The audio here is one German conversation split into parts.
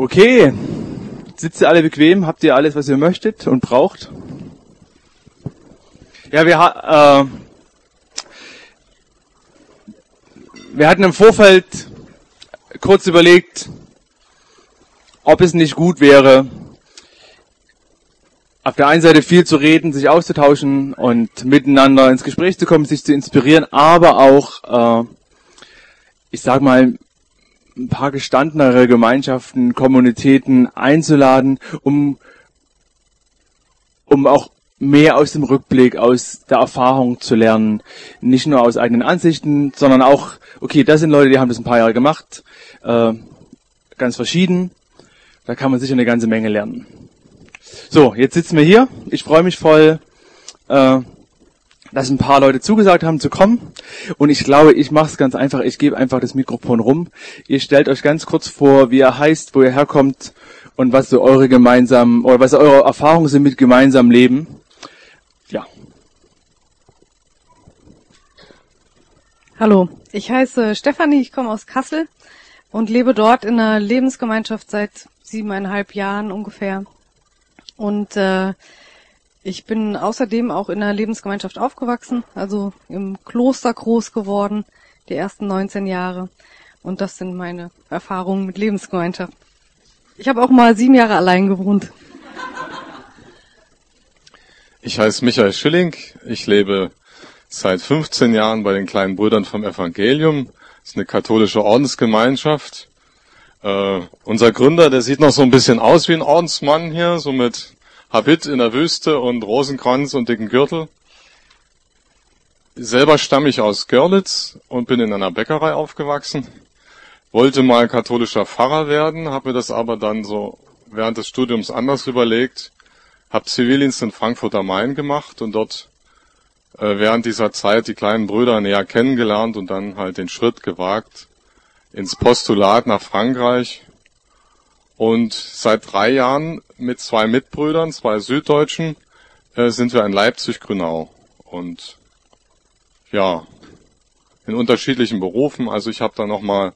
Okay, sitzt ihr alle bequem? Habt ihr alles, was ihr möchtet und braucht? Ja, wir, äh, wir hatten im Vorfeld kurz überlegt, ob es nicht gut wäre, auf der einen Seite viel zu reden, sich auszutauschen und miteinander ins Gespräch zu kommen, sich zu inspirieren, aber auch, äh, ich sag mal, ein paar gestandenere Gemeinschaften, Kommunitäten einzuladen, um, um auch mehr aus dem Rückblick, aus der Erfahrung zu lernen. Nicht nur aus eigenen Ansichten, sondern auch, okay, das sind Leute, die haben das ein paar Jahre gemacht, äh, ganz verschieden. Da kann man sicher eine ganze Menge lernen. So, jetzt sitzen wir hier. Ich freue mich voll, äh, dass ein paar Leute zugesagt haben zu kommen. Und ich glaube, ich mache es ganz einfach. Ich gebe einfach das Mikrofon rum. Ihr stellt euch ganz kurz vor, wie ihr heißt, wo ihr herkommt und was so eure gemeinsamen oder was eure Erfahrungen sind mit gemeinsamem Leben. Ja. Hallo, ich heiße Stefanie, ich komme aus Kassel und lebe dort in einer Lebensgemeinschaft seit siebeneinhalb Jahren ungefähr. Und äh, ich bin außerdem auch in einer Lebensgemeinschaft aufgewachsen, also im Kloster groß geworden, die ersten 19 Jahre. Und das sind meine Erfahrungen mit Lebensgemeinschaft. Ich habe auch mal sieben Jahre allein gewohnt. Ich heiße Michael Schilling. Ich lebe seit 15 Jahren bei den kleinen Brüdern vom Evangelium. Das ist eine katholische Ordensgemeinschaft. Äh, unser Gründer, der sieht noch so ein bisschen aus wie ein Ordensmann hier, so mit Habit in der Wüste und Rosenkranz und dicken Gürtel. Selber stamme ich aus Görlitz und bin in einer Bäckerei aufgewachsen. Wollte mal katholischer Pfarrer werden, habe mir das aber dann so während des Studiums anders überlegt. Habe Zivildienst in Frankfurt am Main gemacht und dort äh, während dieser Zeit die kleinen Brüder näher kennengelernt und dann halt den Schritt gewagt ins Postulat nach Frankreich und seit drei Jahren mit zwei Mitbrüdern, zwei Süddeutschen, äh, sind wir in Leipzig-Grünau. Und ja, in unterschiedlichen Berufen. Also ich habe da nochmal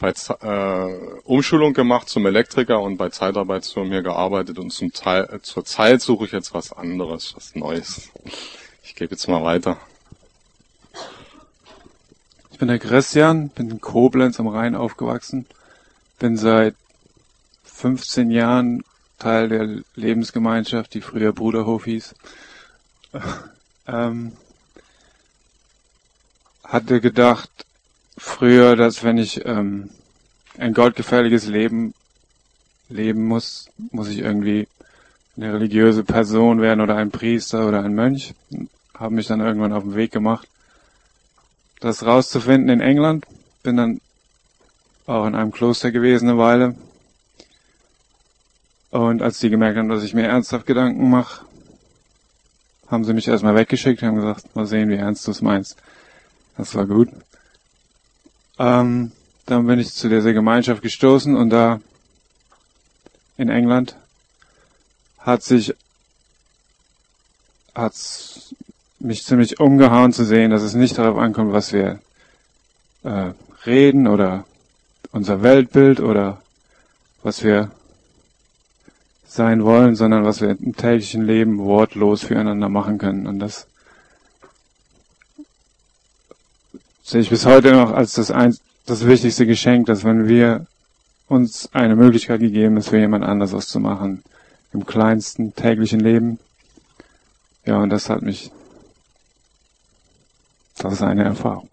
bei äh, Umschulung gemacht zum Elektriker und bei Zeitarbeitsfirmen gearbeitet und zum Teil, äh, zur Zeit suche ich jetzt was anderes, was Neues. Ich gebe jetzt mal weiter. Ich bin der Christian, bin in Koblenz am Rhein aufgewachsen, bin seit 15 Jahren Teil der Lebensgemeinschaft, die früher Bruderhof hieß. ähm, hatte gedacht früher, dass wenn ich ähm, ein gottgefährliches Leben leben muss, muss ich irgendwie eine religiöse Person werden oder ein Priester oder ein Mönch. Habe mich dann irgendwann auf den Weg gemacht, das rauszufinden in England. Bin dann auch in einem Kloster gewesen eine Weile, und als die gemerkt haben, dass ich mir ernsthaft Gedanken mache, haben sie mich erstmal weggeschickt, haben gesagt, mal sehen, wie ernst du es meinst. Das war gut. Ähm, dann bin ich zu dieser Gemeinschaft gestoßen und da in England hat sich hat's mich ziemlich umgehauen zu sehen, dass es nicht darauf ankommt, was wir äh, reden oder unser Weltbild oder was wir sein wollen, sondern was wir im täglichen Leben wortlos füreinander machen können. Und das sehe ich bis heute noch als das, ein, das wichtigste Geschenk, dass wenn wir uns eine Möglichkeit gegeben ist, für jemand anders was zu machen, im kleinsten täglichen Leben. Ja, und das hat mich, das ist eine Erfahrung.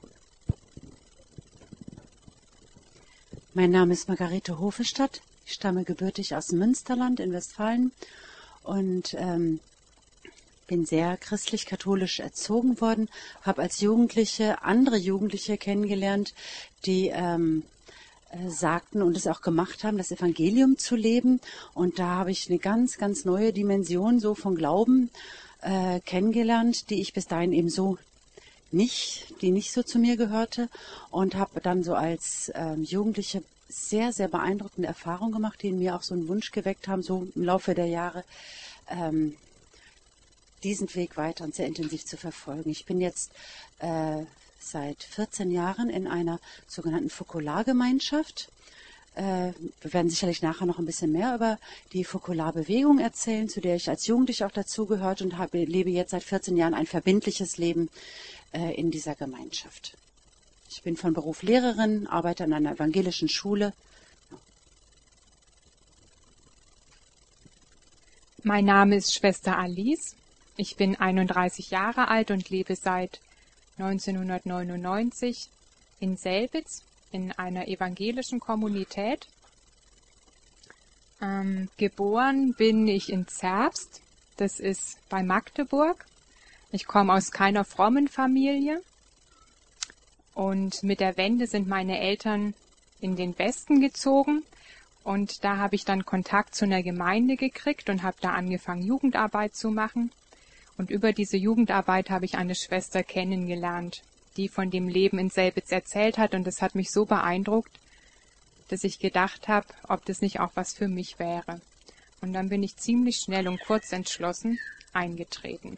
Mein Name ist Margarete Hofestadt. Ich stamme gebürtig aus Münsterland in Westfalen und ähm, bin sehr christlich-katholisch erzogen worden, habe als Jugendliche andere Jugendliche kennengelernt, die ähm, äh, sagten und es auch gemacht haben, das Evangelium zu leben. Und da habe ich eine ganz, ganz neue Dimension so von Glauben äh, kennengelernt, die ich bis dahin eben so nicht, die nicht so zu mir gehörte und habe dann so als ähm, Jugendliche sehr, sehr beeindruckende Erfahrungen gemacht, die in mir auch so einen Wunsch geweckt haben, so im Laufe der Jahre ähm, diesen Weg weiter und sehr intensiv zu verfolgen. Ich bin jetzt äh, seit 14 Jahren in einer sogenannten Fokulargemeinschaft. Äh, wir werden sicherlich nachher noch ein bisschen mehr über die Fokularbewegung erzählen, zu der ich als Jugendliche auch dazugehört und habe, lebe jetzt seit 14 Jahren ein verbindliches Leben äh, in dieser Gemeinschaft. Ich bin von Beruf Lehrerin, arbeite an einer evangelischen Schule. Mein Name ist Schwester Alice. Ich bin 31 Jahre alt und lebe seit 1999 in Selbitz in einer evangelischen Kommunität. Ähm, geboren bin ich in Zerbst, das ist bei Magdeburg. Ich komme aus keiner frommen Familie. Und mit der Wende sind meine Eltern in den Westen gezogen. Und da habe ich dann Kontakt zu einer Gemeinde gekriegt und habe da angefangen, Jugendarbeit zu machen. Und über diese Jugendarbeit habe ich eine Schwester kennengelernt, die von dem Leben in Selbitz erzählt hat und das hat mich so beeindruckt, dass ich gedacht habe, ob das nicht auch was für mich wäre. Und dann bin ich ziemlich schnell und kurz entschlossen eingetreten.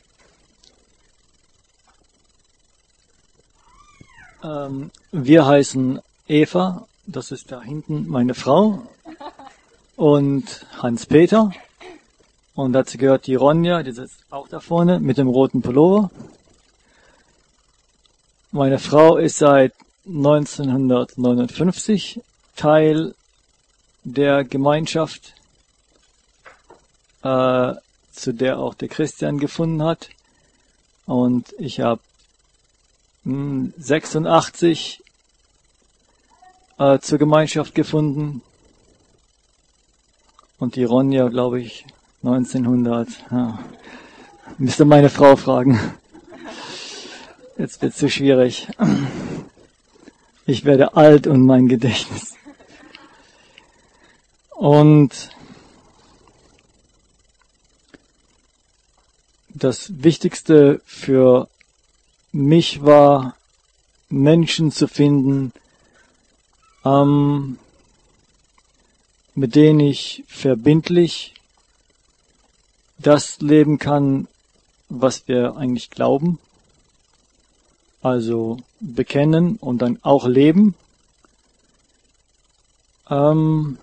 Ähm, wir heißen Eva, das ist da hinten meine Frau, und Hans-Peter. Und dazu gehört die Ronja, die sitzt auch da vorne mit dem roten Pullover. Meine Frau ist seit 1959 Teil der Gemeinschaft, äh, zu der auch der Christian gefunden hat. Und ich habe 86 äh, zur Gemeinschaft gefunden. Und die Ronja, glaube ich, 1900. Ja. Müsste meine Frau fragen. Jetzt wird zu schwierig. Ich werde alt und mein Gedächtnis. Und das Wichtigste für mich war, Menschen zu finden, ähm, mit denen ich verbindlich das leben kann, was wir eigentlich glauben also bekennen und dann auch leben. Ähm,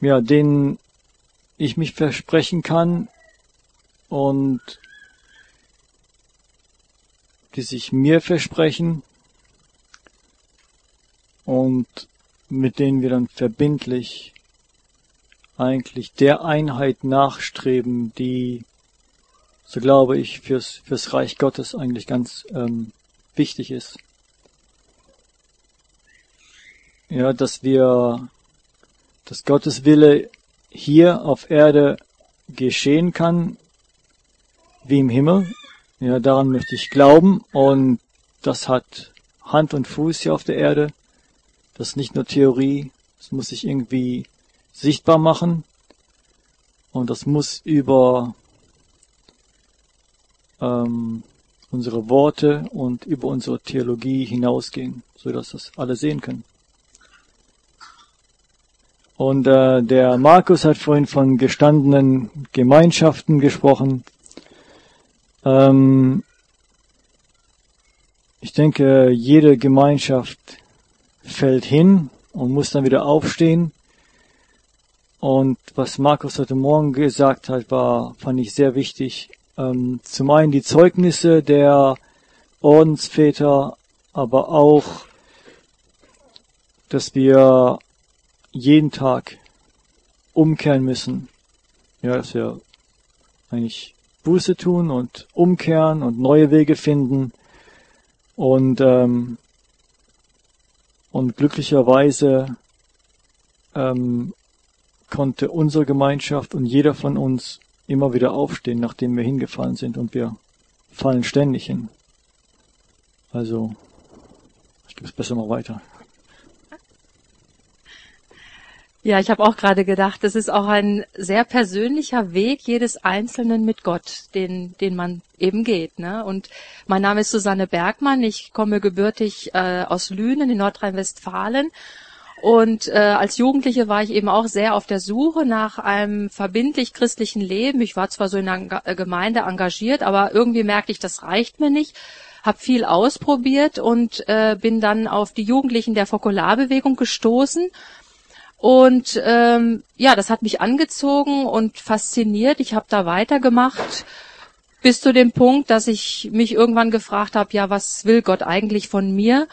ja, denen ich mich versprechen kann und die sich mir versprechen und mit denen wir dann verbindlich eigentlich der Einheit nachstreben, die so glaube ich, fürs, fürs Reich Gottes eigentlich ganz ähm, wichtig ist. Ja, dass wir, dass Gottes Wille hier auf Erde geschehen kann, wie im Himmel. Ja, daran möchte ich glauben und das hat Hand und Fuß hier auf der Erde. Das ist nicht nur Theorie, das muss sich irgendwie sichtbar machen und das muss über ähm, unsere Worte und über unsere Theologie hinausgehen, so dass das alle sehen können. Und äh, der Markus hat vorhin von gestandenen Gemeinschaften gesprochen. Ähm, ich denke, jede Gemeinschaft fällt hin und muss dann wieder aufstehen. Und was Markus heute Morgen gesagt hat, war, fand ich sehr wichtig. Ähm, zum einen die Zeugnisse der Ordensväter, aber auch, dass wir jeden Tag umkehren müssen. Ja, dass wir eigentlich Buße tun und umkehren und neue Wege finden. Und, ähm, und glücklicherweise ähm, konnte unsere Gemeinschaft und jeder von uns immer wieder aufstehen, nachdem wir hingefallen sind und wir fallen ständig hin. Also, ich gebe es besser mal weiter. Ja, ich habe auch gerade gedacht, das ist auch ein sehr persönlicher Weg jedes Einzelnen mit Gott, den, den man eben geht. Ne? Und mein Name ist Susanne Bergmann, ich komme gebürtig äh, aus Lünen in Nordrhein-Westfalen und äh, als Jugendliche war ich eben auch sehr auf der Suche nach einem verbindlich christlichen Leben. Ich war zwar so in der Gemeinde engagiert, aber irgendwie merkte ich, das reicht mir nicht. habe viel ausprobiert und äh, bin dann auf die Jugendlichen der Fokularbewegung gestoßen. Und ähm, ja, das hat mich angezogen und fasziniert. Ich habe da weitergemacht bis zu dem Punkt, dass ich mich irgendwann gefragt habe, ja, was will Gott eigentlich von mir?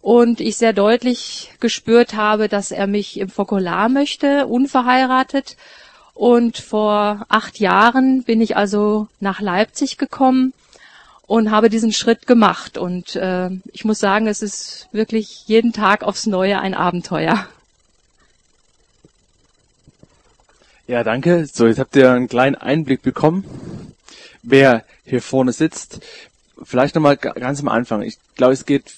Und ich sehr deutlich gespürt habe, dass er mich im Fokular möchte, unverheiratet. Und vor acht Jahren bin ich also nach Leipzig gekommen und habe diesen Schritt gemacht. Und äh, ich muss sagen, es ist wirklich jeden Tag aufs Neue ein Abenteuer. Ja, danke. So, jetzt habt ihr einen kleinen Einblick bekommen, wer hier vorne sitzt. Vielleicht nochmal ganz am Anfang. Ich glaube, es geht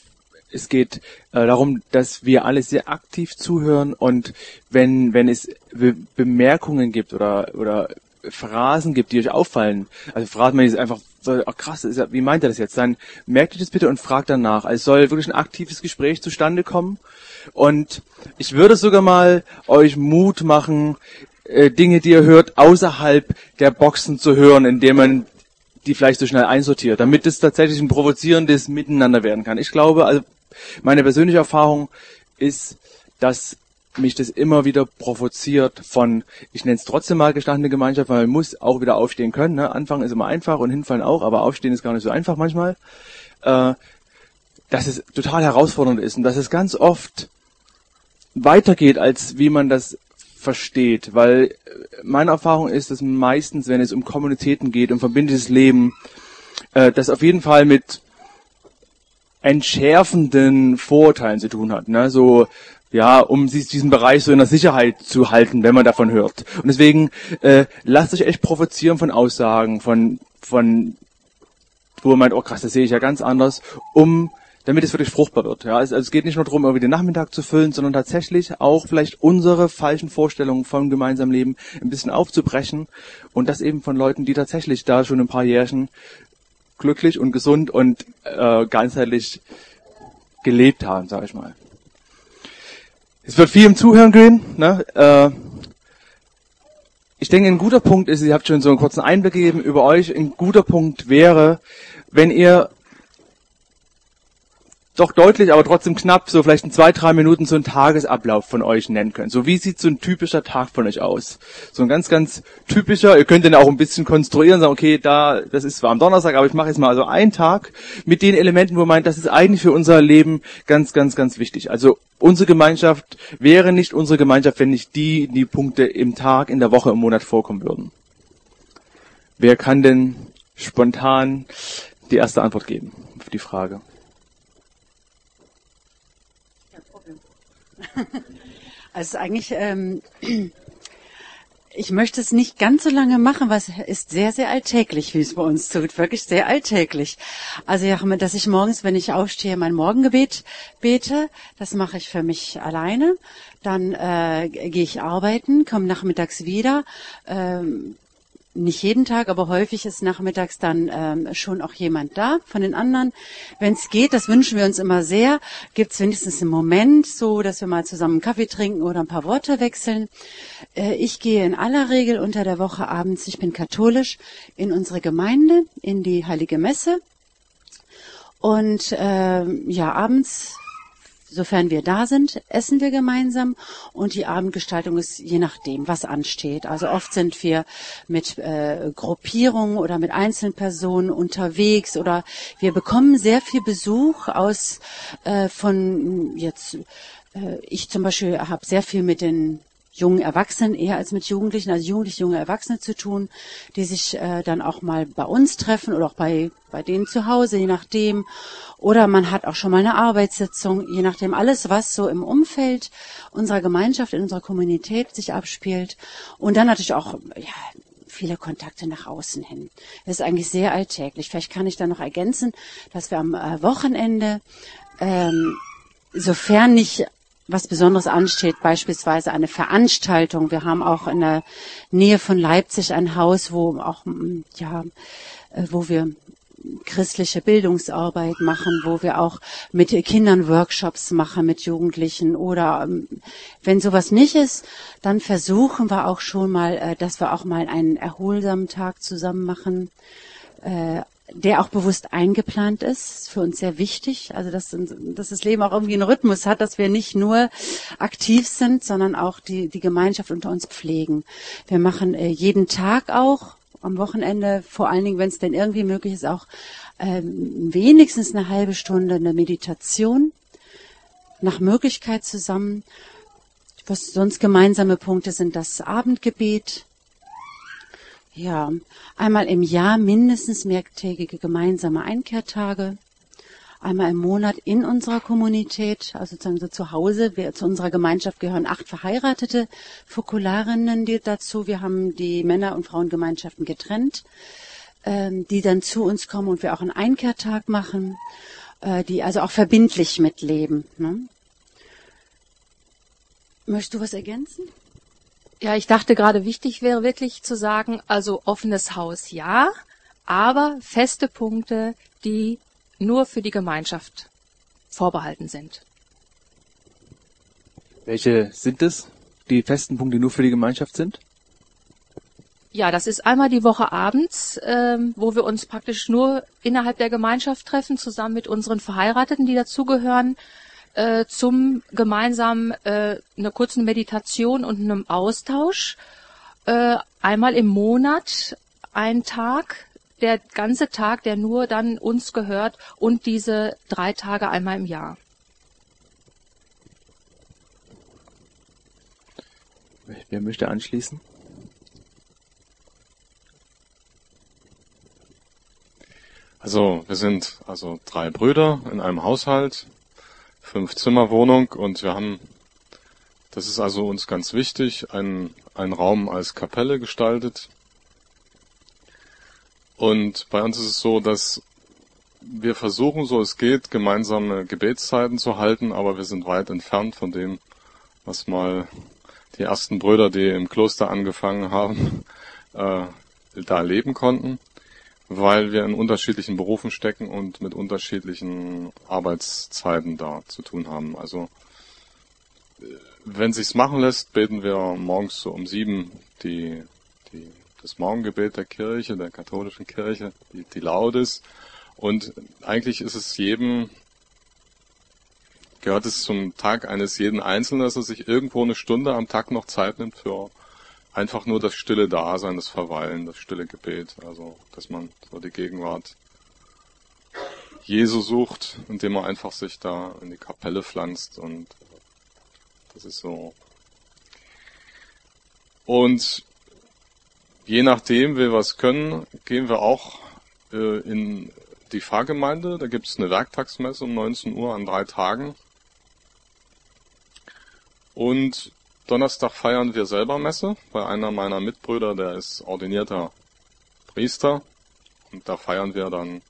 es geht äh, darum, dass wir alle sehr aktiv zuhören und wenn wenn es Be Bemerkungen gibt oder oder Phrasen gibt, die euch auffallen, also fragt man jetzt einfach so, ach krass, ja, wie meint er das jetzt? Dann merkt euch das bitte und fragt danach. Also es soll wirklich ein aktives Gespräch zustande kommen. Und ich würde sogar mal euch Mut machen, äh, Dinge, die ihr hört, außerhalb der Boxen zu hören, indem man die vielleicht so schnell einsortiert, damit es tatsächlich ein provozierendes Miteinander werden kann. Ich glaube, also meine persönliche Erfahrung ist, dass mich das immer wieder provoziert von, ich nenne es trotzdem mal gestandene Gemeinschaft, weil man muss auch wieder aufstehen können. Ne? Anfangen ist immer einfach und hinfallen auch, aber aufstehen ist gar nicht so einfach manchmal. Äh, dass es total herausfordernd ist und dass es ganz oft weitergeht, als wie man das versteht, weil meine Erfahrung ist, dass meistens, wenn es um Kommunitäten geht, um verbindetes Leben, äh, das auf jeden Fall mit entschärfenden Vorurteilen zu tun hat. Ne? So, ja, um sich diesen Bereich so in der Sicherheit zu halten, wenn man davon hört. Und deswegen äh, lasst euch echt provozieren von Aussagen, von, von wo man meint, oh krass, das sehe ich ja ganz anders, um damit es wirklich fruchtbar wird. Ja, also, es geht nicht nur darum, irgendwie den Nachmittag zu füllen, sondern tatsächlich auch vielleicht unsere falschen Vorstellungen vom gemeinsamen Leben ein bisschen aufzubrechen und das eben von Leuten, die tatsächlich da schon ein paar Jährchen glücklich und gesund und äh, ganzheitlich gelebt haben, sage ich mal. Es wird viel im Zuhören gehen. Ne? Äh, ich denke, ein guter Punkt ist, ihr habt schon so einen kurzen Einblick gegeben über euch, ein guter Punkt wäre, wenn ihr doch deutlich, aber trotzdem knapp, so vielleicht in zwei, drei Minuten so einen Tagesablauf von euch nennen könnt. So wie sieht so ein typischer Tag von euch aus? So ein ganz, ganz typischer, ihr könnt den auch ein bisschen konstruieren, sagen, okay, da, das ist zwar am Donnerstag, aber ich mache jetzt mal so einen Tag mit den Elementen, wo man meint, das ist eigentlich für unser Leben ganz, ganz, ganz wichtig. Also unsere Gemeinschaft wäre nicht unsere Gemeinschaft, wenn nicht die, die Punkte im Tag, in der Woche, im Monat vorkommen würden. Wer kann denn spontan die erste Antwort geben auf die Frage? Also eigentlich, ähm, ich möchte es nicht ganz so lange machen, es ist sehr, sehr alltäglich, wie es bei uns tut. Wirklich sehr alltäglich. Also ja, dass ich morgens, wenn ich aufstehe, mein Morgengebet bete, das mache ich für mich alleine. Dann äh, gehe ich arbeiten, komme nachmittags wieder, ähm, nicht jeden Tag, aber häufig ist nachmittags dann ähm, schon auch jemand da von den anderen. Wenn es geht, das wünschen wir uns immer sehr, gibt es wenigstens einen Moment, so dass wir mal zusammen einen Kaffee trinken oder ein paar Worte wechseln. Äh, ich gehe in aller Regel unter der Woche abends, ich bin katholisch, in unsere Gemeinde, in die Heilige Messe. Und äh, ja, abends sofern wir da sind, essen wir gemeinsam und die Abendgestaltung ist je nachdem, was ansteht. Also oft sind wir mit äh, Gruppierungen oder mit einzelnen Personen unterwegs oder wir bekommen sehr viel Besuch aus äh, von jetzt äh, ich zum Beispiel habe sehr viel mit den jungen Erwachsenen eher als mit Jugendlichen, also Jugendliche, junge Erwachsene zu tun, die sich äh, dann auch mal bei uns treffen oder auch bei, bei denen zu Hause, je nachdem. Oder man hat auch schon mal eine Arbeitssitzung, je nachdem alles, was so im Umfeld unserer Gemeinschaft, in unserer Kommunität sich abspielt. Und dann natürlich auch, ja, viele Kontakte nach außen hin. Das ist eigentlich sehr alltäglich. Vielleicht kann ich da noch ergänzen, dass wir am äh, Wochenende, ähm, sofern nicht was Besonderes ansteht, beispielsweise eine Veranstaltung. Wir haben auch in der Nähe von Leipzig ein Haus, wo auch, mm, ja, äh, wo wir christliche Bildungsarbeit machen, wo wir auch mit Kindern Workshops machen, mit Jugendlichen oder ähm, wenn sowas nicht ist, dann versuchen wir auch schon mal, äh, dass wir auch mal einen erholsamen Tag zusammen machen. Der auch bewusst eingeplant ist, ist für uns sehr wichtig. Also dass, dass das Leben auch irgendwie einen Rhythmus hat, dass wir nicht nur aktiv sind, sondern auch die, die Gemeinschaft unter uns pflegen. Wir machen äh, jeden Tag auch, am Wochenende, vor allen Dingen, wenn es denn irgendwie möglich ist, auch ähm, wenigstens eine halbe Stunde eine Meditation nach Möglichkeit zusammen. Was sonst gemeinsame Punkte sind, das Abendgebet, ja, einmal im Jahr mindestens mehrtägige gemeinsame Einkehrtage. Einmal im Monat in unserer Kommunität, also sozusagen so zu Hause. Wir, zu unserer Gemeinschaft gehören acht verheiratete Fokularinnen dazu. Wir haben die Männer- und Frauengemeinschaften getrennt, ähm, die dann zu uns kommen und wir auch einen Einkehrtag machen, äh, die also auch verbindlich mitleben. Ne? Möchtest du was ergänzen? Ja, ich dachte gerade, wichtig wäre wirklich zu sagen, also offenes Haus ja, aber feste Punkte, die nur für die Gemeinschaft vorbehalten sind. Welche sind es, die festen Punkte, die nur für die Gemeinschaft sind? Ja, das ist einmal die Woche abends, ähm, wo wir uns praktisch nur innerhalb der Gemeinschaft treffen, zusammen mit unseren Verheirateten, die dazugehören äh, zum gemeinsamen äh, einer kurzen Meditation und einem Austausch. Äh, einmal im Monat ein Tag, der ganze Tag, der nur dann uns gehört und diese drei Tage einmal im Jahr. Wer möchte anschließen? Also wir sind also drei Brüder in einem Haushalt Fünf-Zimmer-Wohnung und wir haben, das ist also uns ganz wichtig, einen, einen Raum als Kapelle gestaltet. Und bei uns ist es so, dass wir versuchen, so es geht, gemeinsame Gebetszeiten zu halten, aber wir sind weit entfernt von dem, was mal die ersten Brüder, die im Kloster angefangen haben, äh, da leben konnten weil wir in unterschiedlichen Berufen stecken und mit unterschiedlichen Arbeitszeiten da zu tun haben. Also äh, wenn sich's machen lässt, beten wir morgens so um sieben die, die, das Morgengebet der Kirche, der katholischen Kirche, die, die laut ist. Und eigentlich ist es jedem, gehört es zum Tag eines jeden Einzelnen, dass er sich irgendwo eine Stunde am Tag noch Zeit nimmt für einfach nur das stille Dasein, das Verweilen, das stille Gebet. Also, dass man so die Gegenwart Jesu sucht, indem man einfach sich da in die Kapelle pflanzt und das ist so. Und je nachdem, wie wir was können, gehen wir auch äh, in die Pfarrgemeinde. Da gibt es eine Werktagsmesse um 19 Uhr an drei Tagen. Und Donnerstag feiern wir selber Messe bei einer meiner Mitbrüder, der ist ordinierter Priester. Und da feiern wir dann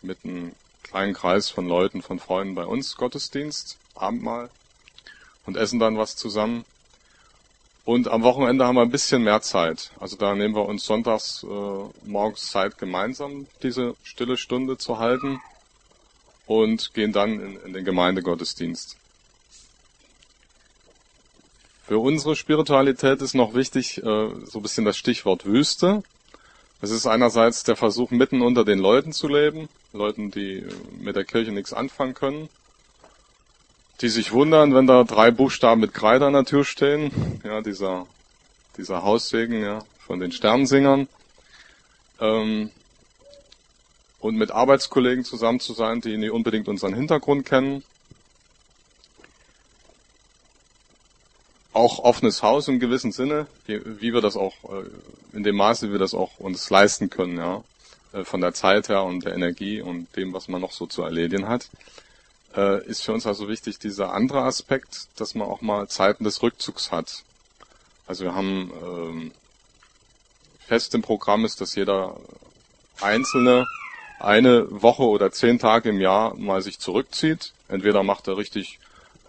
mit einem kleinen Kreis von Leuten, von Freunden bei uns Gottesdienst, Abendmahl und essen dann was zusammen. Und am Wochenende haben wir ein bisschen mehr Zeit. Also da nehmen wir uns sonntags äh, morgens Zeit, gemeinsam diese stille Stunde zu halten und gehen dann in, in den Gemeindegottesdienst. Für unsere Spiritualität ist noch wichtig äh, so ein bisschen das Stichwort Wüste. Es ist einerseits der Versuch, mitten unter den Leuten zu leben, Leuten, die äh, mit der Kirche nichts anfangen können, die sich wundern, wenn da drei Buchstaben mit Kreide an der Tür stehen, ja, dieser, dieser Haussegen, ja, von den Sternensingern, ähm, und mit Arbeitskollegen zusammen zu sein, die nicht unbedingt unseren Hintergrund kennen, auch offenes Haus im gewissen Sinne, wie, wie wir das auch, äh, in dem Maße, wie wir das auch uns leisten können, ja, äh, von der Zeit her und der Energie und dem, was man noch so zu erledigen hat, äh, ist für uns also wichtig dieser andere Aspekt, dass man auch mal Zeiten des Rückzugs hat. Also wir haben ähm, fest im Programm ist, dass jeder Einzelne eine Woche oder zehn Tage im Jahr mal sich zurückzieht. Entweder macht er richtig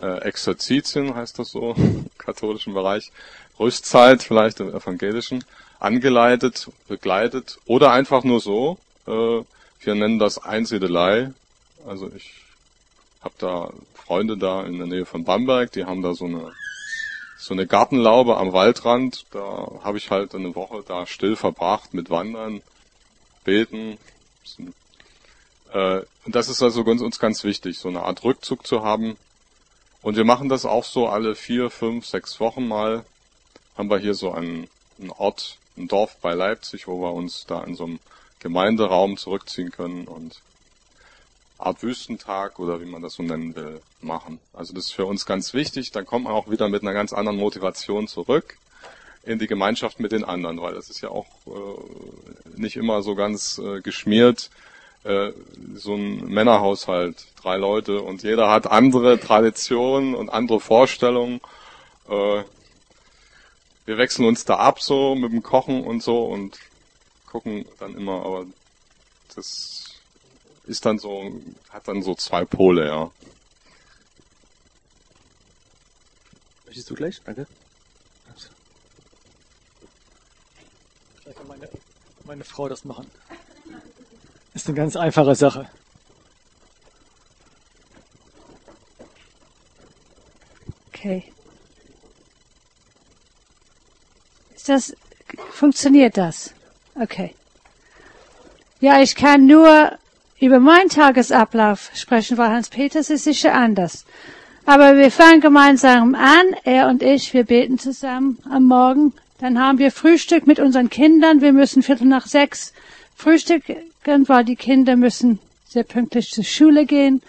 äh, Exerzitien, heißt das so, im katholischen Bereich, Rüstzeit, vielleicht im evangelischen, angeleitet, begleitet oder einfach nur so. Äh, wir nennen das Einsiedelei. Also ich habe da Freunde da in der Nähe von Bamberg, die haben da so eine so eine Gartenlaube am Waldrand. Da habe ich halt eine Woche da still verbracht mit Wandern, Beten, Äh, und das ist also uns, uns ganz wichtig, so eine Art Rückzug zu haben. Und wir machen das auch so alle vier, fünf, sechs Wochen mal. Haben wir hier so einen, einen Ort, ein Dorf bei Leipzig, wo wir uns da in so einem Gemeinderaum zurückziehen können und Art Wüstentag oder wie man das so nennen will, machen. Also das ist für uns ganz wichtig. Dann kommt man auch wieder mit einer ganz anderen Motivation zurück in die Gemeinschaft mit den anderen, weil das ist ja auch äh, nicht immer so ganz äh, geschmiert. Äh, so ein Männerhaushalt, drei Leute und jeder hat andere Traditionen und andere Vorstellungen. Äh, wir wechseln uns da ab so mit dem Kochen und so und gucken dann immer, aber das ist dann so, hat dann so zwei Pole, ja. Möchtest du gleich? Danke. Vielleicht kann meine, meine Frau das machen. Ist eine ganz einfache Sache. Okay. Ist das, funktioniert das? Okay. Ja, ich kann nur über meinen Tagesablauf sprechen, weil Hans Peters ist sicher anders. Aber wir fangen gemeinsam an, er und ich, wir beten zusammen am Morgen. Dann haben wir Frühstück mit unseren Kindern. Wir müssen Viertel nach sechs frühstücken, weil die Kinder müssen sehr pünktlich zur Schule gehen.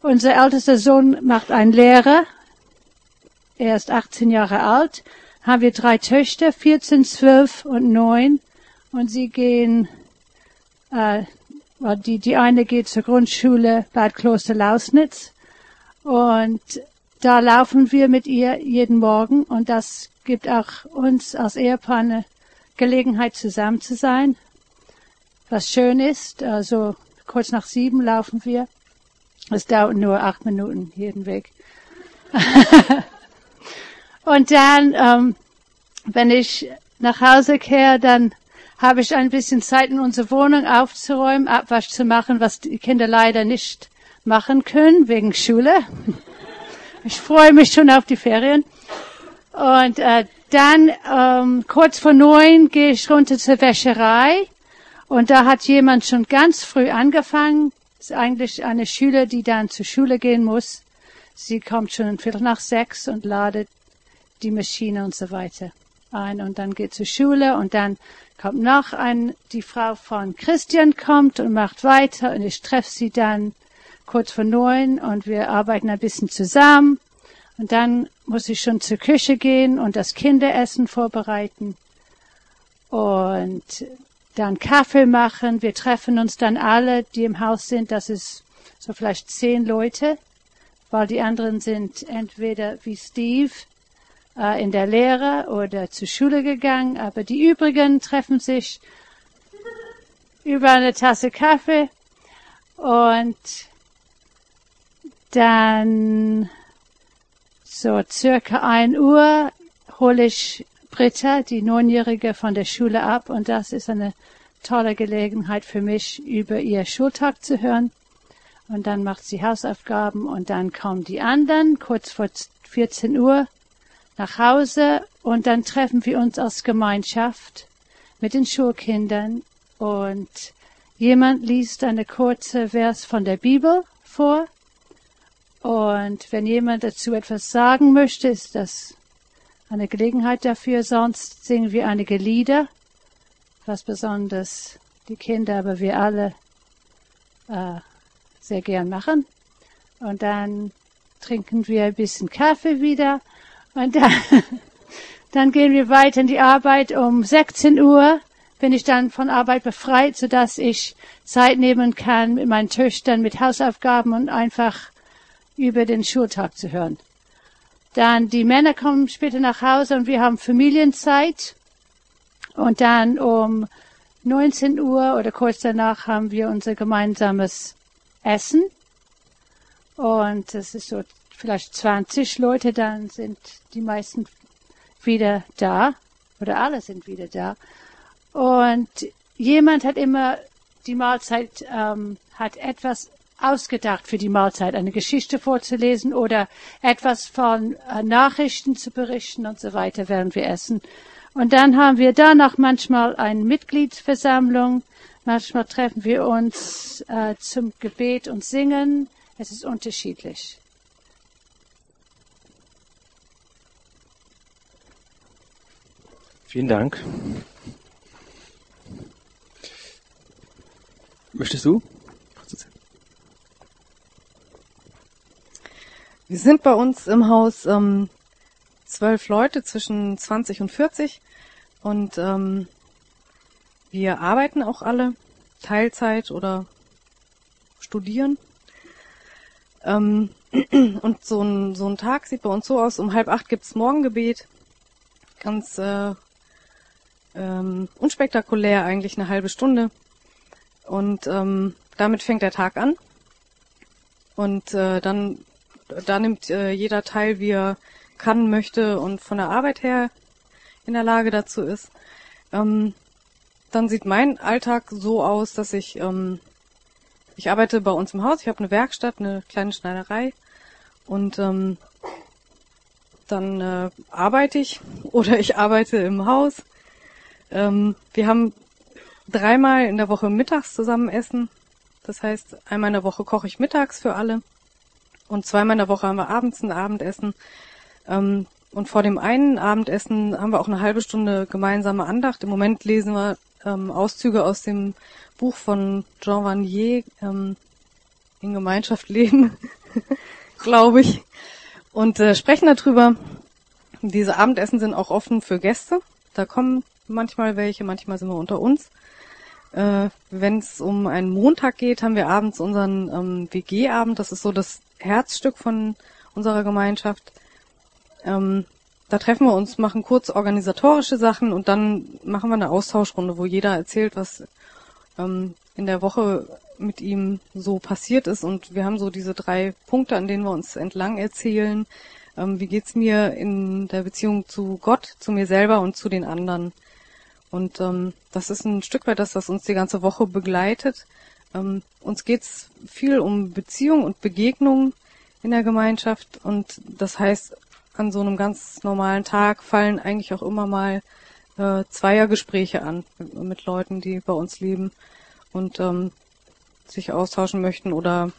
Unser ältester Sohn macht einen Lehrer. Er ist 18 Jahre alt. Haben wir drei Töchter, 14, 12 und 9. Und sie gehen äh, die, die eine geht zur Grundschule Bad Kloster Lausnitz und da laufen wir mit ihr jeden Morgen und das gibt auch uns als Ehepaar eine Gelegenheit zusammen zu sein. Was schön ist, also kurz nach sieben laufen wir. Es dauert nur acht Minuten jeden Weg. und dann, ähm, wenn ich nach Hause kehre, dann habe ich ein bisschen Zeit in unsere Wohnung aufzuräumen, Abwasch zu machen, was die Kinder leider nicht machen können wegen Schule. Ich freue mich schon auf die Ferien. Und äh, dann ähm, kurz vor neun gehe ich runter zur Wäscherei und da hat jemand schon ganz früh angefangen. Ist eigentlich eine Schüler, die dann zur Schule gehen muss. Sie kommt schon ein Viertel nach sechs und ladet die Maschine und so weiter ein und dann geht zur Schule und dann kommt noch ein, die Frau von Christian kommt und macht weiter und ich treffe sie dann kurz vor neun und wir arbeiten ein bisschen zusammen und dann muss ich schon zur Küche gehen und das Kinderessen vorbereiten und dann Kaffee machen. Wir treffen uns dann alle, die im Haus sind. Das ist so vielleicht zehn Leute, weil die anderen sind entweder wie Steve äh, in der Lehre oder zur Schule gegangen, aber die übrigen treffen sich über eine Tasse Kaffee und dann so circa ein Uhr hole ich Britta, die Neunjährige, von der Schule ab. Und das ist eine tolle Gelegenheit für mich, über ihr Schultag zu hören. Und dann macht sie Hausaufgaben und dann kommen die anderen kurz vor 14 Uhr nach Hause. Und dann treffen wir uns als Gemeinschaft mit den Schulkindern. Und jemand liest eine kurze Vers von der Bibel vor. Und wenn jemand dazu etwas sagen möchte, ist das eine Gelegenheit dafür. Sonst singen wir einige Lieder, was besonders die Kinder, aber wir alle äh, sehr gern machen. Und dann trinken wir ein bisschen Kaffee wieder und dann, dann gehen wir weiter in die Arbeit. Um 16 Uhr bin ich dann von Arbeit befreit, sodass ich Zeit nehmen kann, mit meinen Töchtern mit Hausaufgaben und einfach über den Schultag zu hören. Dann die Männer kommen später nach Hause und wir haben Familienzeit. Und dann um 19 Uhr oder kurz danach haben wir unser gemeinsames Essen. Und das ist so vielleicht 20 Leute, dann sind die meisten wieder da oder alle sind wieder da. Und jemand hat immer die Mahlzeit, ähm, hat etwas ausgedacht für die Mahlzeit, eine Geschichte vorzulesen oder etwas von äh, Nachrichten zu berichten und so weiter, während wir essen. Und dann haben wir danach manchmal eine Mitgliedsversammlung. Manchmal treffen wir uns äh, zum Gebet und Singen. Es ist unterschiedlich. Vielen Dank. Möchtest du? Wir sind bei uns im Haus ähm, zwölf Leute zwischen 20 und 40 und ähm, wir arbeiten auch alle Teilzeit oder studieren. Ähm, und so ein, so ein Tag sieht bei uns so aus, um halb acht gibt's Morgengebet. Ganz äh, ähm, unspektakulär, eigentlich eine halbe Stunde. Und ähm, damit fängt der Tag an. Und äh, dann da nimmt äh, jeder teil, wie er kann, möchte und von der Arbeit her in der Lage dazu ist. Ähm, dann sieht mein Alltag so aus, dass ich ähm, ich arbeite bei uns im Haus. Ich habe eine Werkstatt, eine kleine Schneiderei und ähm, dann äh, arbeite ich oder ich arbeite im Haus ähm, wir haben dreimal in der Woche mittags zusammen essen. Das heißt, einmal in der Woche koche ich mittags für alle und zweimal in der Woche haben wir abends ein Abendessen. Ähm, und vor dem einen Abendessen haben wir auch eine halbe Stunde gemeinsame Andacht. Im Moment lesen wir ähm, Auszüge aus dem Buch von Jean Vanier, ähm, in Gemeinschaft leben, glaube ich, und äh, sprechen darüber. Diese Abendessen sind auch offen für Gäste. Da kommen manchmal welche, manchmal sind wir unter uns. Äh, Wenn es um einen Montag geht, haben wir abends unseren ähm, WG-Abend. Das ist so das Herzstück von unserer Gemeinschaft. Ähm, da treffen wir uns, machen kurz organisatorische Sachen und dann machen wir eine Austauschrunde, wo jeder erzählt, was ähm, in der Woche mit ihm so passiert ist. Und wir haben so diese drei Punkte, an denen wir uns entlang erzählen. Ähm, wie geht's mir in der Beziehung zu Gott, zu mir selber und zu den anderen? Und ähm, das ist ein Stück weit das, was uns die ganze Woche begleitet. Ähm, uns geht's viel um Beziehung und Begegnung in der Gemeinschaft und das heißt, an so einem ganz normalen Tag fallen eigentlich auch immer mal äh, Zweiergespräche an mit, mit Leuten, die bei uns leben und ähm, sich austauschen möchten oder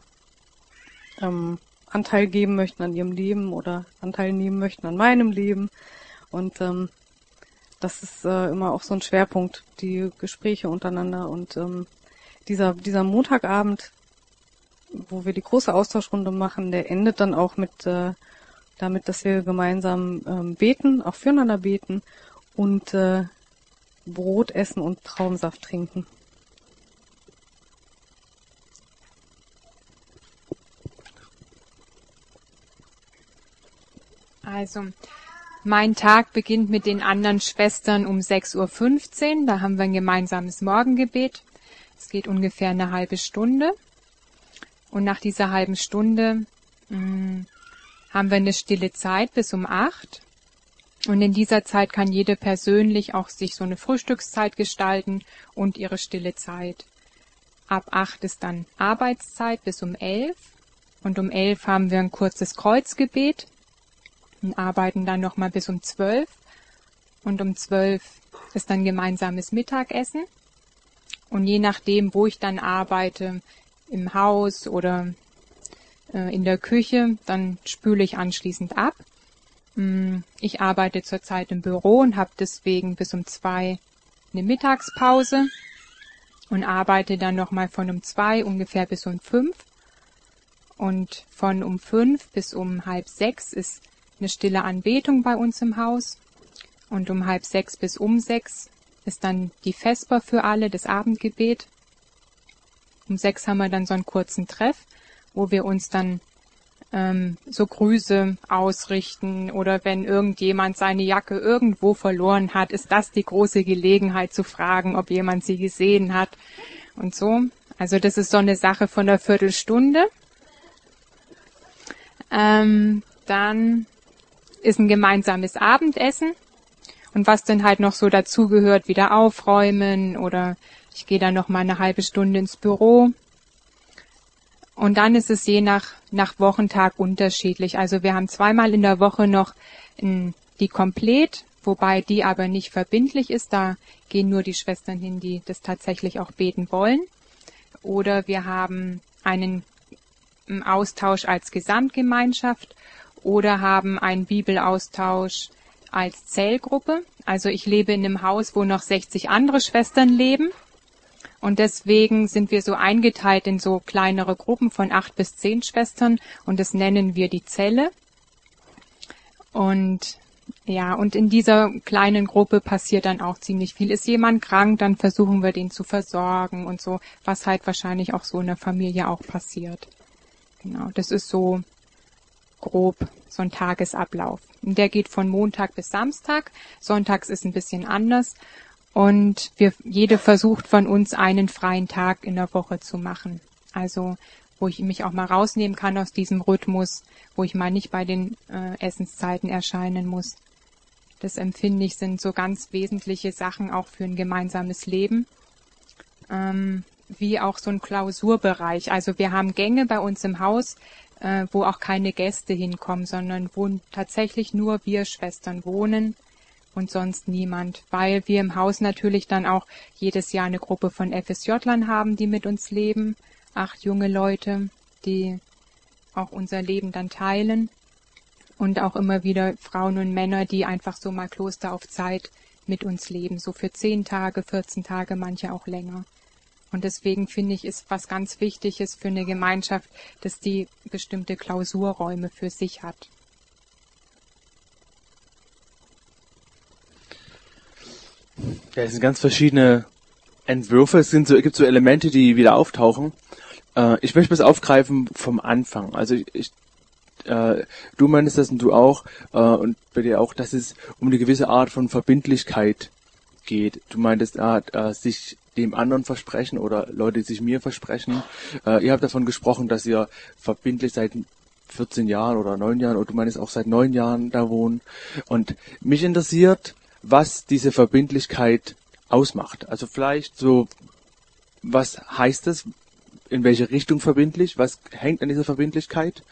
ähm, Anteil geben möchten an ihrem Leben oder Anteil nehmen möchten an meinem Leben. Und ähm, das ist äh, immer auch so ein Schwerpunkt, die Gespräche untereinander und ähm, dieser, dieser Montagabend, wo wir die große Austauschrunde machen, der endet dann auch mit äh, damit, dass wir gemeinsam ähm, beten, auch füreinander beten und äh, Brot essen und Traumsaft trinken. Also, mein Tag beginnt mit den anderen Schwestern um 6.15 Uhr. Da haben wir ein gemeinsames Morgengebet. Es geht ungefähr eine halbe Stunde. Und nach dieser halben Stunde mh, mm, haben wir eine stille Zeit bis um acht. Und in dieser Zeit kann jede persönlich auch sich so eine Frühstückszeit gestalten und ihre stille Zeit. Ab acht ist dann Arbeitszeit bis um elf. Und um elf haben wir ein kurzes Kreuzgebet und arbeiten dann nochmal bis um zwölf. Und um zwölf ist dann gemeinsames Mittagessen. Und je nachdem, wo ich dann arbeite, im Haus oder äh, in der Küche, dann spüle ich anschließend ab. Mm, ich arbeite zurzeit im Büro und habe deswegen bis um zwei eine Mittagspause und arbeite dann nochmal von um zwei ungefähr bis um fünf. Und von um fünf bis um halb sechs ist eine stille Anbetung bei uns im Haus. Und um halb sechs bis um sechs ist dann die Vesper für alle, das Abendgebet. Um sechs haben wir dann so einen kurzen Treff, wo wir uns dann ähm, so Grüße ausrichten oder wenn irgendjemand seine Jacke irgendwo verloren hat, ist das die große Gelegenheit zu fragen, ob jemand sie gesehen hat und so. Also das ist so eine Sache von der Viertelstunde. Ähm, dann ist ein gemeinsames Abendessen. Und was dann halt noch so dazugehört, wieder aufräumen oder ich gehe dann noch mal eine halbe Stunde ins Büro. Und dann ist es je nach, nach Wochentag unterschiedlich. Also wir haben zweimal in der Woche noch die Komplett, wobei die aber nicht verbindlich ist. Da gehen nur die Schwestern hin, die das tatsächlich auch beten wollen. Oder wir haben einen Austausch als Gesamtgemeinschaft oder haben einen Bibelaustausch als Zellgruppe. Also ich lebe in einem Haus, wo noch 60 andere Schwestern leben. Und deswegen sind wir so eingeteilt in so kleinere Gruppen von acht bis zehn Schwestern und das nennen wir die Zelle. Und ja, und in dieser kleinen Gruppe passiert dann auch ziemlich viel. Ist jemand krank, dann versuchen wir den zu versorgen und so, was halt wahrscheinlich auch so in der Familie auch passiert. Genau, das ist so grob so ein Tagesablauf. Der geht von Montag bis Samstag. Sonntags ist ein bisschen anders. Und wir, jede versucht von uns einen freien Tag in der Woche zu machen. Also, wo ich mich auch mal rausnehmen kann aus diesem Rhythmus, wo ich mal nicht bei den äh, Essenszeiten erscheinen muss. Das empfinde ich sind so ganz wesentliche Sachen auch für ein gemeinsames Leben. Ähm, wie auch so ein Klausurbereich. Also wir haben Gänge bei uns im Haus, äh, wo auch keine Gäste hinkommen, sondern wo tatsächlich nur wir Schwestern wohnen und sonst niemand, weil wir im Haus natürlich dann auch jedes Jahr eine Gruppe von FSJlern haben, die mit uns leben, acht junge Leute, die auch unser Leben dann teilen. Und auch immer wieder Frauen und Männer, die einfach so mal Kloster auf Zeit mit uns leben, so für zehn Tage, 14 Tage, manche auch länger. Und deswegen finde ich, ist was ganz Wichtiges für eine Gemeinschaft, dass die bestimmte Klausurräume für sich hat. Ja, es sind ganz verschiedene Entwürfe. Es sind so, es gibt so Elemente, die wieder auftauchen. Äh, ich möchte das aufgreifen vom Anfang. Also ich, ich äh, du meinst das und du auch äh, und bei dir auch, dass es um eine gewisse Art von Verbindlichkeit geht. Du meintest, ah, äh, sich dem anderen versprechen oder Leute sich mir versprechen. Äh, ihr habt davon gesprochen, dass ihr verbindlich seit 14 Jahren oder 9 Jahren, oder du meinst auch seit 9 Jahren da wohnen. Und mich interessiert, was diese Verbindlichkeit ausmacht. Also vielleicht so, was heißt es? In welche Richtung verbindlich? Was hängt an dieser Verbindlichkeit?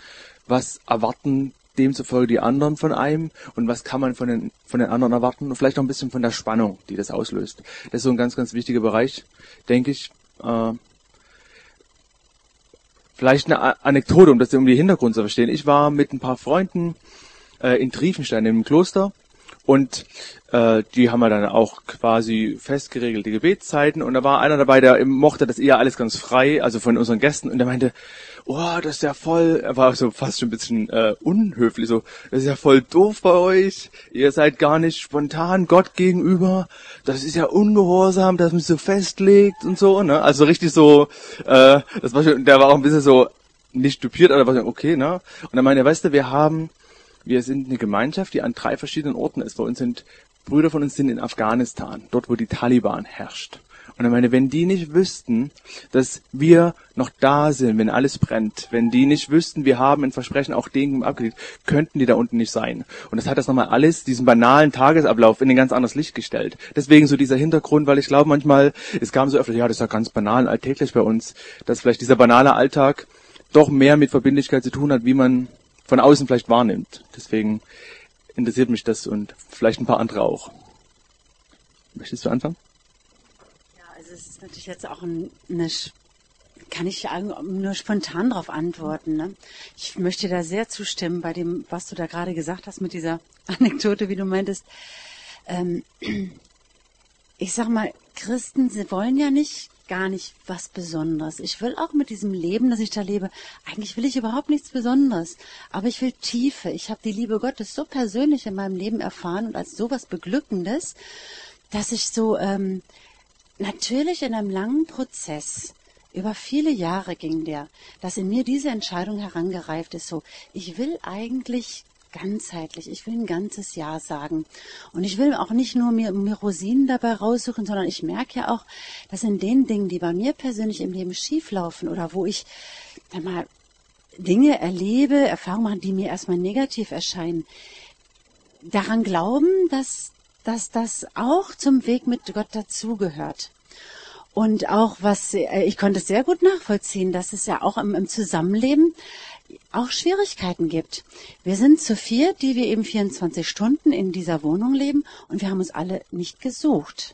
Was erwarten demzufolge die anderen von einem und was kann man von den, von den anderen erwarten und vielleicht auch ein bisschen von der Spannung, die das auslöst. Das ist so ein ganz, ganz wichtiger Bereich, denke ich. Äh, vielleicht eine Anekdote, um das um die Hintergrund zu verstehen. Ich war mit ein paar Freunden äh, in Triefenstein im Kloster und äh, die haben wir dann auch quasi festgeregelte Gebetszeiten und da war einer dabei, der mochte das eher alles ganz frei, also von unseren Gästen und der meinte, oh, das ist ja voll, er war so fast schon ein bisschen äh, unhöflich, so, das ist ja voll doof bei euch, ihr seid gar nicht spontan Gott gegenüber, das ist ja ungehorsam, dass man sich so festlegt und so, ne, also richtig so, äh, das war schon, der war auch ein bisschen so, nicht stupiert, aber war so, okay, ne, und er meinte, weißt du, wir haben, wir sind eine Gemeinschaft, die an drei verschiedenen Orten ist. Bei uns sind Brüder von uns sind in Afghanistan, dort wo die Taliban herrscht. Und er meine, wenn die nicht wüssten, dass wir noch da sind, wenn alles brennt, wenn die nicht wüssten, wir haben ein Versprechen auch denen abgelegt, könnten die da unten nicht sein. Und das hat das nochmal alles, diesen banalen Tagesablauf in ein ganz anderes Licht gestellt. Deswegen so dieser Hintergrund, weil ich glaube manchmal, es kam so öfter, ja, das ist ja ganz banal alltäglich bei uns, dass vielleicht dieser banale Alltag doch mehr mit Verbindlichkeit zu tun hat, wie man von außen vielleicht wahrnimmt. Deswegen interessiert mich das und vielleicht ein paar andere auch. Möchtest du anfangen? Es ist natürlich jetzt auch eine, kann ich nur spontan darauf antworten. Ne? Ich möchte da sehr zustimmen bei dem, was du da gerade gesagt hast mit dieser Anekdote, wie du meintest. Ähm, ich sag mal, Christen, sie wollen ja nicht gar nicht was Besonderes. Ich will auch mit diesem Leben, das ich da lebe, eigentlich will ich überhaupt nichts Besonderes. Aber ich will Tiefe. Ich habe die Liebe Gottes so persönlich in meinem Leben erfahren und als sowas Beglückendes, dass ich so ähm, natürlich in einem langen Prozess über viele Jahre ging der, dass in mir diese Entscheidung herangereift ist, so, ich will eigentlich ganzheitlich. Ich will ein ganzes Jahr sagen. Und ich will auch nicht nur mir, mir Rosinen dabei raussuchen, sondern ich merke ja auch, dass in den Dingen, die bei mir persönlich im Leben schieflaufen oder wo ich dann mal Dinge erlebe, Erfahrungen mache, die mir erstmal negativ erscheinen, daran glauben, dass, dass das auch zum Weg mit Gott dazugehört. Und auch was, äh, ich konnte es sehr gut nachvollziehen, dass es ja auch im, im Zusammenleben auch Schwierigkeiten gibt. Wir sind zu vier, die wir eben 24 Stunden in dieser Wohnung leben und wir haben uns alle nicht gesucht.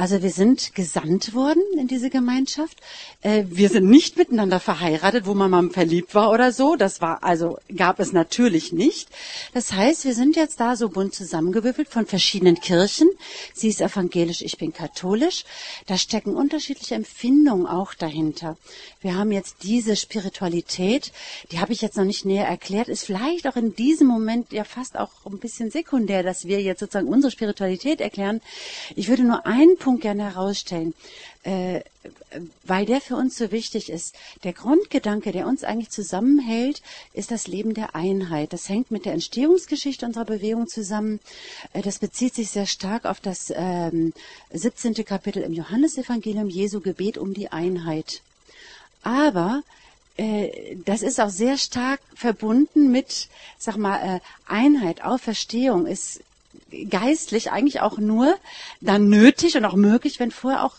Also wir sind gesandt worden in diese Gemeinschaft. Äh, wir sind nicht miteinander verheiratet, wo man mal verliebt war oder so. Das war also gab es natürlich nicht. Das heißt, wir sind jetzt da so bunt zusammengewürfelt von verschiedenen Kirchen. Sie ist evangelisch, ich bin katholisch. Da stecken unterschiedliche Empfindungen auch dahinter. Wir haben jetzt diese Spiritualität, die habe ich jetzt noch nicht näher erklärt, ist vielleicht auch in diesem Moment ja fast auch ein bisschen sekundär, dass wir jetzt sozusagen unsere Spiritualität erklären. Ich würde nur einen Punkt gerne herausstellen, äh, weil der für uns so wichtig ist. Der Grundgedanke, der uns eigentlich zusammenhält, ist das Leben der Einheit. Das hängt mit der Entstehungsgeschichte unserer Bewegung zusammen. Äh, das bezieht sich sehr stark auf das ähm, 17. Kapitel im Johannesevangelium Jesu Gebet um die Einheit. Aber äh, das ist auch sehr stark verbunden mit, sag mal, äh, Einheit, Auferstehung ist geistlich eigentlich auch nur dann nötig und auch möglich, wenn vorher auch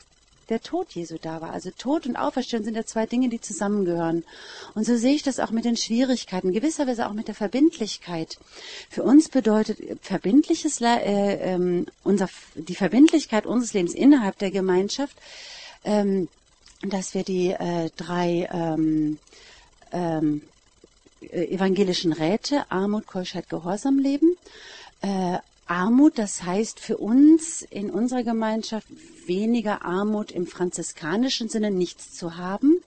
der Tod Jesu da war. Also Tod und Auferstehung sind ja zwei Dinge, die zusammengehören. Und so sehe ich das auch mit den Schwierigkeiten, gewisserweise auch mit der Verbindlichkeit. Für uns bedeutet verbindliches, äh, äh, unser, die Verbindlichkeit unseres Lebens innerhalb der Gemeinschaft, ähm, dass wir die äh, drei ähm, ähm, evangelischen Räte Armut, Keuschheit, Gehorsam leben. Äh, Armut, das heißt für uns in unserer Gemeinschaft weniger Armut im franziskanischen Sinne nichts zu haben,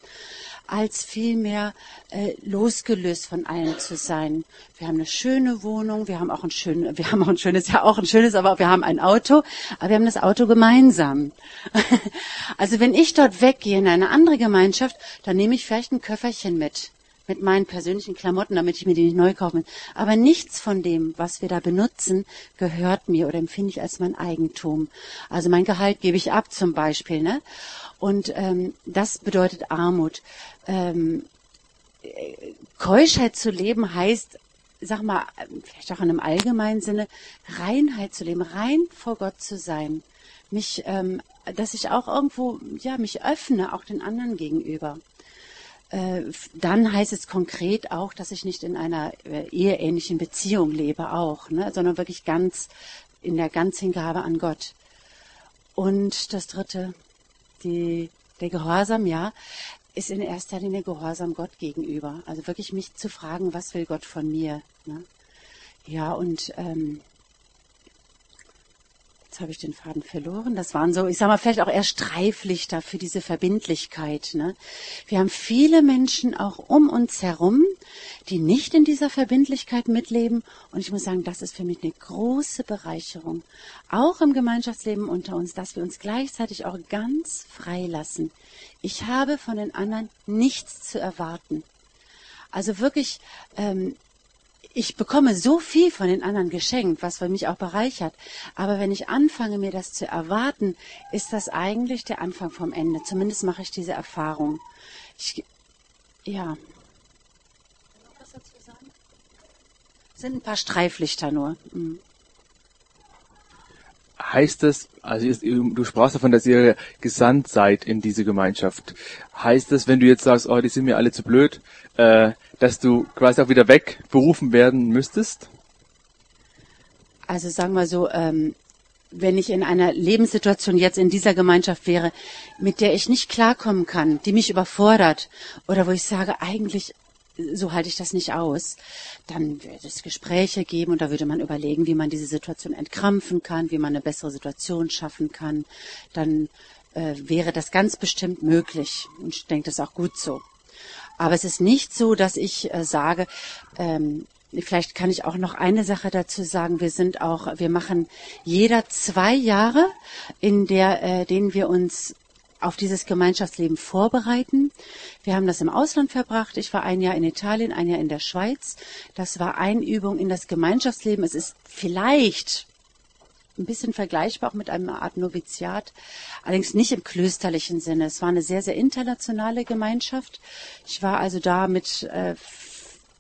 als vielmehr äh, losgelöst von allem zu sein. Wir haben eine schöne Wohnung, wir haben auch ein schönes, wir haben auch ein schönes, ja auch ein schönes, aber wir haben ein Auto, aber wir haben das Auto gemeinsam. also wenn ich dort weggehe in eine andere Gemeinschaft, dann nehme ich vielleicht ein Köfferchen mit mit meinen persönlichen Klamotten, damit ich mir die nicht neu kaufen Aber nichts von dem, was wir da benutzen, gehört mir oder empfinde ich als mein Eigentum. Also mein Gehalt gebe ich ab zum Beispiel. Ne? Und ähm, das bedeutet Armut. Ähm, Keuschheit zu leben heißt, sag mal, vielleicht auch in einem allgemeinen Sinne, Reinheit zu leben, rein vor Gott zu sein. Mich, ähm, dass ich auch irgendwo, ja, mich öffne, auch den anderen gegenüber. Äh, dann heißt es konkret auch, dass ich nicht in einer äh, eheähnlichen Beziehung lebe auch, ne, sondern wirklich ganz in der Ganzhingabe an Gott. Und das dritte, die, der Gehorsam, ja, ist in erster Linie Gehorsam Gott gegenüber. Also wirklich mich zu fragen, was will Gott von mir. Ne? Ja, und ähm, Jetzt habe ich den Faden verloren. Das waren so, ich sag mal, vielleicht auch eher Streiflichter für diese Verbindlichkeit. Ne? Wir haben viele Menschen auch um uns herum, die nicht in dieser Verbindlichkeit mitleben. Und ich muss sagen, das ist für mich eine große Bereicherung. Auch im Gemeinschaftsleben unter uns, dass wir uns gleichzeitig auch ganz frei lassen. Ich habe von den anderen nichts zu erwarten. Also wirklich, ähm, ich bekomme so viel von den anderen geschenkt, was für mich auch bereichert. Aber wenn ich anfange, mir das zu erwarten, ist das eigentlich der Anfang vom Ende. Zumindest mache ich diese Erfahrung. Ich, ja. Sind ein paar Streiflichter nur. Mhm heißt es, also du sprachst davon, dass ihr gesandt seid in diese Gemeinschaft. Heißt es, wenn du jetzt sagst, oh, die sind mir alle zu blöd, äh, dass du quasi auch wieder wegberufen werden müsstest? Also sagen wir so, ähm, wenn ich in einer Lebenssituation jetzt in dieser Gemeinschaft wäre, mit der ich nicht klarkommen kann, die mich überfordert oder wo ich sage, eigentlich so halte ich das nicht aus, dann wird es Gespräche geben und da würde man überlegen, wie man diese Situation entkrampfen kann, wie man eine bessere Situation schaffen kann. Dann äh, wäre das ganz bestimmt möglich und ich denke, das ist auch gut so. Aber es ist nicht so, dass ich äh, sage, ähm, Vielleicht kann ich auch noch eine Sache dazu sagen. Wir sind auch, wir machen jeder zwei Jahre, in der, äh, denen wir uns auf dieses Gemeinschaftsleben vorbereiten. Wir haben das im Ausland verbracht. Ich war ein Jahr in Italien, ein Jahr in der Schweiz. Das war Einübung in das Gemeinschaftsleben. Es ist vielleicht ein bisschen vergleichbar auch mit einer Art Noviziat, allerdings nicht im klösterlichen Sinne. Es war eine sehr, sehr internationale Gemeinschaft. Ich war also da mit äh,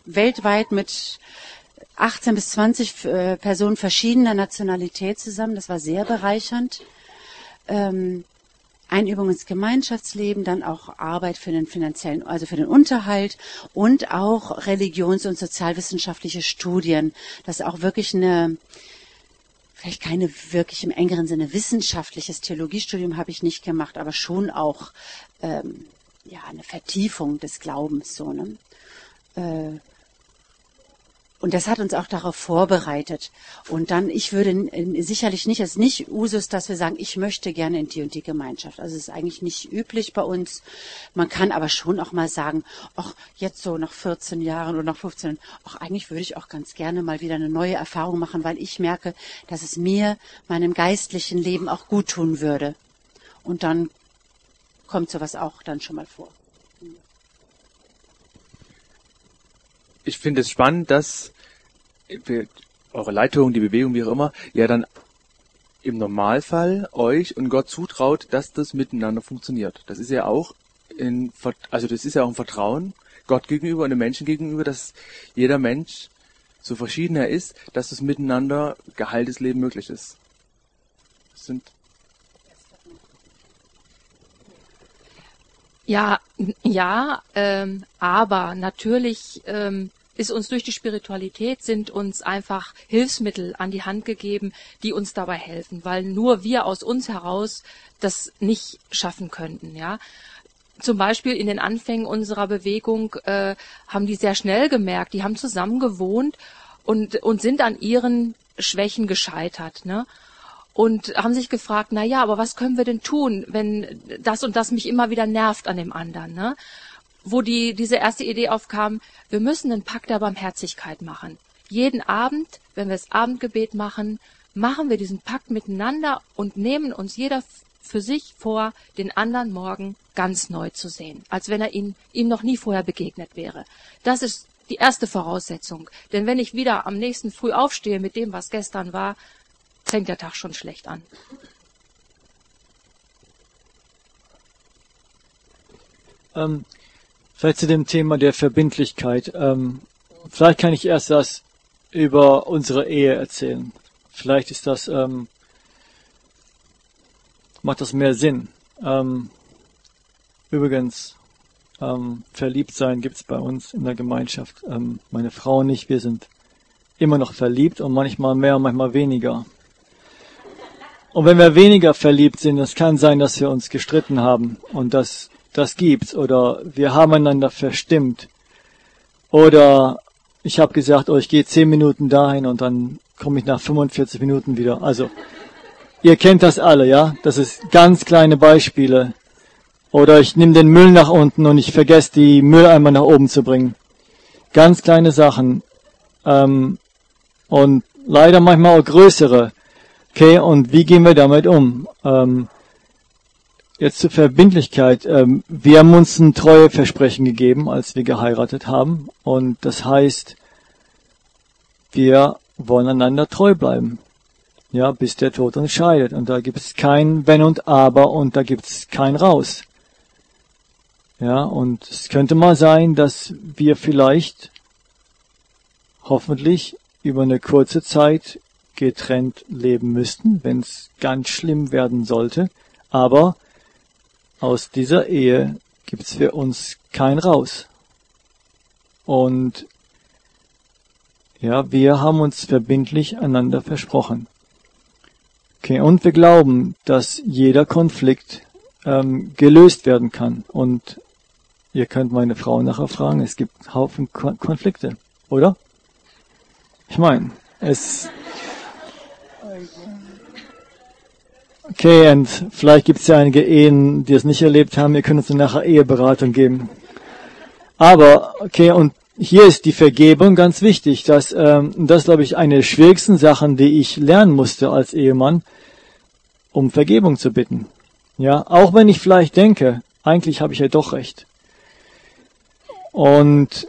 weltweit mit 18 bis 20 äh, Personen verschiedener Nationalität zusammen. Das war sehr bereichernd. Ähm, Einübung ins Gemeinschaftsleben, dann auch Arbeit für den finanziellen, also für den Unterhalt und auch religions- und sozialwissenschaftliche Studien. Das ist auch wirklich eine, vielleicht keine wirklich im engeren Sinne wissenschaftliches Theologiestudium habe ich nicht gemacht, aber schon auch ähm, ja eine Vertiefung des Glaubens so. Ne? Äh, und das hat uns auch darauf vorbereitet. Und dann, ich würde sicherlich nicht, es ist nicht Usus, dass wir sagen, ich möchte gerne in die und die Gemeinschaft. Also es ist eigentlich nicht üblich bei uns. Man kann aber schon auch mal sagen, ach, jetzt so nach 14 Jahren oder nach 15, ach, eigentlich würde ich auch ganz gerne mal wieder eine neue Erfahrung machen, weil ich merke, dass es mir, meinem geistlichen Leben auch gut tun würde. Und dann kommt sowas auch dann schon mal vor. Ich finde es spannend, dass eure Leitung, die Bewegung, wie auch immer, ja dann im Normalfall euch und Gott zutraut, dass das miteinander funktioniert. Das ist ja auch in, also das ist ja auch ein Vertrauen Gott gegenüber und dem Menschen gegenüber, dass jeder Mensch, so verschieden er ist, dass das miteinander geheiltes Leben möglich ist. Das sind Ja, ja, ähm, aber natürlich ähm, ist uns durch die Spiritualität sind uns einfach Hilfsmittel an die Hand gegeben, die uns dabei helfen, weil nur wir aus uns heraus das nicht schaffen könnten, ja. Zum Beispiel in den Anfängen unserer Bewegung äh, haben die sehr schnell gemerkt, die haben zusammen gewohnt und, und sind an ihren Schwächen gescheitert, ne? Und haben sich gefragt, na ja, aber was können wir denn tun, wenn das und das mich immer wieder nervt an dem anderen, ne? Wo die, diese erste Idee aufkam, wir müssen einen Pakt der Barmherzigkeit machen. Jeden Abend, wenn wir das Abendgebet machen, machen wir diesen Pakt miteinander und nehmen uns jeder für sich vor, den anderen morgen ganz neu zu sehen, als wenn er ihn, ihm noch nie vorher begegnet wäre. Das ist die erste Voraussetzung. Denn wenn ich wieder am nächsten Früh aufstehe mit dem, was gestern war, fängt der Tag schon schlecht an. Ähm, vielleicht zu dem Thema der Verbindlichkeit. Ähm, vielleicht kann ich erst das über unsere Ehe erzählen. Vielleicht ist das, ähm, macht das mehr Sinn. Ähm, übrigens, ähm, verliebt sein gibt's bei uns in der Gemeinschaft. Ähm, meine Frau und ich, wir sind immer noch verliebt und manchmal mehr manchmal weniger. Und wenn wir weniger verliebt sind, es kann sein, dass wir uns gestritten haben und das, das gibt's oder wir haben einander verstimmt oder ich habe gesagt, oh, ich gehe zehn Minuten dahin und dann komme ich nach 45 Minuten wieder. Also ihr kennt das alle, ja? Das ist ganz kleine Beispiele. Oder ich nehme den Müll nach unten und ich vergesse die Mülleimer nach oben zu bringen. Ganz kleine Sachen. Ähm, und leider manchmal auch größere. Okay, und wie gehen wir damit um? Ähm, jetzt zur Verbindlichkeit. Ähm, wir haben uns ein Treueversprechen gegeben, als wir geheiratet haben. Und das heißt, wir wollen einander treu bleiben. Ja, bis der Tod uns scheidet. Und da gibt es kein Wenn und Aber und da gibt es kein Raus. Ja, und es könnte mal sein, dass wir vielleicht hoffentlich über eine kurze Zeit getrennt leben müssten, wenn es ganz schlimm werden sollte. Aber aus dieser Ehe gibt's für uns kein Raus. Und ja, wir haben uns verbindlich einander versprochen. Okay, und wir glauben, dass jeder Konflikt ähm, gelöst werden kann. Und ihr könnt meine Frau nachher fragen, es gibt Haufen Konflikte, oder? Ich meine, es Okay, und vielleicht gibt es ja einige Ehen, die es nicht erlebt haben. Ihr könnt uns nachher Eheberatung geben. Aber, okay, und hier ist die Vergebung ganz wichtig. Dass, ähm, das glaube ich, eine der schwierigsten Sachen, die ich lernen musste als Ehemann, um Vergebung zu bitten. Ja, auch wenn ich vielleicht denke, eigentlich habe ich ja doch recht. Und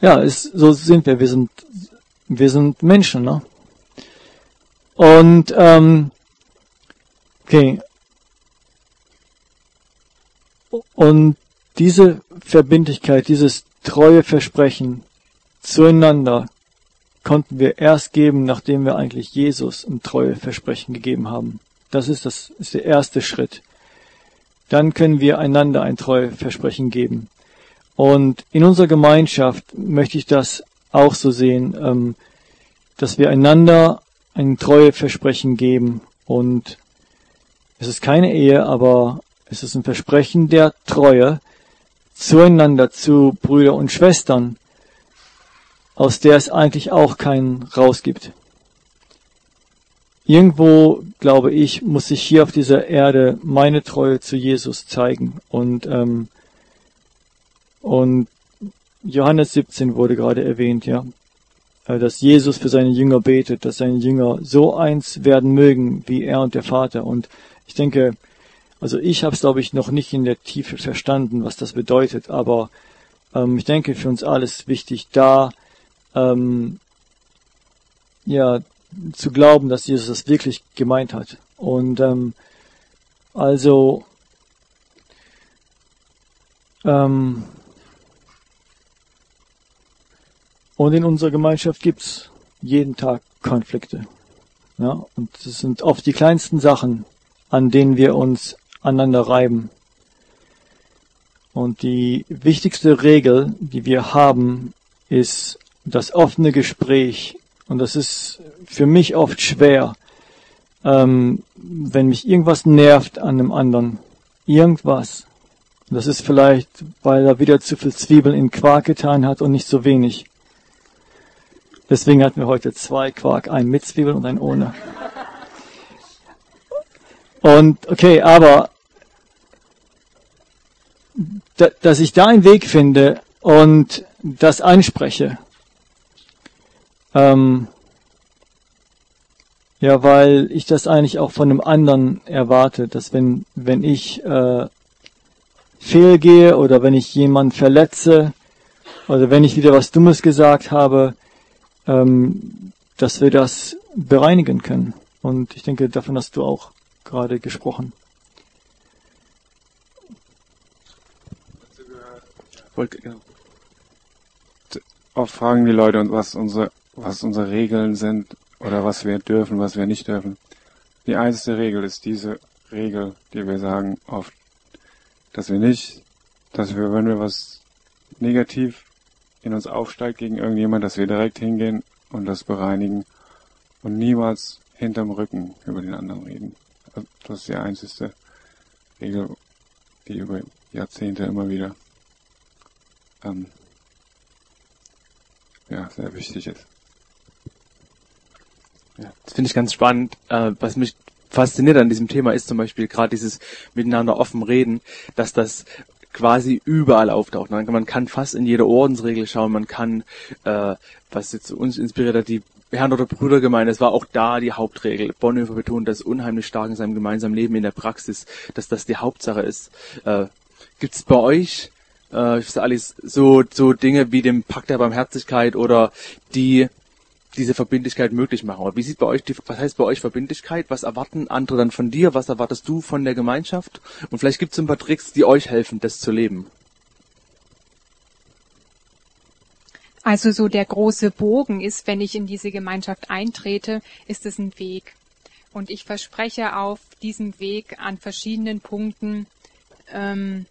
ja, es, so sind wir. Wir sind, wir sind Menschen, ne? Und ähm, okay. Und diese Verbindlichkeit, dieses treue Versprechen zueinander konnten wir erst geben, nachdem wir eigentlich Jesus ein treue Versprechen gegeben haben. Das ist das ist der erste Schritt. Dann können wir einander ein Treueversprechen geben. Und in unserer Gemeinschaft möchte ich das auch so sehen, ähm, dass wir einander ein Treueversprechen geben. Und es ist keine Ehe, aber es ist ein Versprechen der Treue zueinander, zu Brüder und Schwestern, aus der es eigentlich auch keinen rausgibt. Irgendwo, glaube ich, muss ich hier auf dieser Erde meine Treue zu Jesus zeigen. Und, ähm, und Johannes 17 wurde gerade erwähnt, ja. Äh, dass Jesus für seine Jünger betet, dass seine Jünger so eins werden mögen wie er und der Vater. Und ich denke, also ich habe es, glaube ich, noch nicht in der Tiefe verstanden, was das bedeutet, aber ähm, ich denke, für uns alles wichtig, da ähm, ja zu glauben, dass Jesus das wirklich gemeint hat. Und ähm, also ähm, und in unserer Gemeinschaft gibt's jeden Tag Konflikte. Ja, und es sind oft die kleinsten Sachen, an denen wir uns aneinander reiben. Und die wichtigste Regel, die wir haben, ist das offene Gespräch. Und das ist für mich oft schwer, ähm, wenn mich irgendwas nervt an einem anderen. Irgendwas. Das ist vielleicht, weil er wieder zu viel Zwiebeln in Quark getan hat und nicht so wenig. Deswegen hatten wir heute zwei Quark, einen mit Zwiebeln und einen ohne. Und okay, aber dass ich da einen Weg finde und das anspreche. Ähm, ja, weil ich das eigentlich auch von einem anderen erwarte, dass wenn, wenn ich äh, fehlgehe oder wenn ich jemanden verletze oder wenn ich wieder was Dummes gesagt habe, ähm, dass wir das bereinigen können. Und ich denke, davon hast du auch gerade gesprochen. Genau. Oft fragen die Leute, was unsere, was unsere Regeln sind oder was wir dürfen, was wir nicht dürfen. Die einzige Regel ist diese Regel, die wir sagen oft, dass wir nicht, dass wir, wenn wir was negativ in uns aufsteigt gegen irgendjemand, dass wir direkt hingehen und das bereinigen und niemals hinterm Rücken über den anderen reden. Das ist die einzige Regel, die über Jahrzehnte immer wieder ähm, ja, sehr wichtig ist. Ja, das finde ich ganz spannend. Äh, was mich fasziniert an diesem Thema ist zum Beispiel gerade dieses miteinander offen reden, dass das quasi überall auftaucht. Man kann fast in jede Ordensregel schauen, man kann, äh, was jetzt uns inspiriert hat, die Herrn oder Brüdergemeinde, es war auch da die Hauptregel. Bonhoeffer betont das unheimlich stark in seinem gemeinsamen Leben in der Praxis, dass das die Hauptsache ist. Äh, Gibt es bei euch äh, alles so so Dinge wie dem Pakt der Barmherzigkeit oder die diese Verbindlichkeit möglich machen. Aber wie sieht bei euch die, was heißt bei euch Verbindlichkeit? Was erwarten andere dann von dir? Was erwartest du von der Gemeinschaft? Und vielleicht gibt es ein paar Tricks, die euch helfen, das zu leben. Also so der große Bogen ist, wenn ich in diese Gemeinschaft eintrete, ist es ein Weg. Und ich verspreche auf diesem Weg an verschiedenen Punkten, ähm,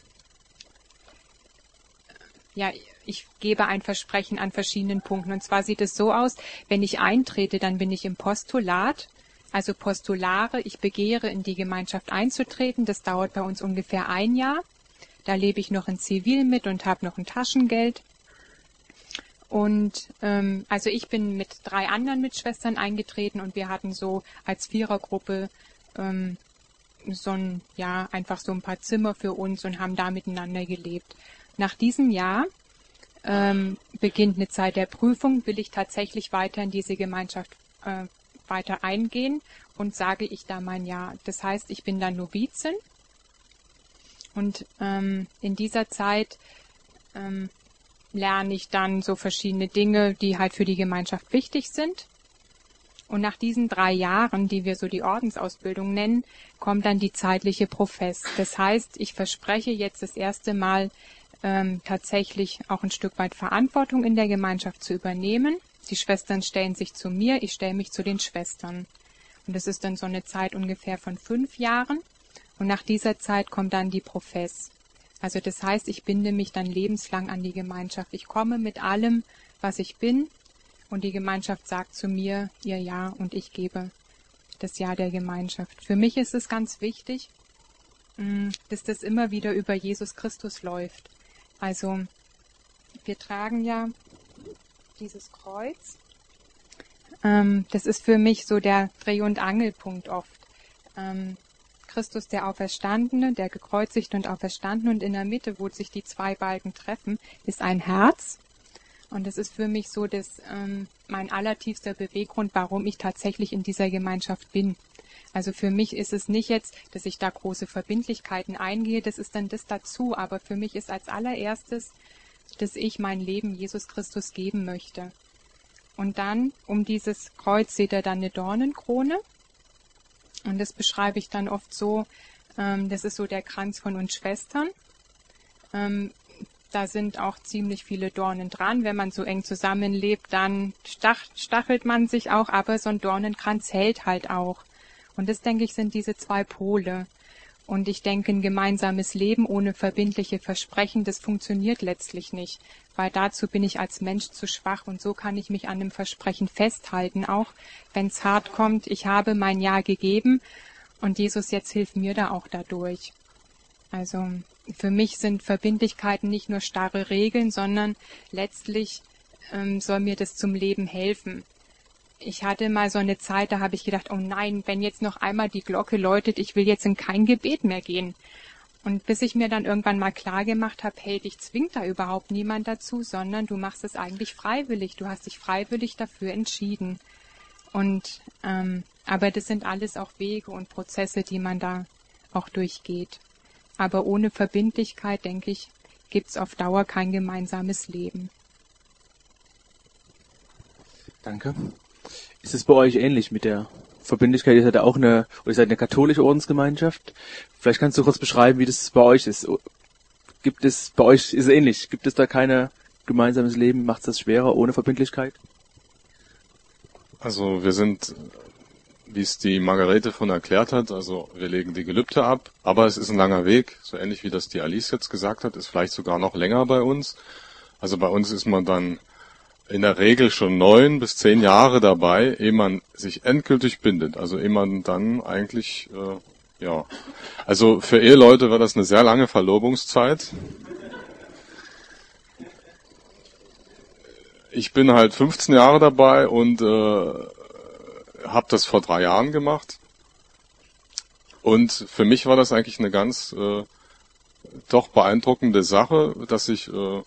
ja, ich gebe ein Versprechen an verschiedenen Punkten. Und zwar sieht es so aus, wenn ich eintrete, dann bin ich im Postulat, also Postulare, ich begehre in die Gemeinschaft einzutreten. Das dauert bei uns ungefähr ein Jahr. Da lebe ich noch in Zivil mit und habe noch ein Taschengeld. Und ähm, also ich bin mit drei anderen Mitschwestern eingetreten und wir hatten so als Vierergruppe ähm, so ein, ja, einfach so ein paar Zimmer für uns und haben da miteinander gelebt. Nach diesem Jahr ähm, beginnt eine Zeit der Prüfung, will ich tatsächlich weiter in diese Gemeinschaft äh, weiter eingehen und sage ich da mein Ja. Das heißt, ich bin dann Novizin und ähm, in dieser Zeit ähm, lerne ich dann so verschiedene Dinge, die halt für die Gemeinschaft wichtig sind. Und nach diesen drei Jahren, die wir so die Ordensausbildung nennen, kommt dann die zeitliche Profess. Das heißt, ich verspreche jetzt das erste Mal ähm, tatsächlich auch ein Stück weit Verantwortung in der Gemeinschaft zu übernehmen. Die Schwestern stellen sich zu mir, ich stelle mich zu den Schwestern. Und das ist dann so eine Zeit ungefähr von fünf Jahren. Und nach dieser Zeit kommt dann die Profess. Also das heißt, ich binde mich dann lebenslang an die Gemeinschaft. Ich komme mit allem, was ich bin, und die Gemeinschaft sagt zu mir ihr Ja und ich gebe das Ja der Gemeinschaft. Für mich ist es ganz wichtig, mm, dass das immer wieder über Jesus Christus läuft. Also wir tragen ja dieses Kreuz. Ähm, das ist für mich so der Dreh- und Angelpunkt oft. Christus der Auferstandene, der gekreuzigt und auferstanden und in der Mitte, wo sich die zwei Balken treffen, ist ein Herz. Und das ist für mich so das, ähm, mein allertiefster Beweggrund, warum ich tatsächlich in dieser Gemeinschaft bin. Also für mich ist es nicht jetzt, dass ich da große Verbindlichkeiten eingehe, das ist dann das dazu, aber für mich ist als allererstes, dass ich mein Leben Jesus Christus geben möchte. Und dann, um dieses Kreuz seht ihr dann eine Dornenkrone. Und das beschreibe ich dann oft so, ähm, das ist so der Kranz von uns Schwestern. Ähm, da sind auch ziemlich viele Dornen dran. Wenn man so eng zusammenlebt, dann stach, stachelt man sich auch, aber so ein Dornenkranz hält halt auch. Und das, denke ich, sind diese zwei Pole. Und ich denke, ein gemeinsames Leben ohne verbindliche Versprechen, das funktioniert letztlich nicht, weil dazu bin ich als Mensch zu schwach und so kann ich mich an dem Versprechen festhalten, auch wenn es hart kommt. Ich habe mein Ja gegeben und Jesus jetzt hilft mir da auch dadurch. Also für mich sind Verbindlichkeiten nicht nur starre Regeln, sondern letztlich ähm, soll mir das zum Leben helfen. Ich hatte mal so eine Zeit, da habe ich gedacht, oh nein, wenn jetzt noch einmal die Glocke läutet, ich will jetzt in kein Gebet mehr gehen. Und bis ich mir dann irgendwann mal klar gemacht habe, hey, dich zwingt da überhaupt niemand dazu, sondern du machst es eigentlich freiwillig. Du hast dich freiwillig dafür entschieden. Und ähm, aber das sind alles auch Wege und Prozesse, die man da auch durchgeht. Aber ohne Verbindlichkeit, denke ich, gibt's auf Dauer kein gemeinsames Leben. Danke. Ist es bei euch ähnlich mit der Verbindlichkeit? Ihr seid ja auch eine, oder ihr seid eine katholische Ordensgemeinschaft. Vielleicht kannst du kurz beschreiben, wie das bei euch ist. Gibt es, bei euch ist es ähnlich. Gibt es da keine gemeinsames Leben? Macht es das schwerer ohne Verbindlichkeit? Also wir sind wie es die Margarete von erklärt hat. Also wir legen die Gelübde ab, aber es ist ein langer Weg, so ähnlich wie das die Alice jetzt gesagt hat, ist vielleicht sogar noch länger bei uns. Also bei uns ist man dann in der Regel schon neun bis zehn Jahre dabei, ehe man sich endgültig bindet. Also ehe man dann eigentlich, äh, ja, also für Eheleute war das eine sehr lange Verlobungszeit. Ich bin halt 15 Jahre dabei und äh, habe das vor drei Jahren gemacht. Und für mich war das eigentlich eine ganz äh, doch beeindruckende Sache, dass ich äh,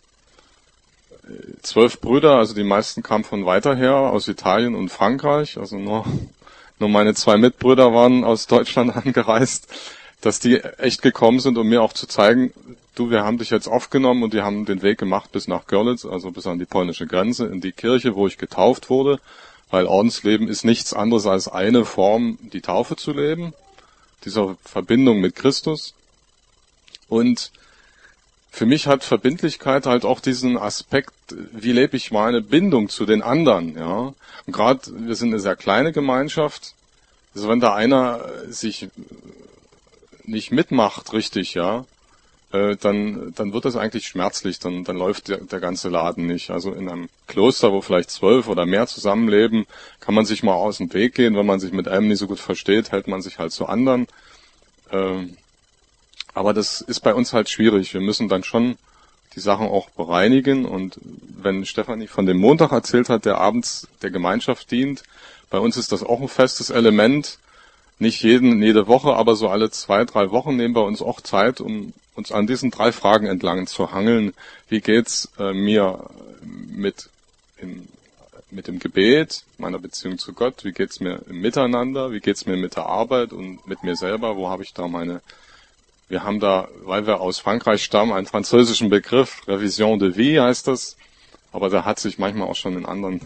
zwölf Brüder, also die meisten kamen von weiter her, aus Italien und Frankreich, also nur, nur meine zwei Mitbrüder waren aus Deutschland angereist, dass die echt gekommen sind, um mir auch zu zeigen, du, wir haben dich jetzt aufgenommen und die haben den Weg gemacht bis nach Görlitz, also bis an die polnische Grenze, in die Kirche, wo ich getauft wurde weil Ordensleben ist nichts anderes als eine Form, die Taufe zu leben, dieser Verbindung mit Christus. Und für mich hat Verbindlichkeit halt auch diesen Aspekt, wie lebe ich meine Bindung zu den anderen, ja. Und gerade, wir sind eine sehr kleine Gemeinschaft, also wenn da einer sich nicht mitmacht, richtig, ja, äh, dann, dann wird das eigentlich schmerzlich, dann, dann läuft der, der ganze Laden nicht. Also in einem Kloster, wo vielleicht zwölf oder mehr zusammenleben, kann man sich mal aus dem Weg gehen. Wenn man sich mit einem nicht so gut versteht, hält man sich halt zu anderen. Ähm, aber das ist bei uns halt schwierig. Wir müssen dann schon die Sachen auch bereinigen. Und wenn Stefanie von dem Montag erzählt hat, der abends der Gemeinschaft dient, bei uns ist das auch ein festes Element. Nicht jeden, jede Woche, aber so alle zwei, drei Wochen nehmen wir uns auch Zeit, um uns an diesen drei Fragen entlang zu hangeln. Wie geht's äh, mir mit, in, mit dem Gebet, meiner Beziehung zu Gott? Wie geht's mir im Miteinander? Wie geht's mir mit der Arbeit und mit mir selber? Wo habe ich da meine wir haben da, weil wir aus Frankreich stammen, einen französischen Begriff, Revision de vie heißt das, aber der hat sich manchmal auch schon in anderen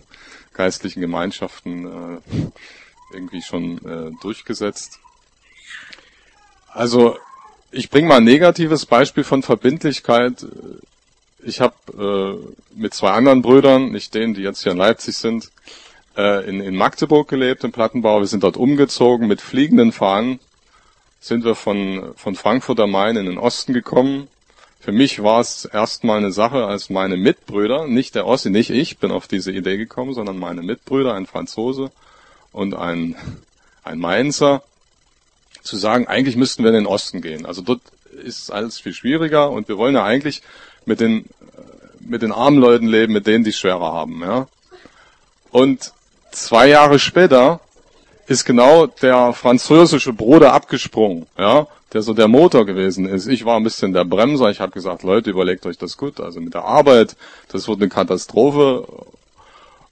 geistlichen Gemeinschaften äh, irgendwie schon äh, durchgesetzt. Also ich bringe mal ein negatives Beispiel von Verbindlichkeit. Ich habe äh, mit zwei anderen Brüdern, nicht denen, die jetzt hier in Leipzig sind, äh, in, in Magdeburg gelebt, im Plattenbau. Wir sind dort umgezogen. Mit fliegenden Fahnen sind wir von, von Frankfurt am Main in den Osten gekommen. Für mich war es erstmal eine Sache, als meine Mitbrüder, nicht der Ossi, nicht ich bin auf diese Idee gekommen, sondern meine Mitbrüder, ein Franzose und ein, ein Mainzer, zu sagen, eigentlich müssten wir in den Osten gehen. Also dort ist alles viel schwieriger und wir wollen ja eigentlich mit den, mit den armen Leuten leben, mit denen, die es schwerer haben. Ja? Und zwei Jahre später ist genau der französische Bruder abgesprungen, ja, der so der Motor gewesen ist. Ich war ein bisschen der Bremser. Ich habe gesagt, Leute, überlegt euch das gut. Also mit der Arbeit, das wird eine Katastrophe.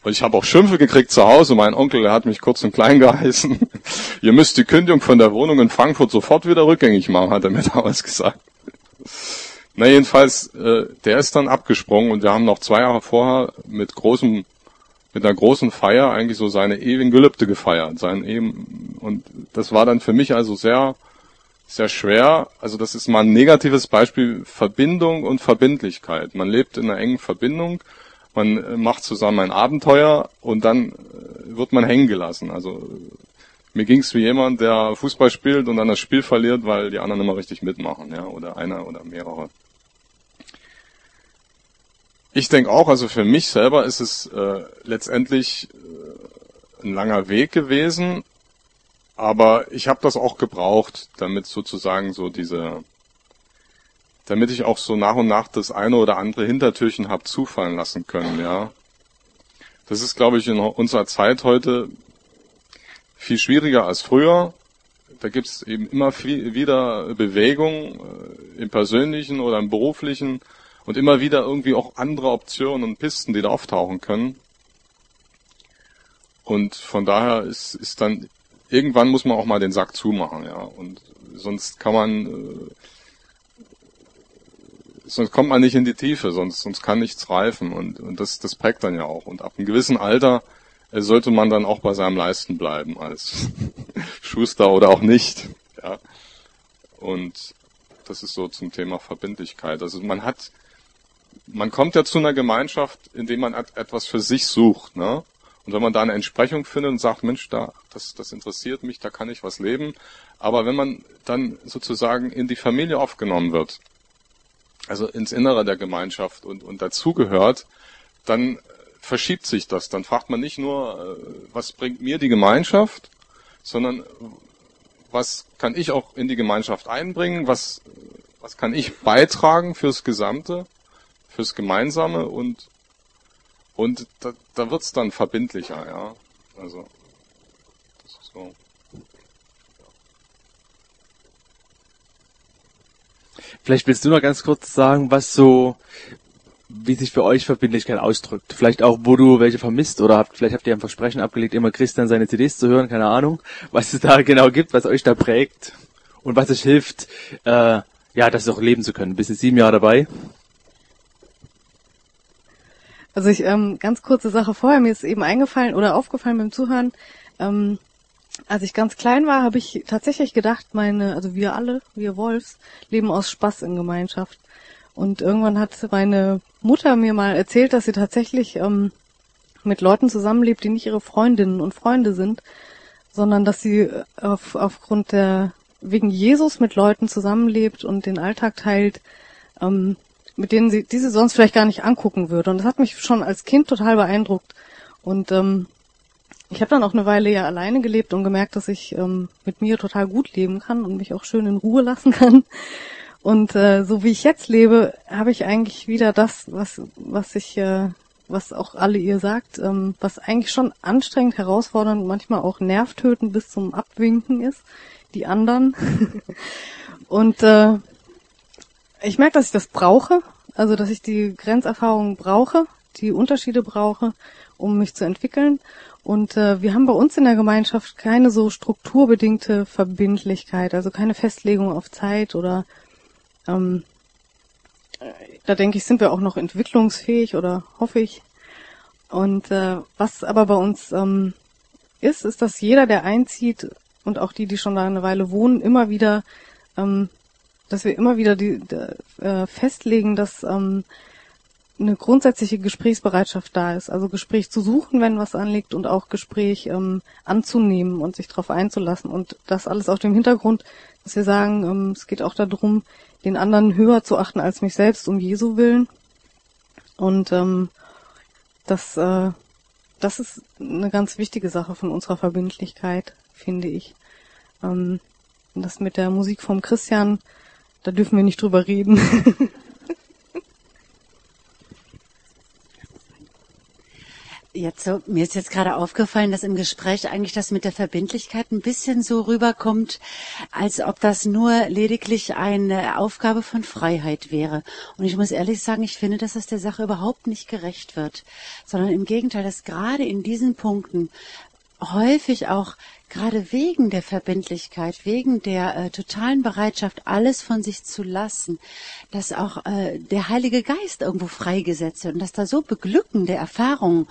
Und ich habe auch Schimpfe gekriegt zu Hause. Mein Onkel, hat mich kurz und klein geheißen. Ihr müsst die Kündigung von der Wohnung in Frankfurt sofort wieder rückgängig machen, hat er mir damals gesagt. Na jedenfalls, äh, der ist dann abgesprungen und wir haben noch zwei Jahre vorher mit großem mit einer großen Feier eigentlich so seine ewigen Gelübde gefeiert. Sein eben, und das war dann für mich also sehr, sehr schwer. Also das ist mal ein negatives Beispiel Verbindung und Verbindlichkeit. Man lebt in einer engen Verbindung, man äh, macht zusammen ein Abenteuer und dann äh, wird man hängen gelassen. Also mir ging's wie jemand, der Fußball spielt und dann das Spiel verliert, weil die anderen immer richtig mitmachen, ja, oder einer oder mehrere. Ich denke auch, also für mich selber ist es äh, letztendlich äh, ein langer Weg gewesen, aber ich habe das auch gebraucht, damit sozusagen so diese, damit ich auch so nach und nach das eine oder andere Hintertürchen hab zufallen lassen können, ja. Das ist, glaube ich, in unserer Zeit heute viel schwieriger als früher. Da gibt's eben immer viel, wieder Bewegung äh, im persönlichen oder im beruflichen und immer wieder irgendwie auch andere Optionen und Pisten, die da auftauchen können. Und von daher ist, ist dann, irgendwann muss man auch mal den Sack zumachen, ja. Und sonst kann man, äh, sonst kommt man nicht in die Tiefe, sonst, sonst kann nichts reifen. Und, und das, das prägt dann ja auch. Und ab einem gewissen Alter äh, sollte man dann auch bei seinem Leisten bleiben, als Schuster oder auch nicht, ja. Und das ist so zum Thema Verbindlichkeit. Also man hat, man kommt ja zu einer Gemeinschaft, indem man etwas für sich sucht, ne? Und wenn man da eine Entsprechung findet und sagt, Mensch, da, das, das interessiert mich, da kann ich was leben. Aber wenn man dann sozusagen in die Familie aufgenommen wird, also ins Innere der Gemeinschaft und, und dazugehört, dann verschiebt sich das. Dann fragt man nicht nur, äh, was bringt mir die Gemeinschaft, sondern was kann ich auch in die Gemeinschaft einbringen, was, was kann ich beitragen fürs Gesamte fürs Gemeinsame und und da, da wird's dann verbindlicher, ja. Also das ist so. Vielleicht willst du noch ganz kurz sagen, was so, wie sich für euch Verbindlichkeit ausdrückt. Vielleicht auch, wo du welche vermisst oder habt, vielleicht habt ihr ein Versprechen abgelegt, immer Christian seine CDs zu hören, keine Ahnung, was es da genau gibt, was euch da prägt und was euch hilft, äh, ja, das auch leben zu können. Bist du sieben Jahre dabei? Also ich, ähm, ganz kurze Sache vorher, mir ist eben eingefallen oder aufgefallen beim Zuhören, ähm, als ich ganz klein war, habe ich tatsächlich gedacht, meine, also wir alle, wir Wolfs, leben aus Spaß in Gemeinschaft. Und irgendwann hat meine Mutter mir mal erzählt, dass sie tatsächlich ähm, mit Leuten zusammenlebt, die nicht ihre Freundinnen und Freunde sind, sondern dass sie auf, aufgrund der wegen Jesus mit Leuten zusammenlebt und den Alltag teilt, ähm, mit denen sie diese sonst vielleicht gar nicht angucken würde. Und das hat mich schon als Kind total beeindruckt. Und ähm, ich habe dann auch eine Weile ja alleine gelebt und gemerkt, dass ich ähm, mit mir total gut leben kann und mich auch schön in Ruhe lassen kann. Und äh, so wie ich jetzt lebe, habe ich eigentlich wieder das, was was ich, äh, was auch alle ihr sagt, ähm, was eigentlich schon anstrengend, herausfordernd, manchmal auch nervtötend bis zum Abwinken ist, die anderen. und äh, ich merke, dass ich das brauche, also dass ich die Grenzerfahrungen brauche, die Unterschiede brauche, um mich zu entwickeln. Und äh, wir haben bei uns in der Gemeinschaft keine so strukturbedingte Verbindlichkeit, also keine Festlegung auf Zeit oder ähm, da denke ich, sind wir auch noch entwicklungsfähig oder hoffe ich. Und äh, was aber bei uns ähm, ist, ist, dass jeder, der einzieht und auch die, die schon da eine Weile wohnen, immer wieder ähm, dass wir immer wieder die, die, äh, festlegen, dass ähm, eine grundsätzliche Gesprächsbereitschaft da ist. Also Gespräch zu suchen, wenn was anliegt und auch Gespräch ähm, anzunehmen und sich darauf einzulassen. Und das alles auf dem Hintergrund, dass wir sagen, ähm, es geht auch darum, den anderen höher zu achten als mich selbst, um Jesu willen. Und ähm, das, äh, das ist eine ganz wichtige Sache von unserer Verbindlichkeit, finde ich. Ähm, das mit der Musik vom Christian, da dürfen wir nicht drüber reden. Jetzt so, mir ist jetzt gerade aufgefallen, dass im Gespräch eigentlich das mit der Verbindlichkeit ein bisschen so rüberkommt, als ob das nur lediglich eine Aufgabe von Freiheit wäre. Und ich muss ehrlich sagen, ich finde, dass das der Sache überhaupt nicht gerecht wird, sondern im Gegenteil, dass gerade in diesen Punkten häufig auch gerade wegen der Verbindlichkeit, wegen der äh, totalen Bereitschaft, alles von sich zu lassen, dass auch äh, der Heilige Geist irgendwo freigesetzt wird und dass da so beglückende Erfahrungen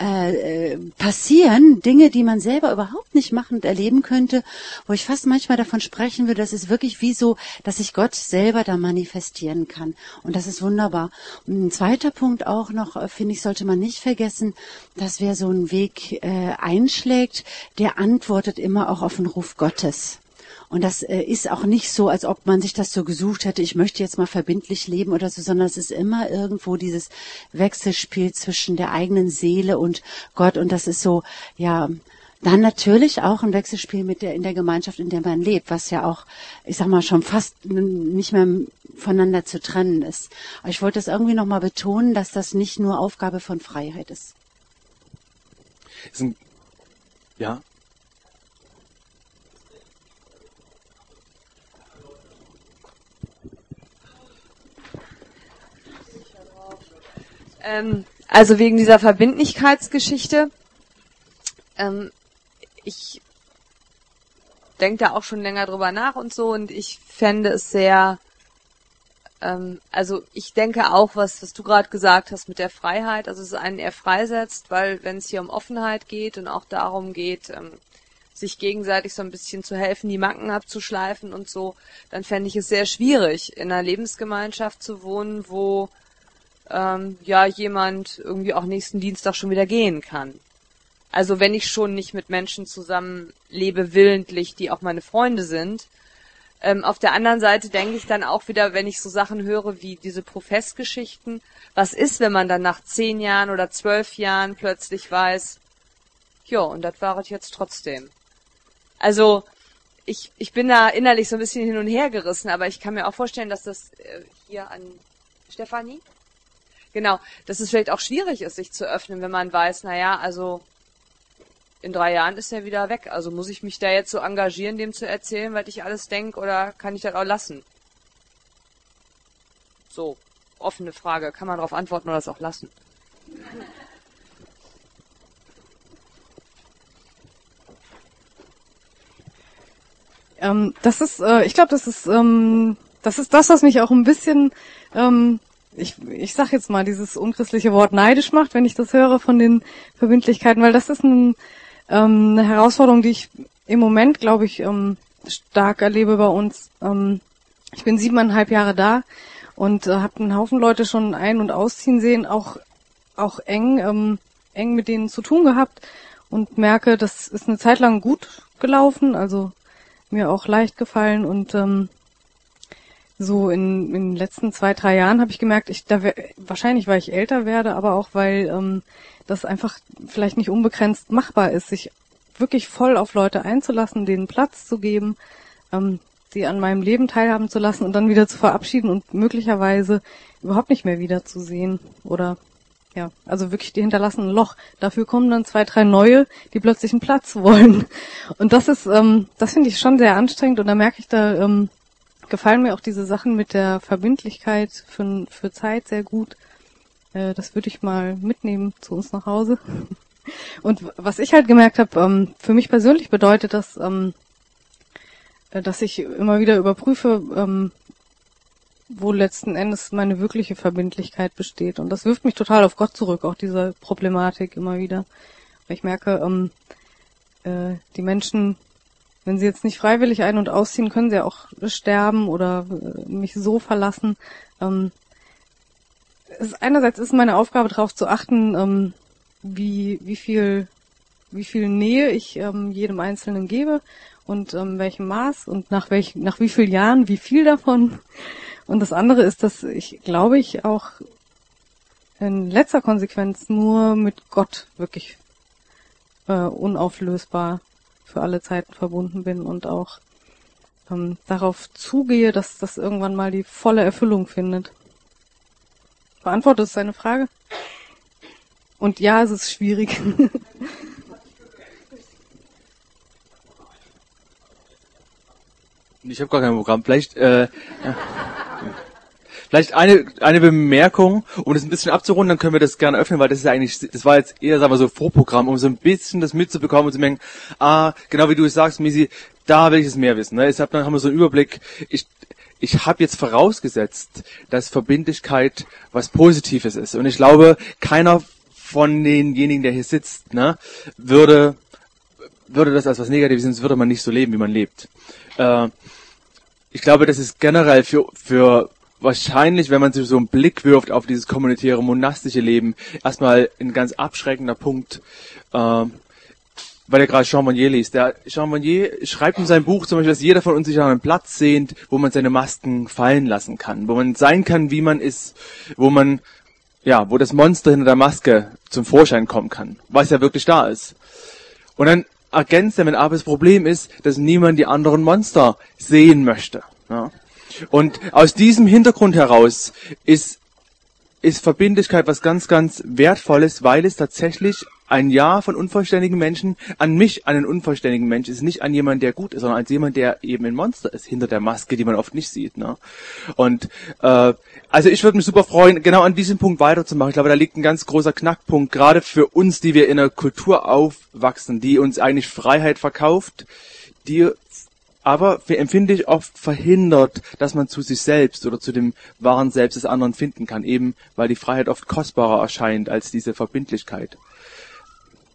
äh, äh, passieren, Dinge, die man selber überhaupt nicht machen und erleben könnte, wo ich fast manchmal davon sprechen würde, das ist wirklich wie so, dass sich Gott selber da manifestieren kann. Und das ist wunderbar. Und ein zweiter Punkt auch noch, äh, finde ich, sollte man nicht vergessen, dass wer so einen Weg äh, einschlägt, der antwortet antwortet immer auch auf den Ruf Gottes. Und das äh, ist auch nicht so, als ob man sich das so gesucht hätte, ich möchte jetzt mal verbindlich leben oder so, sondern es ist immer irgendwo dieses Wechselspiel zwischen der eigenen Seele und Gott. Und das ist so, ja, dann natürlich auch ein Wechselspiel mit der, in der Gemeinschaft, in der man lebt, was ja auch, ich sag mal, schon fast nicht mehr voneinander zu trennen ist. Aber ich wollte das irgendwie nochmal betonen, dass das nicht nur Aufgabe von Freiheit ist. Ja, Ähm, also wegen dieser Verbindlichkeitsgeschichte. Ähm, ich denke da auch schon länger drüber nach und so und ich fände es sehr, ähm, also ich denke auch, was, was du gerade gesagt hast mit der Freiheit, also es einen eher freisetzt, weil wenn es hier um Offenheit geht und auch darum geht, ähm, sich gegenseitig so ein bisschen zu helfen, die Macken abzuschleifen und so, dann fände ich es sehr schwierig, in einer Lebensgemeinschaft zu wohnen, wo ähm, ja jemand irgendwie auch nächsten Dienstag schon wieder gehen kann. Also wenn ich schon nicht mit Menschen zusammenlebe, willentlich, die auch meine Freunde sind. Ähm, auf der anderen Seite denke ich dann auch wieder, wenn ich so Sachen höre wie diese Professgeschichten, was ist, wenn man dann nach zehn Jahren oder zwölf Jahren plötzlich weiß, ja, und das war es jetzt trotzdem. Also ich, ich bin da innerlich so ein bisschen hin und her gerissen, aber ich kann mir auch vorstellen, dass das äh, hier an Stefanie? Genau, dass es vielleicht auch schwierig ist, sich zu öffnen, wenn man weiß, naja, also in drei Jahren ist er wieder weg. Also muss ich mich da jetzt so engagieren, dem zu erzählen, was ich alles denke, oder kann ich das auch lassen? So, offene Frage. Kann man darauf antworten oder das auch lassen? Ähm, das ist, äh, ich glaube, das ist, ähm, das ist das, was mich auch ein bisschen ähm, ich, ich sag jetzt mal dieses unchristliche Wort neidisch macht, wenn ich das höre von den Verbindlichkeiten, weil das ist ein, ähm, eine Herausforderung, die ich im Moment, glaube ich, ähm, stark erlebe bei uns. Ähm, ich bin siebeneinhalb Jahre da und äh, habe einen Haufen Leute schon ein- und ausziehen sehen, auch auch eng ähm, eng mit denen zu tun gehabt und merke, das ist eine Zeit lang gut gelaufen, also mir auch leicht gefallen und ähm, so in, in den letzten zwei, drei Jahren habe ich gemerkt, ich da wahrscheinlich, weil ich älter werde, aber auch weil ähm, das einfach vielleicht nicht unbegrenzt machbar ist, sich wirklich voll auf Leute einzulassen, denen Platz zu geben, ähm, sie an meinem Leben teilhaben zu lassen und dann wieder zu verabschieden und möglicherweise überhaupt nicht mehr wiederzusehen oder ja, also wirklich die hinterlassen ein Loch. Dafür kommen dann zwei, drei neue, die plötzlich einen Platz wollen. Und das ist, ähm, das finde ich schon sehr anstrengend und da merke ich da, ähm, gefallen mir auch diese Sachen mit der Verbindlichkeit für, für Zeit sehr gut. Äh, das würde ich mal mitnehmen zu uns nach Hause. Und was ich halt gemerkt habe, ähm, für mich persönlich bedeutet das, ähm, äh, dass ich immer wieder überprüfe, ähm, wo letzten Endes meine wirkliche Verbindlichkeit besteht. Und das wirft mich total auf Gott zurück, auch diese Problematik immer wieder. Weil ich merke, ähm, äh, die Menschen wenn sie jetzt nicht freiwillig ein- und ausziehen, können sie auch sterben oder äh, mich so verlassen. Ähm, ist, einerseits ist meine Aufgabe darauf zu achten, ähm, wie, wie viel, wie viel Nähe ich ähm, jedem Einzelnen gebe und ähm, welchem Maß und nach welch, nach wie vielen Jahren, wie viel davon. Und das andere ist, dass ich, glaube ich, auch in letzter Konsequenz nur mit Gott wirklich äh, unauflösbar für alle Zeiten verbunden bin und auch ähm, darauf zugehe, dass das irgendwann mal die volle Erfüllung findet. Beantwortet es seine Frage? Und ja, es ist schwierig. Ich habe gar kein Programm. Vielleicht, äh, vielleicht eine eine Bemerkung, um das ein bisschen abzurunden, dann können wir das gerne öffnen, weil das ist eigentlich, das war jetzt eher, sagen wir so, Vorprogramm, um so ein bisschen das mitzubekommen und zu merken, ah, genau wie du es sagst, Misi, da will ich es mehr wissen. Ne? Jetzt dann haben wir so einen Überblick. Ich, ich habe jetzt vorausgesetzt, dass Verbindlichkeit was Positives ist. Und ich glaube, keiner von denjenigen, der hier sitzt, ne, würde, würde das als was Negatives sehen, sonst würde man nicht so leben, wie man lebt. Äh, ich glaube, das ist generell für, für wahrscheinlich, wenn man sich so einen Blick wirft auf dieses kommunitäre, monastische Leben, erstmal ein ganz abschreckender Punkt, äh, weil er gerade Jean Monnier liest. Der Jean Monnier schreibt in seinem Buch zum Beispiel, dass jeder von uns sich an einem Platz sehnt, wo man seine Masken fallen lassen kann, wo man sein kann, wie man ist, wo man, ja, wo das Monster hinter der Maske zum Vorschein kommen kann, was ja wirklich da ist. Und dann ergänzt er mit, aber das Problem ist, dass niemand die anderen Monster sehen möchte. Ja. Und aus diesem Hintergrund heraus ist, ist Verbindlichkeit was ganz, ganz Wertvolles, weil es tatsächlich ein Ja von unvollständigen Menschen an mich, an einen unvollständigen Mensch, ist nicht an jemand, der gut ist, sondern als jemand, der eben ein Monster ist, hinter der Maske, die man oft nicht sieht. Ne? Und äh, also ich würde mich super freuen, genau an diesem Punkt weiterzumachen. Ich glaube, da liegt ein ganz großer Knackpunkt, gerade für uns, die wir in einer Kultur aufwachsen, die uns eigentlich Freiheit verkauft, die aber empfinde ich oft verhindert, dass man zu sich selbst oder zu dem wahren Selbst des anderen finden kann, eben weil die Freiheit oft kostbarer erscheint als diese Verbindlichkeit.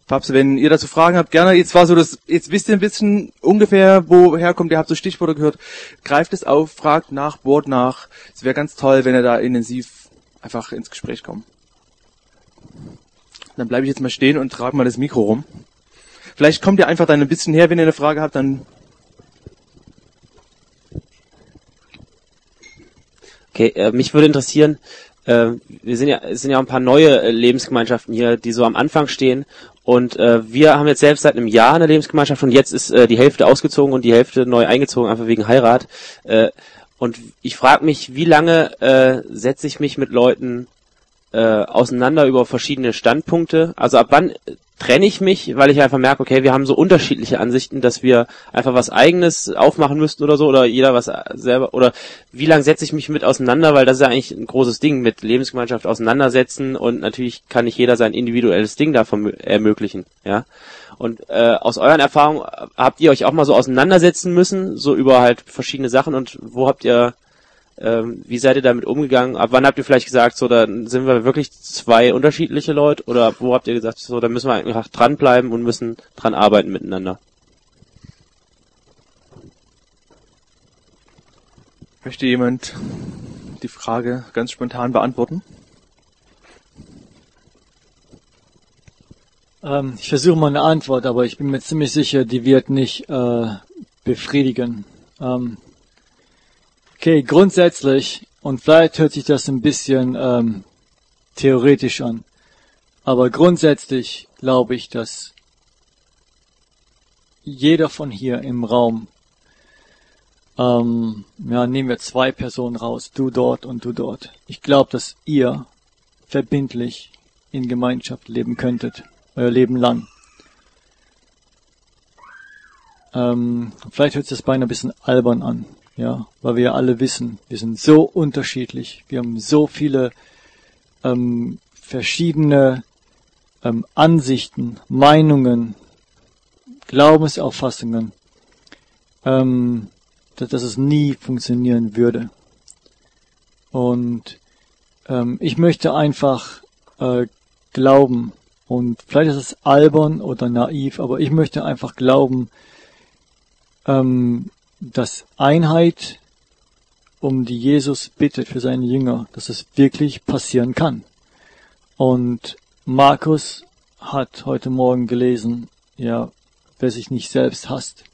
Papst, wenn ihr dazu Fragen habt, gerne. Jetzt war so das, jetzt wisst ihr ein bisschen ungefähr, woher kommt. Ihr habt so Stichworte gehört. Greift es auf, fragt nach, bohrt nach. Es wäre ganz toll, wenn ihr da intensiv einfach ins Gespräch kommt. Dann bleibe ich jetzt mal stehen und trage mal das Mikro rum. Vielleicht kommt ihr einfach dann ein bisschen her, wenn ihr eine Frage habt, dann. Okay, äh, mich würde interessieren, äh, wir sind ja, es sind ja auch ein paar neue äh, Lebensgemeinschaften hier, die so am Anfang stehen und äh, wir haben jetzt selbst seit einem Jahr eine Lebensgemeinschaft und jetzt ist äh, die Hälfte ausgezogen und die Hälfte neu eingezogen, einfach wegen Heirat. Äh, und ich frage mich, wie lange äh, setze ich mich mit Leuten äh, auseinander über verschiedene Standpunkte? Also ab wann trenne ich mich, weil ich einfach merke, okay, wir haben so unterschiedliche Ansichten, dass wir einfach was eigenes aufmachen müssten oder so, oder jeder was selber, oder wie lange setze ich mich mit auseinander, weil das ist ja eigentlich ein großes Ding mit Lebensgemeinschaft auseinandersetzen und natürlich kann nicht jeder sein individuelles Ding davon ermöglichen, ja. Und äh, aus euren Erfahrungen habt ihr euch auch mal so auseinandersetzen müssen, so über halt verschiedene Sachen und wo habt ihr ähm, wie seid ihr damit umgegangen? Ab wann habt ihr vielleicht gesagt, so, da sind wir wirklich zwei unterschiedliche Leute? Oder wo habt ihr gesagt, so, da müssen wir einfach dranbleiben und müssen dran arbeiten miteinander? Möchte jemand die Frage ganz spontan beantworten? Ähm, ich versuche mal eine Antwort, aber ich bin mir ziemlich sicher, die wird nicht äh, befriedigen. Ähm, Okay, grundsätzlich, und vielleicht hört sich das ein bisschen ähm, theoretisch an, aber grundsätzlich glaube ich, dass jeder von hier im Raum, ähm, ja, nehmen wir zwei Personen raus, du dort und du dort. Ich glaube, dass ihr verbindlich in Gemeinschaft leben könntet, euer Leben lang. Ähm, vielleicht hört sich das beinahe ein bisschen albern an, ja, weil wir alle wissen, wir sind so unterschiedlich, wir haben so viele ähm, verschiedene ähm, Ansichten, Meinungen, Glaubensauffassungen, ähm, dass, dass es nie funktionieren würde. Und ähm, ich möchte einfach äh, glauben, und vielleicht ist es albern oder naiv, aber ich möchte einfach glauben, ähm, dass Einheit um die Jesus bittet für seine Jünger, dass es wirklich passieren kann. Und Markus hat heute Morgen gelesen, ja, wer sich nicht selbst hasst,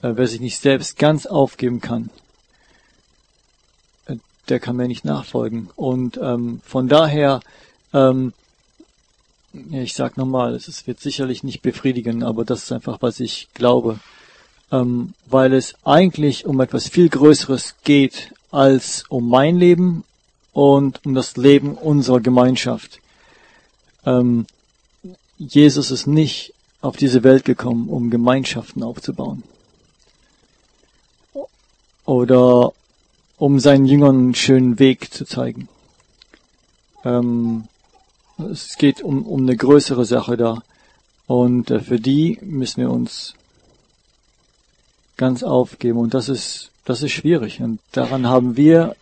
äh, wer sich nicht selbst ganz aufgeben kann, äh, der kann mir nicht nachfolgen. Und ähm, von daher, ähm, ich sag nochmal, es wird sicherlich nicht befriedigen, aber das ist einfach, was ich glaube, ähm, weil es eigentlich um etwas viel Größeres geht als um mein Leben und um das Leben unserer Gemeinschaft. Ähm, Jesus ist nicht auf diese Welt gekommen, um Gemeinschaften aufzubauen. Oder um seinen Jüngern einen schönen Weg zu zeigen. Ähm, es geht um, um eine größere Sache da. Und äh, für die müssen wir uns ganz aufgeben. Und das ist, das ist schwierig. Und daran haben wir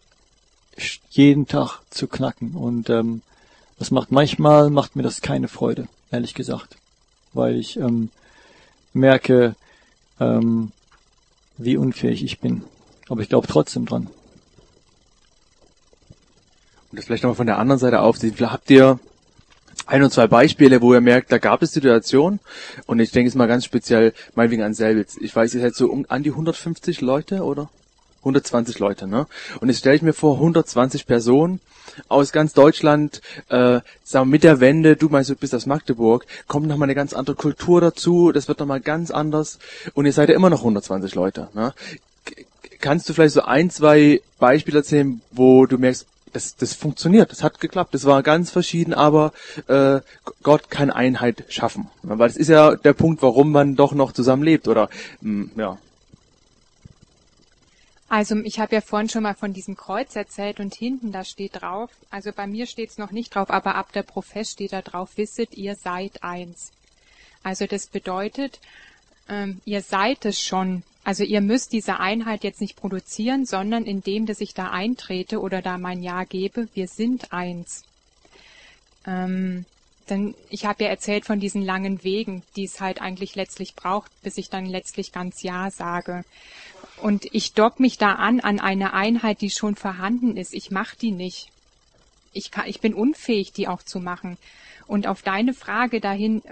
jeden Tag zu knacken. Und ähm, das macht manchmal macht mir das keine Freude, ehrlich gesagt, weil ich ähm, merke, ähm, wie unfähig ich bin. Aber ich glaube trotzdem dran. Und das vielleicht nochmal von der anderen Seite aufsieht. Habt ihr ein oder zwei Beispiele, wo ihr merkt, da gab es Situationen und ich denke es mal ganz speziell meinetwegen an Selbitz. Ich weiß, ihr seid so um, an die 150 Leute oder 120 Leute, ne? Und jetzt stelle ich mir vor, 120 Personen aus ganz Deutschland, äh, sagen wir, mit der Wende, du meinst, du bist aus Magdeburg, kommt nochmal eine ganz andere Kultur dazu, das wird nochmal ganz anders und ihr seid ja immer noch 120 Leute, ne? Kannst du vielleicht so ein, zwei Beispiele erzählen, wo du merkst, das, das funktioniert, das hat geklappt, das war ganz verschieden, aber äh, Gott kann Einheit schaffen. Weil das ist ja der Punkt, warum man doch noch zusammen lebt, oder mh, ja. Also ich habe ja vorhin schon mal von diesem Kreuz erzählt und hinten da steht drauf, also bei mir steht es noch nicht drauf, aber ab der Profess steht da drauf, wisset, ihr seid eins. Also das bedeutet, ähm, ihr seid es schon. Also ihr müsst diese Einheit jetzt nicht produzieren, sondern indem, dass ich da eintrete oder da mein Ja gebe, wir sind eins. Ähm, denn ich habe ja erzählt von diesen langen Wegen, die es halt eigentlich letztlich braucht, bis ich dann letztlich ganz Ja sage. Und ich dock mich da an an eine Einheit, die schon vorhanden ist. Ich mache die nicht. Ich, kann, ich bin unfähig, die auch zu machen. Und auf deine Frage dahin,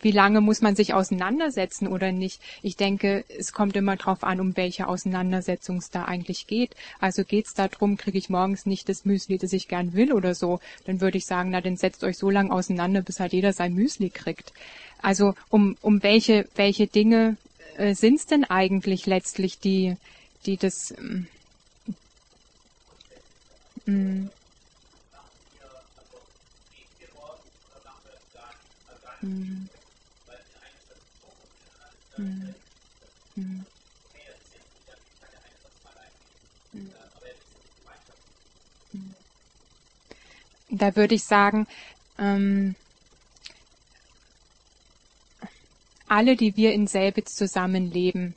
wie lange muss man sich auseinandersetzen oder nicht? Ich denke, es kommt immer darauf an, um welche Auseinandersetzung es da eigentlich geht. Also geht es darum, kriege ich morgens nicht das Müsli, das ich gern will oder so, dann würde ich sagen, na dann setzt euch so lange auseinander, bis halt jeder sein Müsli kriegt. Also um, um welche, welche Dinge äh, sind es denn eigentlich letztlich, die, die das ähm, Da würde ich sagen, ähm, alle, die wir in Selbitz zusammenleben,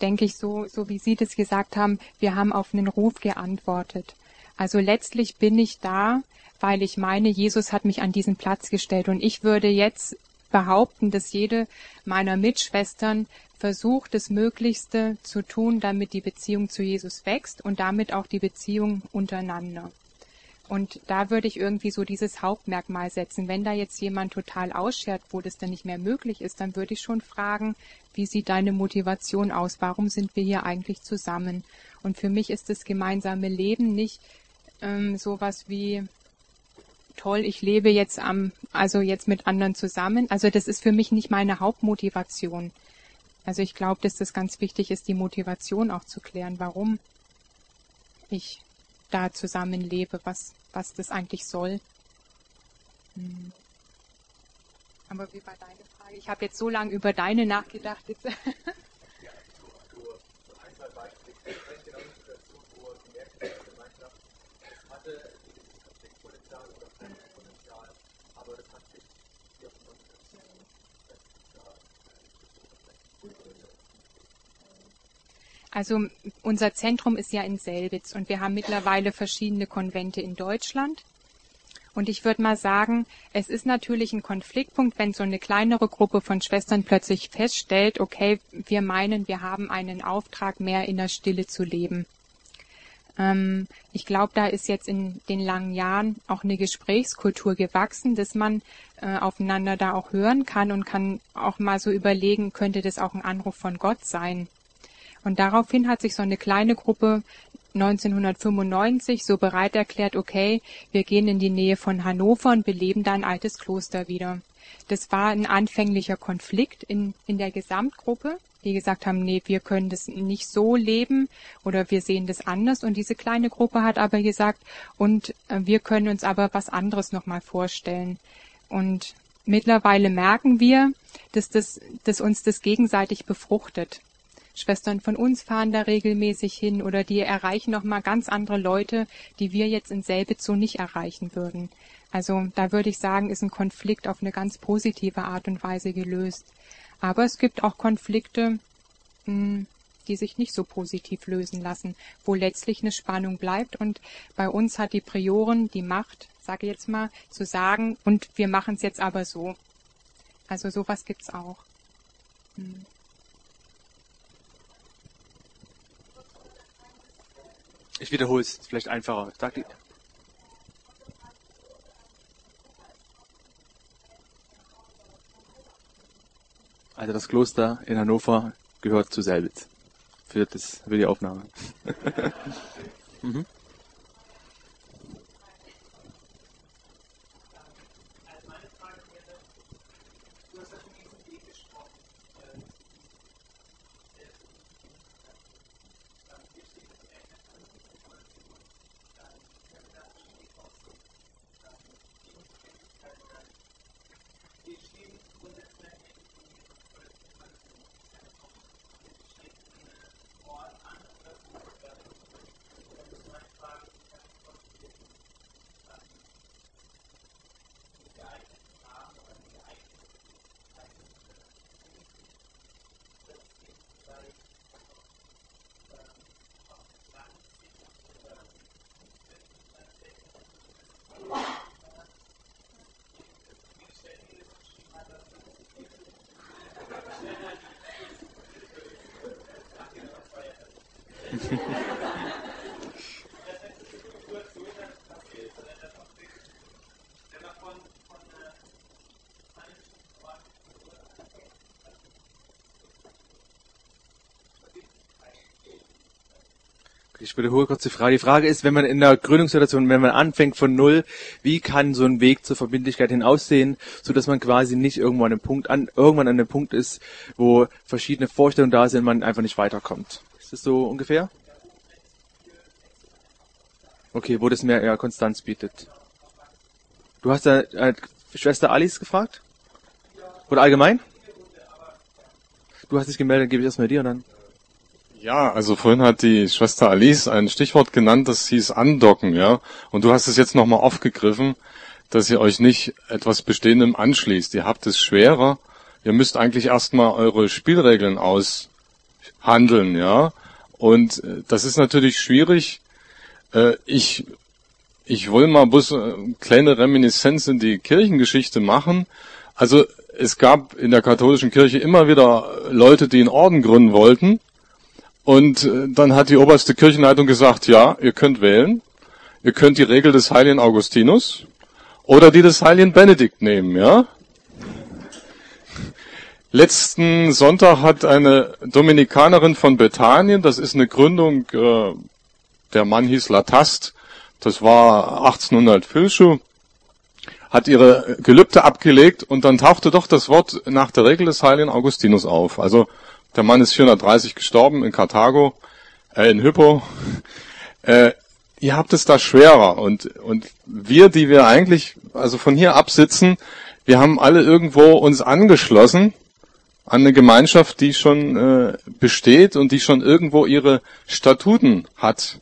denke ich so, so wie Sie das gesagt haben, wir haben auf einen Ruf geantwortet. Also letztlich bin ich da, weil ich meine, Jesus hat mich an diesen Platz gestellt. Und ich würde jetzt behaupten, dass jede meiner Mitschwestern versucht, das Möglichste zu tun, damit die Beziehung zu Jesus wächst und damit auch die Beziehung untereinander. Und da würde ich irgendwie so dieses Hauptmerkmal setzen. Wenn da jetzt jemand total ausschert, wo das dann nicht mehr möglich ist, dann würde ich schon fragen, wie sieht deine Motivation aus? Warum sind wir hier eigentlich zusammen? Und für mich ist das gemeinsame Leben nicht ähm, sowas wie toll, ich lebe jetzt am, also jetzt mit anderen zusammen. Also das ist für mich nicht meine Hauptmotivation. Also ich glaube, dass das ganz wichtig ist, die Motivation auch zu klären, warum ich da zusammenlebe, was, was das eigentlich soll. Hm. Aber wie war deine Frage? Ich habe jetzt so lange über deine nachgedacht. Jetzt. Also unser Zentrum ist ja in Selbitz und wir haben mittlerweile verschiedene Konvente in Deutschland. Und ich würde mal sagen, es ist natürlich ein Konfliktpunkt, wenn so eine kleinere Gruppe von Schwestern plötzlich feststellt, okay, wir meinen, wir haben einen Auftrag, mehr in der Stille zu leben. Ähm, ich glaube, da ist jetzt in den langen Jahren auch eine Gesprächskultur gewachsen, dass man äh, aufeinander da auch hören kann und kann auch mal so überlegen, könnte das auch ein Anruf von Gott sein. Und daraufhin hat sich so eine kleine Gruppe 1995 so bereit erklärt, okay, wir gehen in die Nähe von Hannover und beleben da ein altes Kloster wieder. Das war ein anfänglicher Konflikt in, in der Gesamtgruppe, die gesagt haben, nee, wir können das nicht so leben oder wir sehen das anders. Und diese kleine Gruppe hat aber gesagt, und äh, wir können uns aber was anderes nochmal vorstellen. Und mittlerweile merken wir, dass, das, dass uns das gegenseitig befruchtet. Schwestern von uns fahren da regelmäßig hin oder die erreichen nochmal ganz andere Leute, die wir jetzt in Selbitz so nicht erreichen würden. Also da würde ich sagen, ist ein Konflikt auf eine ganz positive Art und Weise gelöst. Aber es gibt auch Konflikte, hm, die sich nicht so positiv lösen lassen, wo letztlich eine Spannung bleibt. Und bei uns hat die Prioren die Macht, sage ich jetzt mal, zu sagen, und wir machen es jetzt aber so. Also sowas gibt's auch. Hm. Ich wiederhole es, vielleicht einfacher. Sag die. Also das Kloster in Hannover gehört zu Selbitz. Für, das, für die Aufnahme. mhm. Ich wiederhole kurz die Frage. Die Frage ist, wenn man in der Gründungssituation, wenn man anfängt von Null, wie kann so ein Weg zur Verbindlichkeit hin aussehen, so dass man quasi nicht irgendwann an einem Punkt an, irgendwann an einem Punkt ist, wo verschiedene Vorstellungen da sind, man einfach nicht weiterkommt. Ist das so ungefähr? Okay, wo das mehr eher Konstanz bietet. Du hast da äh, Schwester Alice gefragt? Oder allgemein? Du hast dich gemeldet, gebe ich erstmal dir und dann. Ja, also vorhin hat die Schwester Alice ein Stichwort genannt, das hieß andocken, ja. Und du hast es jetzt nochmal aufgegriffen, dass ihr euch nicht etwas Bestehendem anschließt. Ihr habt es schwerer. Ihr müsst eigentlich erstmal eure Spielregeln aushandeln, ja. Und äh, das ist natürlich schwierig. Äh, ich, ich will mal bloß eine kleine Reminiszenz in die Kirchengeschichte machen. Also es gab in der katholischen Kirche immer wieder Leute, die einen Orden gründen wollten und äh, dann hat die oberste Kirchenleitung gesagt, ja, ihr könnt wählen. Ihr könnt die Regel des heiligen Augustinus oder die des heiligen Benedikt nehmen, ja. Letzten Sonntag hat eine Dominikanerin von Bethanien, das ist eine Gründung, äh, der Mann hieß Latast, das war 1800 Filschuh, hat ihre Gelübde abgelegt und dann tauchte doch das Wort nach der Regel des heiligen Augustinus auf. Also der Mann ist 430 gestorben in Karthago, äh, in Hippo. Äh, ihr habt es da schwerer und, und wir, die wir eigentlich, also von hier absitzen, wir haben alle irgendwo uns angeschlossen an eine Gemeinschaft, die schon äh, besteht und die schon irgendwo ihre Statuten hat.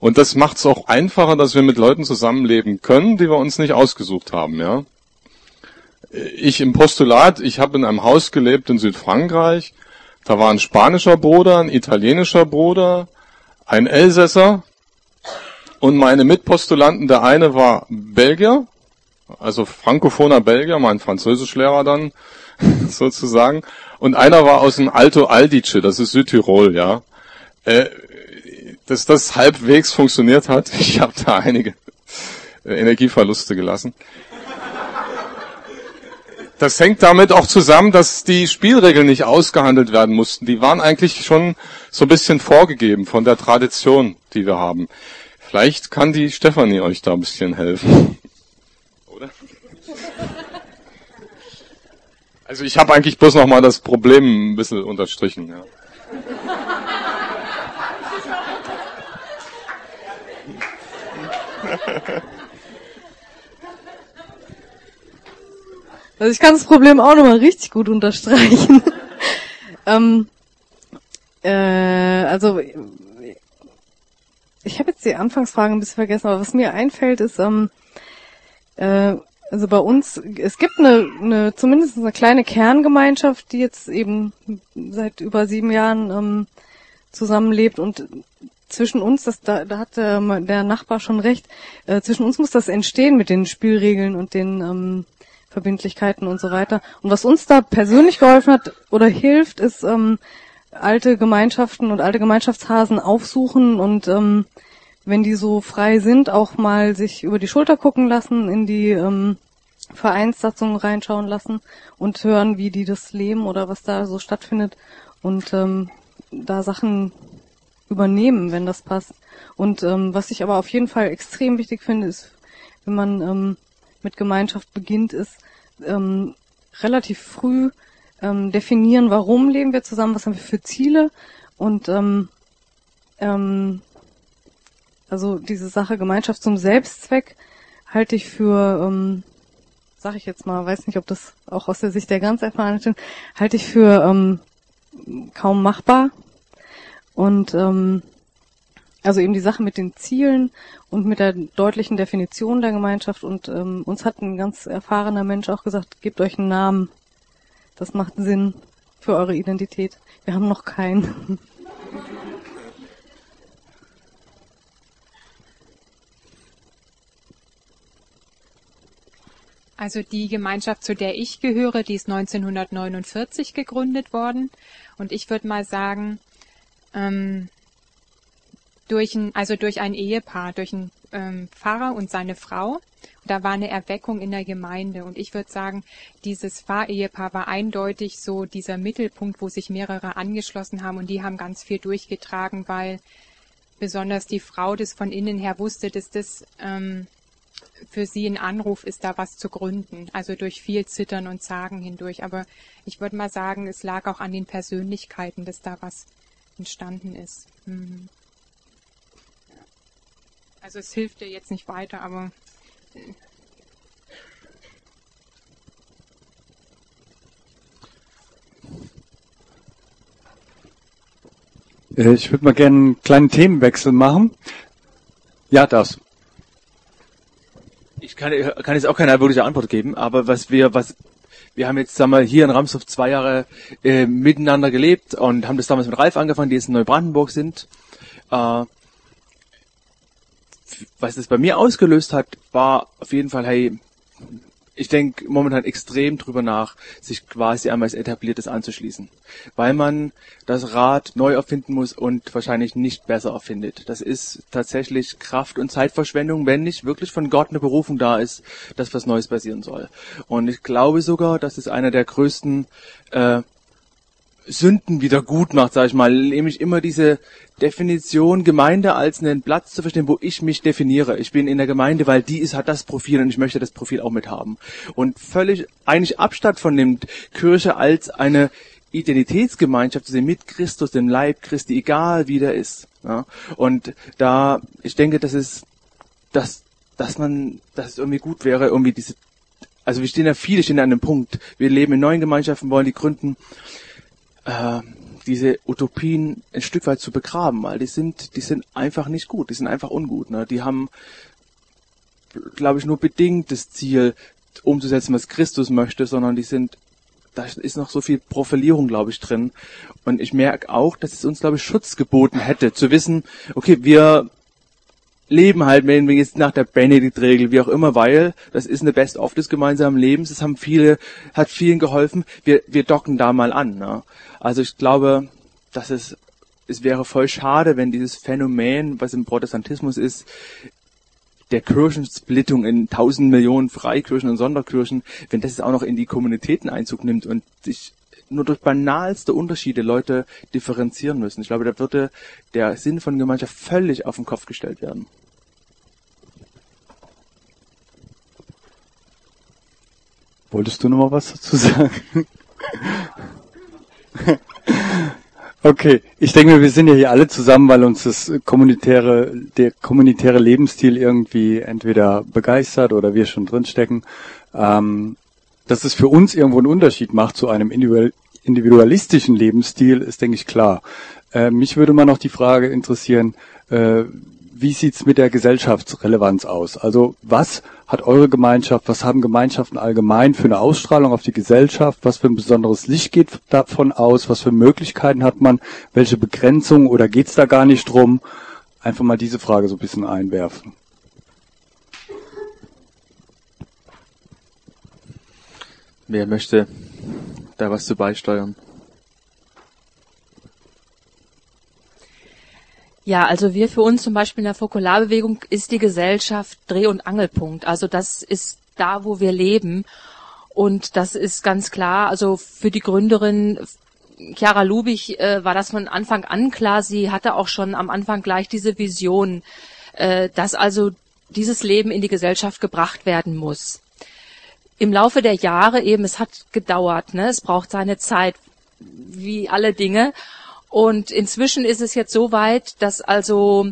Und das macht es auch einfacher, dass wir mit Leuten zusammenleben können, die wir uns nicht ausgesucht haben, ja. Ich im Postulat, ich habe in einem Haus gelebt in Südfrankreich, da war ein spanischer Bruder, ein italienischer Bruder, ein Elsässer und meine Mitpostulanten, der eine war Belgier, also frankophoner Belgier, mein Französischlehrer dann sozusagen, und einer war aus dem Alto Aldice, das ist Südtirol, ja. Äh, dass das halbwegs funktioniert hat. Ich habe da einige Energieverluste gelassen. Das hängt damit auch zusammen, dass die Spielregeln nicht ausgehandelt werden mussten. Die waren eigentlich schon so ein bisschen vorgegeben von der Tradition, die wir haben. Vielleicht kann die Stefanie euch da ein bisschen helfen. Oder? Also ich habe eigentlich bloß noch mal das Problem ein bisschen unterstrichen. Ja. Also ich kann das Problem auch nochmal richtig gut unterstreichen. ähm, äh, also ich habe jetzt die Anfangsfrage ein bisschen vergessen, aber was mir einfällt ist, ähm, äh, also bei uns, es gibt eine, eine zumindest eine kleine Kerngemeinschaft, die jetzt eben seit über sieben Jahren ähm, zusammenlebt und zwischen uns, das da, da hat der, der Nachbar schon recht, äh, zwischen uns muss das entstehen mit den Spielregeln und den ähm, Verbindlichkeiten und so weiter. Und was uns da persönlich geholfen hat oder hilft, ist ähm, alte Gemeinschaften und alte Gemeinschaftshasen aufsuchen und ähm, wenn die so frei sind, auch mal sich über die Schulter gucken lassen, in die ähm, Vereinssatzungen reinschauen lassen und hören, wie die das leben oder was da so stattfindet und ähm, da Sachen übernehmen, wenn das passt. Und ähm, was ich aber auf jeden Fall extrem wichtig finde, ist, wenn man ähm, mit Gemeinschaft beginnt, ist ähm, relativ früh ähm, definieren, warum leben wir zusammen, was haben wir für Ziele und ähm, ähm, also diese Sache Gemeinschaft zum Selbstzweck halte ich für, ähm, sag ich jetzt mal, weiß nicht, ob das auch aus der Sicht der ganz erfahrenen ist, halte ich für ähm, kaum machbar. Und ähm, also eben die Sache mit den Zielen und mit der deutlichen Definition der Gemeinschaft. Und ähm, uns hat ein ganz erfahrener Mensch auch gesagt, gebt euch einen Namen. Das macht Sinn für eure Identität. Wir haben noch keinen. Also die Gemeinschaft, zu der ich gehöre, die ist 1949 gegründet worden. Und ich würde mal sagen, ähm, durch ein, also durch ein Ehepaar, durch einen ähm, Pfarrer und seine Frau. Da war eine Erweckung in der Gemeinde. Und ich würde sagen, dieses Pfarrehepaar war eindeutig so dieser Mittelpunkt, wo sich mehrere angeschlossen haben. Und die haben ganz viel durchgetragen, weil besonders die Frau das von innen her wusste, dass das ähm, für sie ein Anruf ist, da was zu gründen. Also durch viel Zittern und Zagen hindurch. Aber ich würde mal sagen, es lag auch an den Persönlichkeiten, dass da was entstanden ist. Mhm. Also es hilft dir jetzt nicht weiter, aber äh, Ich würde mal gerne einen kleinen Themenwechsel machen. Ja, das. Ich kann, kann jetzt auch keine wirkliche Antwort geben, aber was wir, was wir haben jetzt sagen wir, hier in Ramshof zwei Jahre äh, miteinander gelebt und haben das damals mit Ralf angefangen, die jetzt in Neubrandenburg sind. Äh, was das bei mir ausgelöst hat, war auf jeden Fall, hey, ich denke momentan extrem drüber nach, sich quasi einmal als Etabliertes anzuschließen. Weil man das Rad neu erfinden muss und wahrscheinlich nicht besser erfindet. Das ist tatsächlich Kraft- und Zeitverschwendung, wenn nicht wirklich von Gott eine Berufung da ist, dass was Neues passieren soll. Und ich glaube sogar, dass es einer der größten äh, Sünden wieder gut macht, sage ich mal, nämlich immer diese Definition Gemeinde als einen Platz zu verstehen, wo ich mich definiere. Ich bin in der Gemeinde, weil die ist hat das Profil und ich möchte das Profil auch mit haben. Und völlig eigentlich Abstand von nimmt Kirche als eine Identitätsgemeinschaft zu sehen mit Christus, dem Leib Christi, egal wie der ist. Ja? Und da, ich denke, das ist, dass, dass man, dass es irgendwie gut wäre, irgendwie diese, also wir stehen ja viele stehen an einem Punkt. Wir leben in neuen Gemeinschaften, wollen die gründen äh, diese Utopien ein Stück weit zu begraben, weil die sind, die sind einfach nicht gut, die sind einfach ungut. Ne? Die haben, glaube ich, nur bedingt das Ziel, umzusetzen, was Christus möchte, sondern die sind, da ist noch so viel Profilierung, glaube ich, drin. Und ich merke auch, dass es uns, glaube ich, Schutz geboten hätte, zu wissen, okay, wir leben halt wir jetzt nach der Benedikt-Regel, wie auch immer, weil das ist eine Best-of des gemeinsamen Lebens. Das haben viele, hat vielen geholfen. Wir, wir docken da mal an. Ne? Also ich glaube, dass es es wäre voll schade, wenn dieses Phänomen, was im Protestantismus ist, der Kirchensplittung in tausend Millionen Freikirchen und Sonderkirchen, wenn das jetzt auch noch in die Kommunitäten Einzug nimmt und sich nur durch banalste Unterschiede Leute differenzieren müssen. Ich glaube, da würde der Sinn von Gemeinschaft völlig auf den Kopf gestellt werden. Wolltest du noch mal was dazu sagen? Okay, ich denke, wir sind ja hier alle zusammen, weil uns das kommunitäre, der kommunitäre Lebensstil irgendwie entweder begeistert oder wir schon drinstecken. Ähm, dass es für uns irgendwo einen Unterschied macht zu einem individualistischen Lebensstil, ist, denke ich, klar. Äh, mich würde mal noch die Frage interessieren, äh, wie sieht's mit der Gesellschaftsrelevanz aus? Also was hat eure Gemeinschaft, was haben Gemeinschaften allgemein für eine Ausstrahlung auf die Gesellschaft? Was für ein besonderes Licht geht davon aus? Was für Möglichkeiten hat man? Welche Begrenzungen oder geht's da gar nicht drum? Einfach mal diese Frage so ein bisschen einwerfen. Wer möchte da was zu beisteuern? Ja, also wir für uns zum Beispiel in der Fokularbewegung ist die Gesellschaft Dreh- und Angelpunkt. Also das ist da, wo wir leben. Und das ist ganz klar, also für die Gründerin Chiara Lubich äh, war das von Anfang an klar. Sie hatte auch schon am Anfang gleich diese Vision, äh, dass also dieses Leben in die Gesellschaft gebracht werden muss. Im Laufe der Jahre eben, es hat gedauert, ne? es braucht seine Zeit, wie alle Dinge. Und inzwischen ist es jetzt so weit, dass also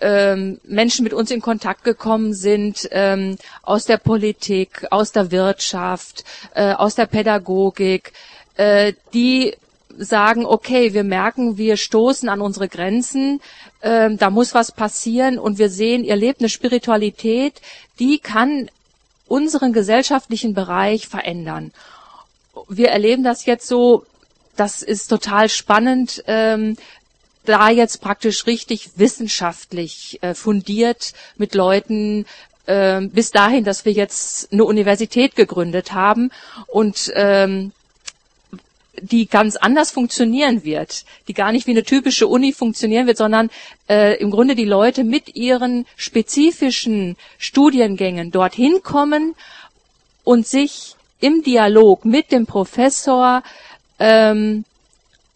ähm, Menschen mit uns in Kontakt gekommen sind ähm, aus der Politik, aus der Wirtschaft, äh, aus der Pädagogik, äh, die sagen, okay, wir merken, wir stoßen an unsere Grenzen, ähm, da muss was passieren und wir sehen, ihr lebt eine Spiritualität, die kann unseren gesellschaftlichen Bereich verändern. Wir erleben das jetzt so das ist total spannend, ähm, da jetzt praktisch richtig wissenschaftlich äh, fundiert mit Leuten äh, bis dahin, dass wir jetzt eine Universität gegründet haben und ähm, die ganz anders funktionieren wird, die gar nicht wie eine typische Uni funktionieren wird, sondern äh, im Grunde die Leute mit ihren spezifischen Studiengängen dorthin kommen und sich im Dialog mit dem Professor ähm,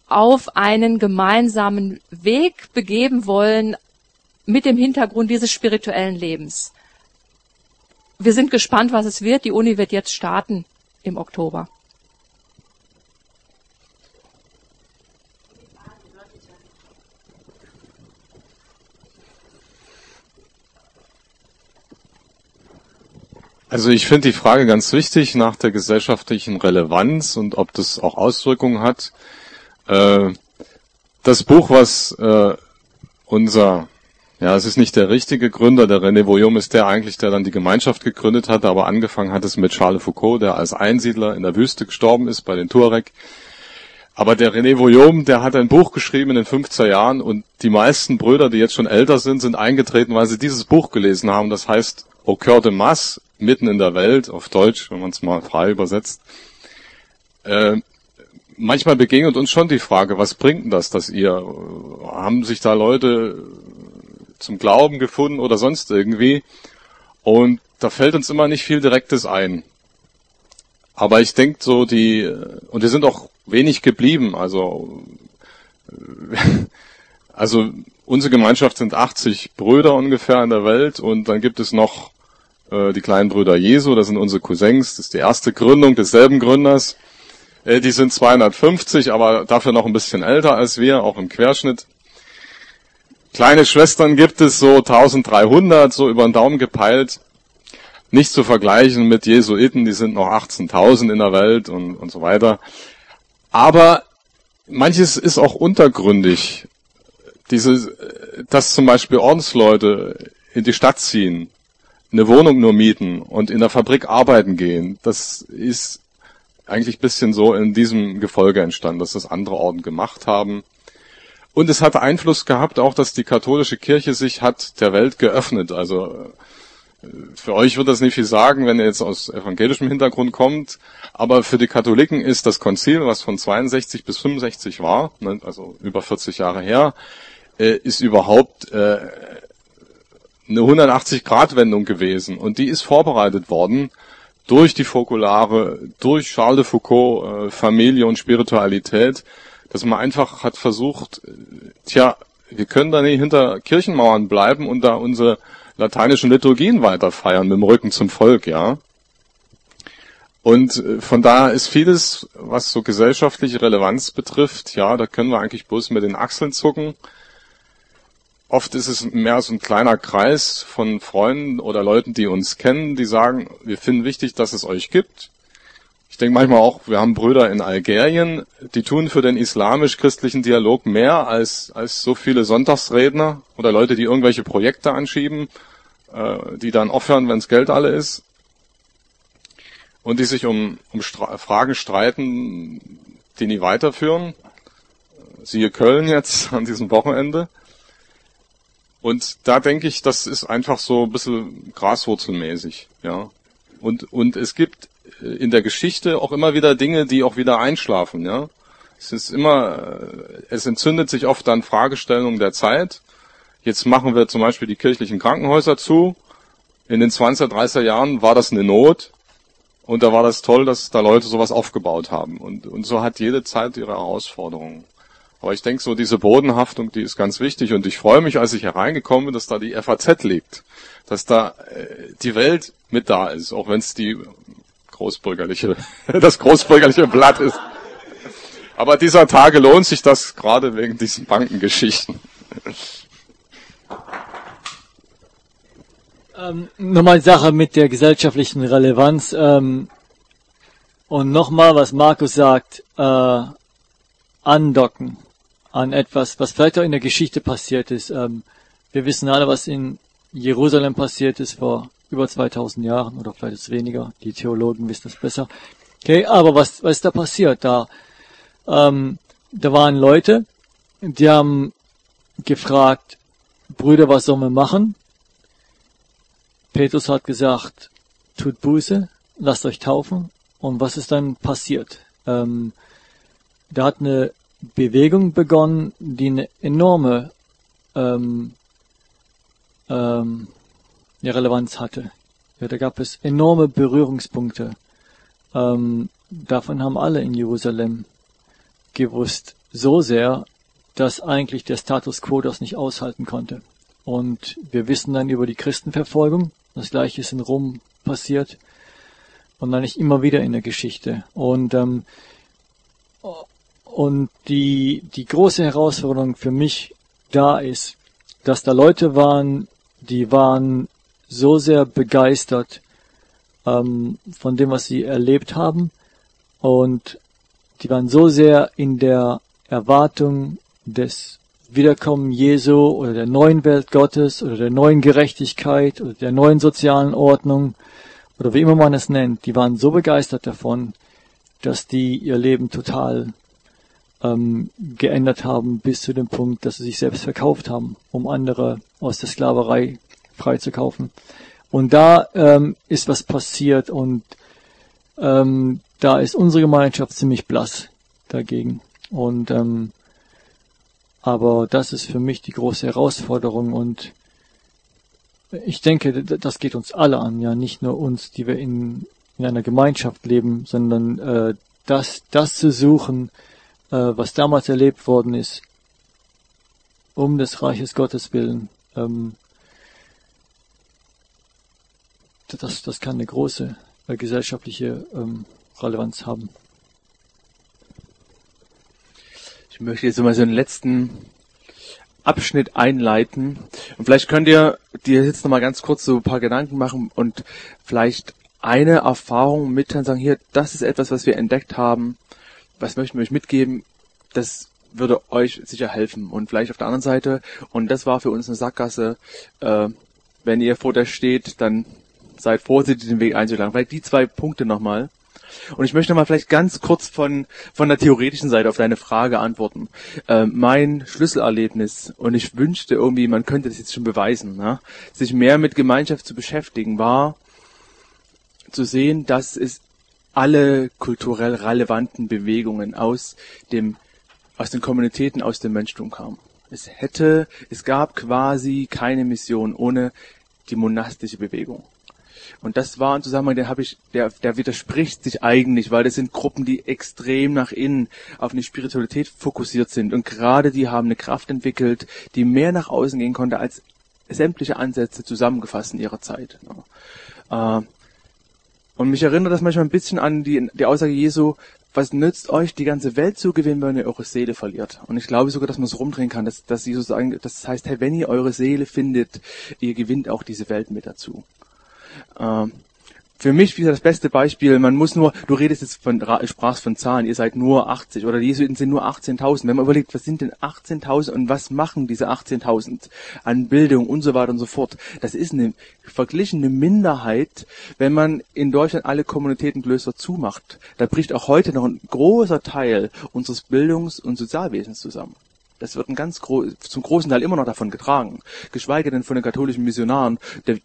auf einen gemeinsamen Weg begeben wollen mit dem Hintergrund dieses spirituellen Lebens. Wir sind gespannt, was es wird. Die Uni wird jetzt starten im Oktober. Also ich finde die Frage ganz wichtig nach der gesellschaftlichen Relevanz und ob das auch Auswirkungen hat. Äh, das Buch, was äh, unser, ja, es ist nicht der richtige Gründer, der René Voyom ist der eigentlich, der dann die Gemeinschaft gegründet hat, aber angefangen hat es mit Charles Foucault, der als Einsiedler in der Wüste gestorben ist bei den Tuareg. Aber der René Voyom, der hat ein Buch geschrieben in den 50er Jahren und die meisten Brüder, die jetzt schon älter sind, sind eingetreten, weil sie dieses Buch gelesen haben. Das heißt Au cœur de masse, mitten in der Welt, auf Deutsch, wenn man es mal frei übersetzt. Äh, manchmal begegnet uns schon die Frage, was bringt denn das, dass ihr, haben sich da Leute zum Glauben gefunden oder sonst irgendwie? Und da fällt uns immer nicht viel Direktes ein. Aber ich denke so, die, und die sind auch wenig geblieben, also, also unsere Gemeinschaft sind 80 Brüder ungefähr in der Welt und dann gibt es noch äh, die kleinen Brüder Jesu, das sind unsere Cousins, das ist die erste Gründung desselben Gründers. Äh, die sind 250, aber dafür noch ein bisschen älter als wir, auch im Querschnitt. Kleine Schwestern gibt es so 1300, so über den Daumen gepeilt. Nicht zu vergleichen mit Jesuiten, die sind noch 18.000 in der Welt und, und so weiter. Aber manches ist auch untergründig. Diese, dass zum Beispiel Ordensleute in die Stadt ziehen, eine Wohnung nur mieten und in der Fabrik arbeiten gehen, das ist eigentlich bisschen so in diesem Gefolge entstanden, dass das andere Orden gemacht haben. Und es hatte Einfluss gehabt auch, dass die katholische Kirche sich hat der Welt geöffnet. Also für euch wird das nicht viel sagen, wenn ihr jetzt aus evangelischem Hintergrund kommt, aber für die Katholiken ist das Konzil, was von 62 bis 65 war, ne, also über 40 Jahre her, äh, ist überhaupt äh, eine 180-Grad-Wendung gewesen und die ist vorbereitet worden durch die Fokulare, durch Charles de Foucault, äh, Familie und Spiritualität, dass man einfach hat versucht, äh, tja, wir können da nicht hinter Kirchenmauern bleiben und da unsere lateinischen Liturgien weiter feiern mit dem Rücken zum Volk, ja. Und äh, von daher ist vieles, was so gesellschaftliche Relevanz betrifft, ja, da können wir eigentlich bloß mit den Achseln zucken. Oft ist es mehr so ein kleiner Kreis von Freunden oder Leuten, die uns kennen, die sagen, wir finden wichtig, dass es euch gibt. Ich denke manchmal auch, wir haben Brüder in Algerien, die tun für den islamisch-christlichen Dialog mehr als, als so viele Sonntagsredner oder Leute, die irgendwelche Projekte anschieben, äh, die dann aufhören, wenns Geld alle ist. Und die sich um, um Stra Fragen streiten, die nie weiterführen. Siehe Köln jetzt an diesem Wochenende. Und da denke ich, das ist einfach so ein bisschen graswurzelmäßig, ja. Und, und es gibt in der Geschichte auch immer wieder Dinge, die auch wieder einschlafen, ja. Es ist immer, es entzündet sich oft an Fragestellungen der Zeit. Jetzt machen wir zum Beispiel die kirchlichen Krankenhäuser zu. In den 20er, 30er Jahren war das eine Not. Und da war das toll, dass da Leute sowas aufgebaut haben. Und, und so hat jede Zeit ihre Herausforderungen. Aber ich denke so, diese Bodenhaftung, die ist ganz wichtig. Und ich freue mich, als ich hereingekommen bin, dass da die FAZ liegt. Dass da äh, die Welt mit da ist, auch wenn es die großbürgerliche, das großbürgerliche Blatt ist. Aber dieser Tage lohnt sich das gerade wegen diesen Bankengeschichten. Ähm, nochmal Sache mit der gesellschaftlichen Relevanz. Ähm, und nochmal, was Markus sagt, äh, andocken an etwas, was vielleicht auch in der Geschichte passiert ist. Ähm, wir wissen alle, was in Jerusalem passiert ist vor über 2000 Jahren oder vielleicht ist weniger. Die Theologen wissen das besser. Okay, aber was, was ist da passiert? Da, ähm, da waren Leute, die haben gefragt, Brüder, was sollen wir machen? Petrus hat gesagt, tut Buße, lasst euch taufen. Und was ist dann passiert? Ähm, da hat eine Bewegung begonnen, die eine enorme ähm, ähm, eine Relevanz hatte. Ja, da gab es enorme Berührungspunkte. Ähm, davon haben alle in Jerusalem gewusst, so sehr, dass eigentlich der Status quo das nicht aushalten konnte. Und wir wissen dann über die Christenverfolgung, das gleiche ist in Rom passiert und dann nicht immer wieder in der Geschichte. Und ähm, und die die große Herausforderung für mich da ist, dass da Leute waren, die waren so sehr begeistert ähm, von dem, was sie erlebt haben. Und die waren so sehr in der Erwartung des Wiederkommen Jesu oder der neuen Welt Gottes oder der neuen Gerechtigkeit oder der neuen sozialen Ordnung oder wie immer man es nennt, die waren so begeistert davon, dass die ihr Leben total ähm, geändert haben bis zu dem Punkt, dass sie sich selbst verkauft haben, um andere aus der Sklaverei freizukaufen. Und da ähm, ist was passiert und ähm, da ist unsere Gemeinschaft ziemlich blass dagegen. Und ähm, aber das ist für mich die große Herausforderung und ich denke, das geht uns alle an, ja, nicht nur uns, die wir in, in einer Gemeinschaft leben, sondern äh, das, das zu suchen, was damals erlebt worden ist, um des Reiches Gottes willen. Ähm, das, das kann eine große äh, gesellschaftliche ähm, Relevanz haben. Ich möchte jetzt mal so einen letzten Abschnitt einleiten. Und vielleicht könnt ihr dir jetzt nochmal ganz kurz so ein paar Gedanken machen und vielleicht eine Erfahrung mitteilen, sagen, hier, das ist etwas, was wir entdeckt haben. Was möchten wir euch mitgeben? Das würde euch sicher helfen. Und vielleicht auf der anderen Seite, und das war für uns eine Sackgasse, äh, wenn ihr vor der steht, dann seid vorsichtig, den Weg einzuschlagen. Vielleicht die zwei Punkte nochmal. Und ich möchte mal vielleicht ganz kurz von, von der theoretischen Seite auf deine Frage antworten. Äh, mein Schlüsselerlebnis, und ich wünschte irgendwie, man könnte das jetzt schon beweisen, ne? sich mehr mit Gemeinschaft zu beschäftigen, war zu sehen, dass es alle kulturell relevanten Bewegungen aus dem, aus den Kommunitäten, aus dem Menschtum kamen. Es hätte, es gab quasi keine Mission ohne die monastische Bewegung. Und das war ein Zusammenhang, den habe ich, der, der widerspricht sich eigentlich, weil das sind Gruppen, die extrem nach innen auf eine Spiritualität fokussiert sind. Und gerade die haben eine Kraft entwickelt, die mehr nach außen gehen konnte als sämtliche Ansätze zusammengefasst in ihrer Zeit. Äh, und mich erinnert das manchmal ein bisschen an die, die Aussage Jesu, was nützt euch, die ganze Welt zu gewinnen, wenn ihr eure Seele verliert? Und ich glaube sogar, dass man es rumdrehen kann, dass, dass Jesus sagen, das heißt, hey, wenn ihr eure Seele findet, ihr gewinnt auch diese Welt mit dazu. Ähm, für mich wieder das beste Beispiel, man muss nur, du redest jetzt von, sprachst von Zahlen, ihr seid nur 80 oder die Jesuiten sind nur 18.000. Wenn man überlegt, was sind denn 18.000 und was machen diese 18.000 an Bildung und so weiter und so fort, das ist eine verglichene Minderheit, wenn man in Deutschland alle Kommunitätenklöster zumacht. Da bricht auch heute noch ein großer Teil unseres Bildungs- und Sozialwesens zusammen. Das wird ein ganz gro zum großen Teil immer noch davon getragen. Geschweige denn von den katholischen Missionaren. Der,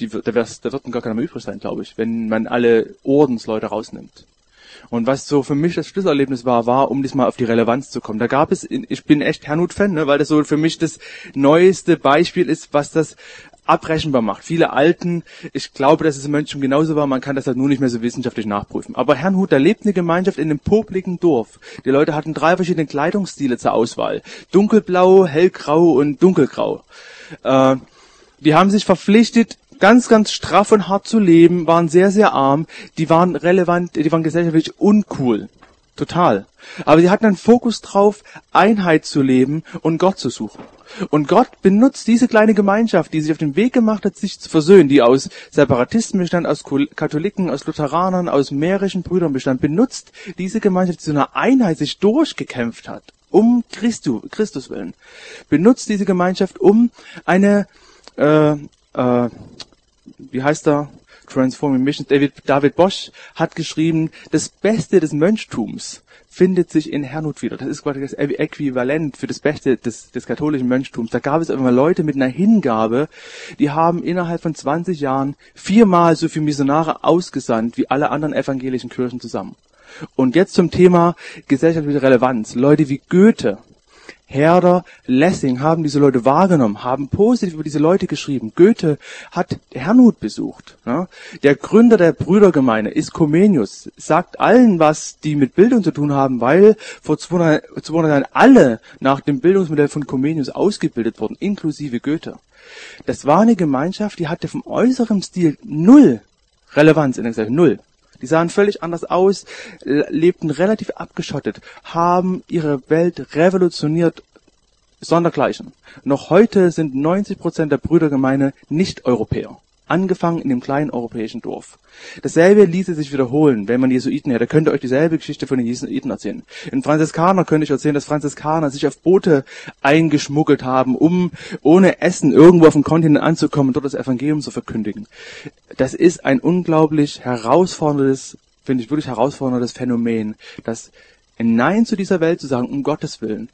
die, da, wär's, da wird gar keiner mehr übrig sein, glaube ich, wenn man alle Ordensleute rausnimmt. Und was so für mich das Schlüsselerlebnis war, war, um diesmal auf die Relevanz zu kommen. Da gab es, ich bin echt Hernut-Fan, ne, weil das so für mich das neueste Beispiel ist, was das abrechenbar macht. Viele Alten, ich glaube, dass es im Mönchum genauso war, man kann das halt nur nicht mehr so wissenschaftlich nachprüfen. Aber Herrnhut, da lebt eine Gemeinschaft in einem popligen Dorf. Die Leute hatten drei verschiedene Kleidungsstile zur Auswahl. Dunkelblau, hellgrau und dunkelgrau. Äh, die haben sich verpflichtet, ganz, ganz straff und hart zu leben, waren sehr, sehr arm, die waren relevant, die waren gesellschaftlich uncool. Total. Aber sie hatten einen Fokus drauf, Einheit zu leben und Gott zu suchen. Und Gott benutzt diese kleine Gemeinschaft, die sich auf den Weg gemacht hat, sich zu versöhnen, die aus Separatisten bestand, aus Katholiken, aus Lutheranern, aus mährischen Brüdern bestand, benutzt diese Gemeinschaft, die zu einer Einheit sich durchgekämpft hat, um Christu, Christus willen. Benutzt diese Gemeinschaft, um eine äh, äh, wie heißt er? Transforming Missions. David, David Bosch hat geschrieben, das Beste des Mönchtums findet sich in Hernut wieder. Das ist quasi das Äquivalent für das Beste des, des katholischen Mönchtums. Da gab es immer Leute mit einer Hingabe, die haben innerhalb von 20 Jahren viermal so viele Missionare ausgesandt wie alle anderen evangelischen Kirchen zusammen. Und jetzt zum Thema gesellschaftliche Relevanz. Leute wie Goethe, Herder, Lessing haben diese Leute wahrgenommen, haben positiv über diese Leute geschrieben. Goethe hat Hernhut besucht. Ja. Der Gründer der Brüdergemeinde ist Comenius, sagt allen was, die mit Bildung zu tun haben, weil vor 200, 200 Jahren alle nach dem Bildungsmodell von Comenius ausgebildet wurden, inklusive Goethe. Das war eine Gemeinschaft, die hatte vom äußeren Stil null Relevanz in der Gesellschaft, null. Die sahen völlig anders aus, lebten relativ abgeschottet, haben ihre Welt revolutioniert, sondergleichen. Noch heute sind 90 Prozent der Brüdergemeinde nicht Europäer. Angefangen in dem kleinen europäischen Dorf. Dasselbe ließe sich wiederholen, wenn man Jesuiten hätte. Könnt ihr euch dieselbe Geschichte von den Jesuiten erzählen. In Franziskaner könnte ich erzählen, dass Franziskaner sich auf Boote eingeschmuggelt haben, um ohne Essen irgendwo auf dem Kontinent anzukommen und dort das Evangelium zu verkündigen. Das ist ein unglaublich herausforderndes, finde ich wirklich herausforderndes Phänomen, dass ein Nein zu dieser Welt zu sagen, um Gottes Willen,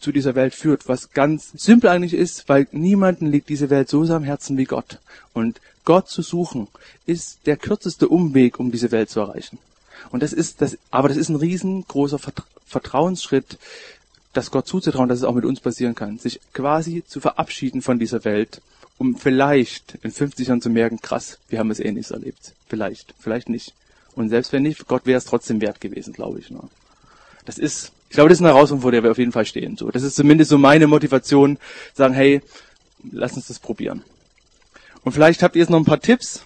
zu dieser Welt führt, was ganz simpel eigentlich ist, weil niemanden liegt diese Welt so sehr am Herzen wie Gott. Und Gott zu suchen, ist der kürzeste Umweg, um diese Welt zu erreichen. Und das ist das, aber das ist ein riesengroßer Vertrauensschritt, das Gott zuzutrauen, dass es auch mit uns passieren kann. Sich quasi zu verabschieden von dieser Welt, um vielleicht in 50 Jahren zu merken, krass, wir haben es ähnliches erlebt. Vielleicht, vielleicht nicht. Und selbst wenn nicht, Gott wäre es trotzdem wert gewesen, glaube ich. Ne? Das ist ich glaube, das ist eine Herausforderung, vor der wir auf jeden Fall stehen. So, das ist zumindest so meine Motivation, sagen, hey, lass uns das probieren. Und vielleicht habt ihr jetzt noch ein paar Tipps,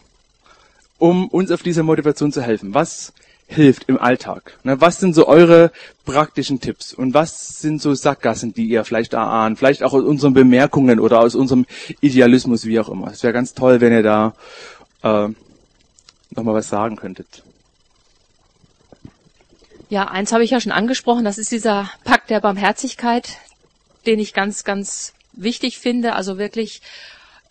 um uns auf diese Motivation zu helfen. Was hilft im Alltag? Was sind so eure praktischen Tipps? Und was sind so Sackgassen, die ihr vielleicht erahnt? Vielleicht auch aus unseren Bemerkungen oder aus unserem Idealismus, wie auch immer. Es wäre ganz toll, wenn ihr da äh, nochmal was sagen könntet. Ja, eins habe ich ja schon angesprochen, das ist dieser Pakt der Barmherzigkeit, den ich ganz, ganz wichtig finde. Also wirklich,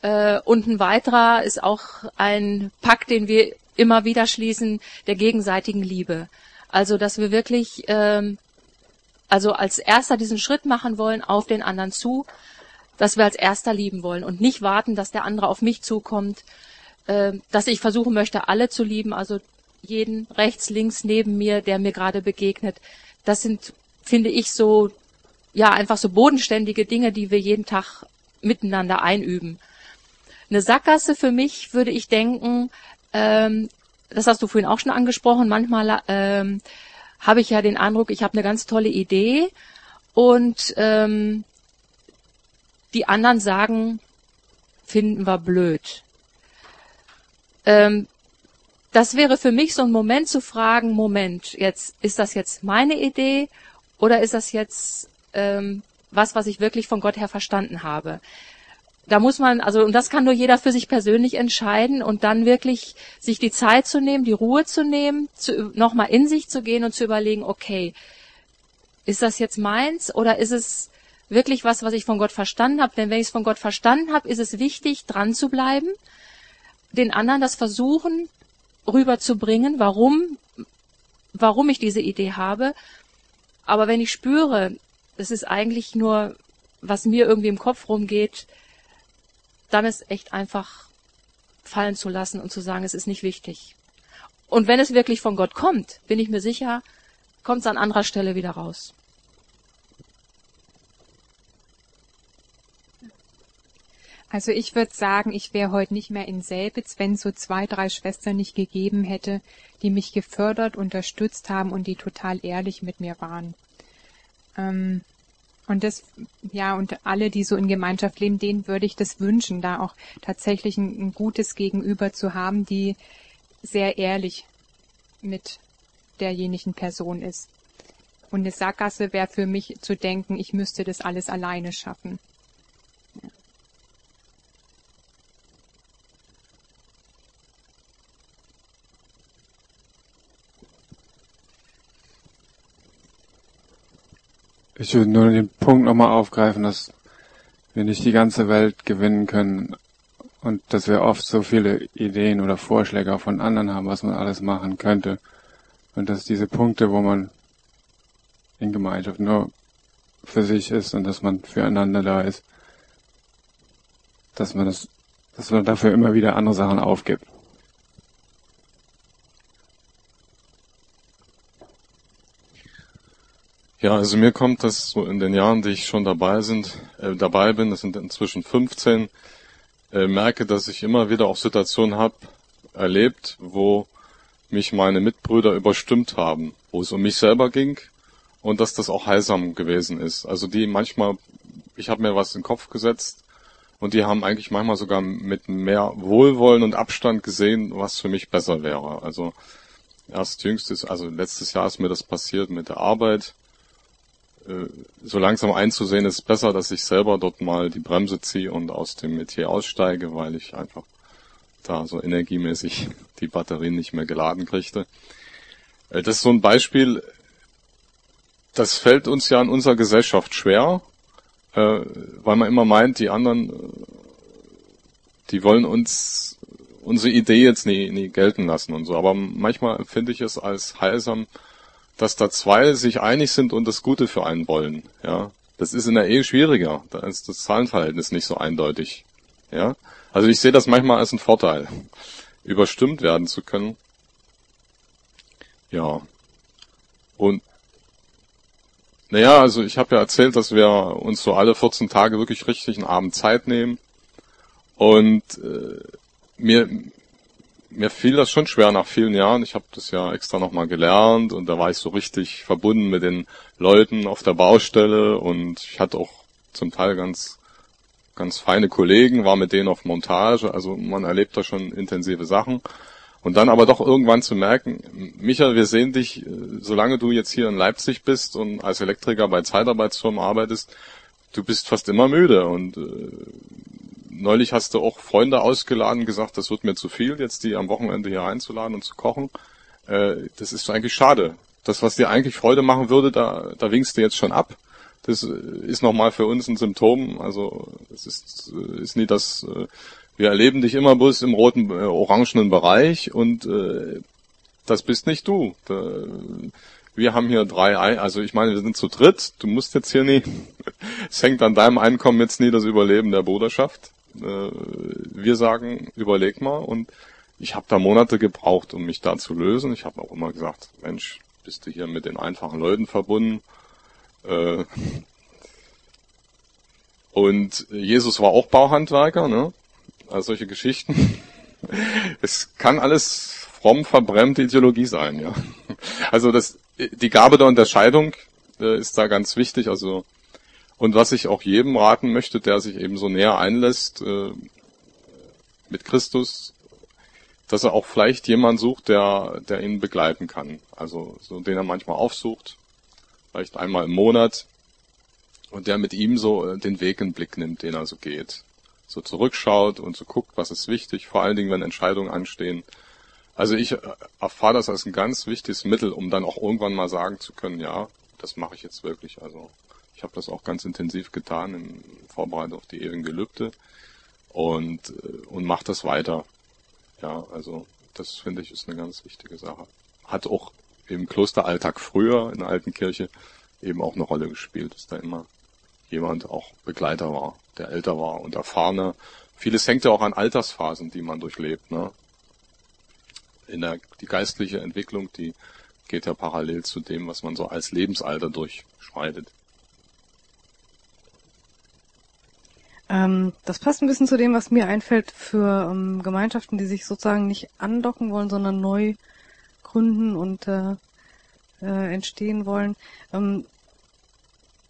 äh, und ein weiterer ist auch ein Pakt, den wir immer wieder schließen der gegenseitigen Liebe. Also, dass wir wirklich, ähm, also als erster diesen Schritt machen wollen auf den anderen zu, dass wir als erster lieben wollen und nicht warten, dass der andere auf mich zukommt, äh, dass ich versuchen möchte, alle zu lieben, also jeden rechts, links neben mir, der mir gerade begegnet. Das sind, finde ich, so, ja, einfach so bodenständige Dinge, die wir jeden Tag miteinander einüben. Eine Sackgasse für mich würde ich denken, ähm, das hast du vorhin auch schon angesprochen, manchmal ähm, habe ich ja den Eindruck, ich habe eine ganz tolle Idee und ähm, die anderen sagen, finden wir blöd. Ähm, das wäre für mich so ein Moment zu fragen, Moment, jetzt ist das jetzt meine Idee oder ist das jetzt ähm, was, was ich wirklich von Gott her verstanden habe? Da muss man, also, und das kann nur jeder für sich persönlich entscheiden und dann wirklich sich die Zeit zu nehmen, die Ruhe zu nehmen, zu, nochmal in sich zu gehen und zu überlegen, okay, ist das jetzt meins oder ist es wirklich was, was ich von Gott verstanden habe? Denn wenn ich es von Gott verstanden habe, ist es wichtig, dran zu bleiben, den anderen das versuchen rüberzubringen, warum, warum ich diese Idee habe. Aber wenn ich spüre, es ist eigentlich nur, was mir irgendwie im Kopf rumgeht, dann ist echt einfach fallen zu lassen und zu sagen, es ist nicht wichtig. Und wenn es wirklich von Gott kommt, bin ich mir sicher, kommt es an anderer Stelle wieder raus. Also ich würde sagen, ich wäre heute nicht mehr in Selbitz, wenn so zwei, drei Schwestern nicht gegeben hätte, die mich gefördert, unterstützt haben und die total ehrlich mit mir waren. Ähm, und das, ja, und alle, die so in Gemeinschaft leben, denen würde ich das wünschen, da auch tatsächlich ein, ein gutes Gegenüber zu haben, die sehr ehrlich mit derjenigen Person ist. Und eine Sackgasse wäre für mich zu denken, ich müsste das alles alleine schaffen. Ich würde nur den Punkt nochmal aufgreifen, dass wir nicht die ganze Welt gewinnen können und dass wir oft so viele Ideen oder Vorschläge auch von anderen haben, was man alles machen könnte. Und dass diese Punkte, wo man in Gemeinschaft nur für sich ist und dass man füreinander da ist, dass man das, dass man dafür immer wieder andere Sachen aufgibt. Ja, also mir kommt das so in den Jahren, die ich schon dabei sind, äh, dabei bin, das sind inzwischen 15, äh, merke, dass ich immer wieder auch Situationen habe erlebt, wo mich meine Mitbrüder überstimmt haben, wo es um mich selber ging und dass das auch heilsam gewesen ist. Also die manchmal, ich habe mir was in den Kopf gesetzt und die haben eigentlich manchmal sogar mit mehr Wohlwollen und Abstand gesehen, was für mich besser wäre. Also erst jüngstes, also letztes Jahr ist mir das passiert mit der Arbeit so langsam einzusehen, ist besser, dass ich selber dort mal die Bremse ziehe und aus dem Metier aussteige, weil ich einfach da so energiemäßig die Batterien nicht mehr geladen kriegte. Äh, das ist so ein Beispiel, das fällt uns ja in unserer Gesellschaft schwer, äh, weil man immer meint, die anderen, die wollen uns unsere Idee jetzt nie, nie gelten lassen und so. Aber manchmal empfinde ich es als heilsam, dass da zwei sich einig sind und das Gute für einen wollen. Ja, das ist in der Ehe schwieriger. Da ist das Zahlenverhältnis nicht so eindeutig. Ja, also ich sehe das manchmal als einen Vorteil, überstimmt werden zu können. Ja, und naja, also ich habe ja erzählt, dass wir uns so alle 14 Tage wirklich richtig einen Abend Zeit nehmen. Und äh, mir, mir fiel das schon schwer nach vielen Jahren. Ich habe das ja extra nochmal gelernt und da war ich so richtig verbunden mit den Leuten auf der Baustelle und ich hatte auch zum Teil ganz ganz feine Kollegen, war mit denen auf Montage, also man erlebt da schon intensive Sachen. Und dann aber doch irgendwann zu merken, Michael, wir sehen dich, äh, solange du jetzt hier in Leipzig bist und als Elektriker bei Zeitarbeitsfirmen arbeitest, du bist fast immer müde und äh, neulich hast du auch Freunde ausgeladen, gesagt, das wird mir zu viel, jetzt die am Wochenende hier einzuladen und zu kochen. Äh, das ist eigentlich schade. Das, was dir eigentlich Freude machen würde, da, da winkst du jetzt schon ab. Das ist nochmal für uns ein Symptom. Also es ist, ist nie das, wir erleben dich immer bloß im roten, äh, orangenen Bereich und äh, das bist nicht du. Da, wir haben hier drei, Ei also ich meine, wir sind zu dritt, du musst jetzt hier nie, es hängt an deinem Einkommen jetzt nie das Überleben der Bruderschaft. Äh, wir sagen, überleg mal und ich habe da Monate gebraucht, um mich da zu lösen. Ich habe auch immer gesagt, Mensch, bist du hier mit den einfachen Leuten verbunden? Äh, und Jesus war auch Bauhandwerker, ne? Also solche Geschichten. Es kann alles fromm verbrennte Ideologie sein, ja. Also das, die Gabe der Unterscheidung äh, ist da ganz wichtig. Also und was ich auch jedem raten möchte, der sich eben so näher einlässt äh, mit Christus, dass er auch vielleicht jemand sucht, der, der ihn begleiten kann. Also so den er manchmal aufsucht, vielleicht einmal im Monat, und der mit ihm so äh, den Weg in den Blick nimmt, den er so geht. So zurückschaut und so guckt, was ist wichtig, vor allen Dingen, wenn Entscheidungen anstehen. Also ich äh, erfahre das als ein ganz wichtiges Mittel, um dann auch irgendwann mal sagen zu können, ja, das mache ich jetzt wirklich. Also ich habe das auch ganz intensiv getan in Vorbereitung auf die ewigen Gelübde und, äh, und mache das weiter. Ja, also das finde ich ist eine ganz wichtige Sache. Hat auch im Klosteralltag früher in der alten Kirche eben auch eine Rolle gespielt, dass da immer jemand auch Begleiter war, der älter war und erfahrener. Vieles hängt ja auch an Altersphasen, die man durchlebt. Ne? In der, die geistliche Entwicklung, die geht ja parallel zu dem, was man so als Lebensalter durchschreitet. Ähm, das passt ein bisschen zu dem, was mir einfällt für ähm, Gemeinschaften, die sich sozusagen nicht andocken wollen, sondern neu gründen und äh, äh, entstehen wollen. Ähm,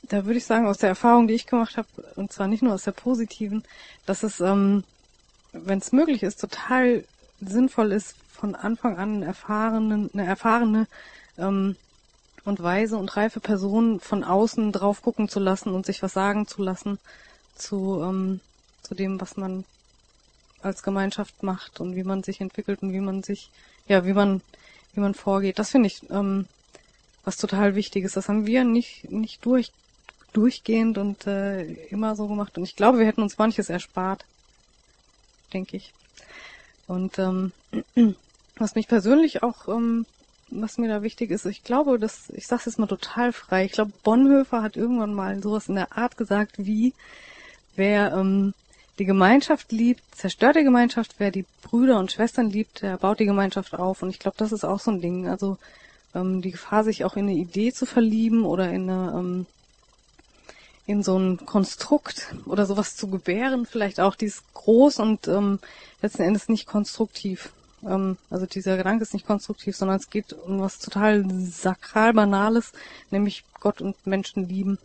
da würde ich sagen, aus der Erfahrung, die ich gemacht habe, und zwar nicht nur aus der positiven, dass es, ähm, wenn es möglich ist, total sinnvoll ist, von Anfang an einen erfahrenen, eine erfahrene ähm, und weise und reife Person von außen drauf gucken zu lassen und sich was sagen zu lassen zu, ähm, zu dem, was man als Gemeinschaft macht und wie man sich entwickelt und wie man sich, ja, wie man, wie man vorgeht. Das finde ich ähm, was total wichtig ist. Das haben wir nicht, nicht durch, durchgehend und äh, immer so gemacht. Und ich glaube, wir hätten uns manches erspart, denke ich. Und ähm, was mich persönlich auch, ähm, was mir da wichtig ist, ich glaube, dass, ich sage jetzt mal total frei, ich glaube, Bonhoeffer hat irgendwann mal sowas in der Art gesagt wie, wer ähm, die Gemeinschaft liebt, zerstört die Gemeinschaft, wer die Brüder und Schwestern liebt, der baut die Gemeinschaft auf. Und ich glaube, das ist auch so ein Ding. Also ähm, die Gefahr, sich auch in eine Idee zu verlieben oder in eine ähm, in so ein Konstrukt oder sowas zu gebären, vielleicht auch, die ist groß und ähm, letzten Endes nicht konstruktiv. Ähm, also dieser Gedanke ist nicht konstruktiv, sondern es geht um was total sakral Banales, nämlich Gott und Menschen lieben.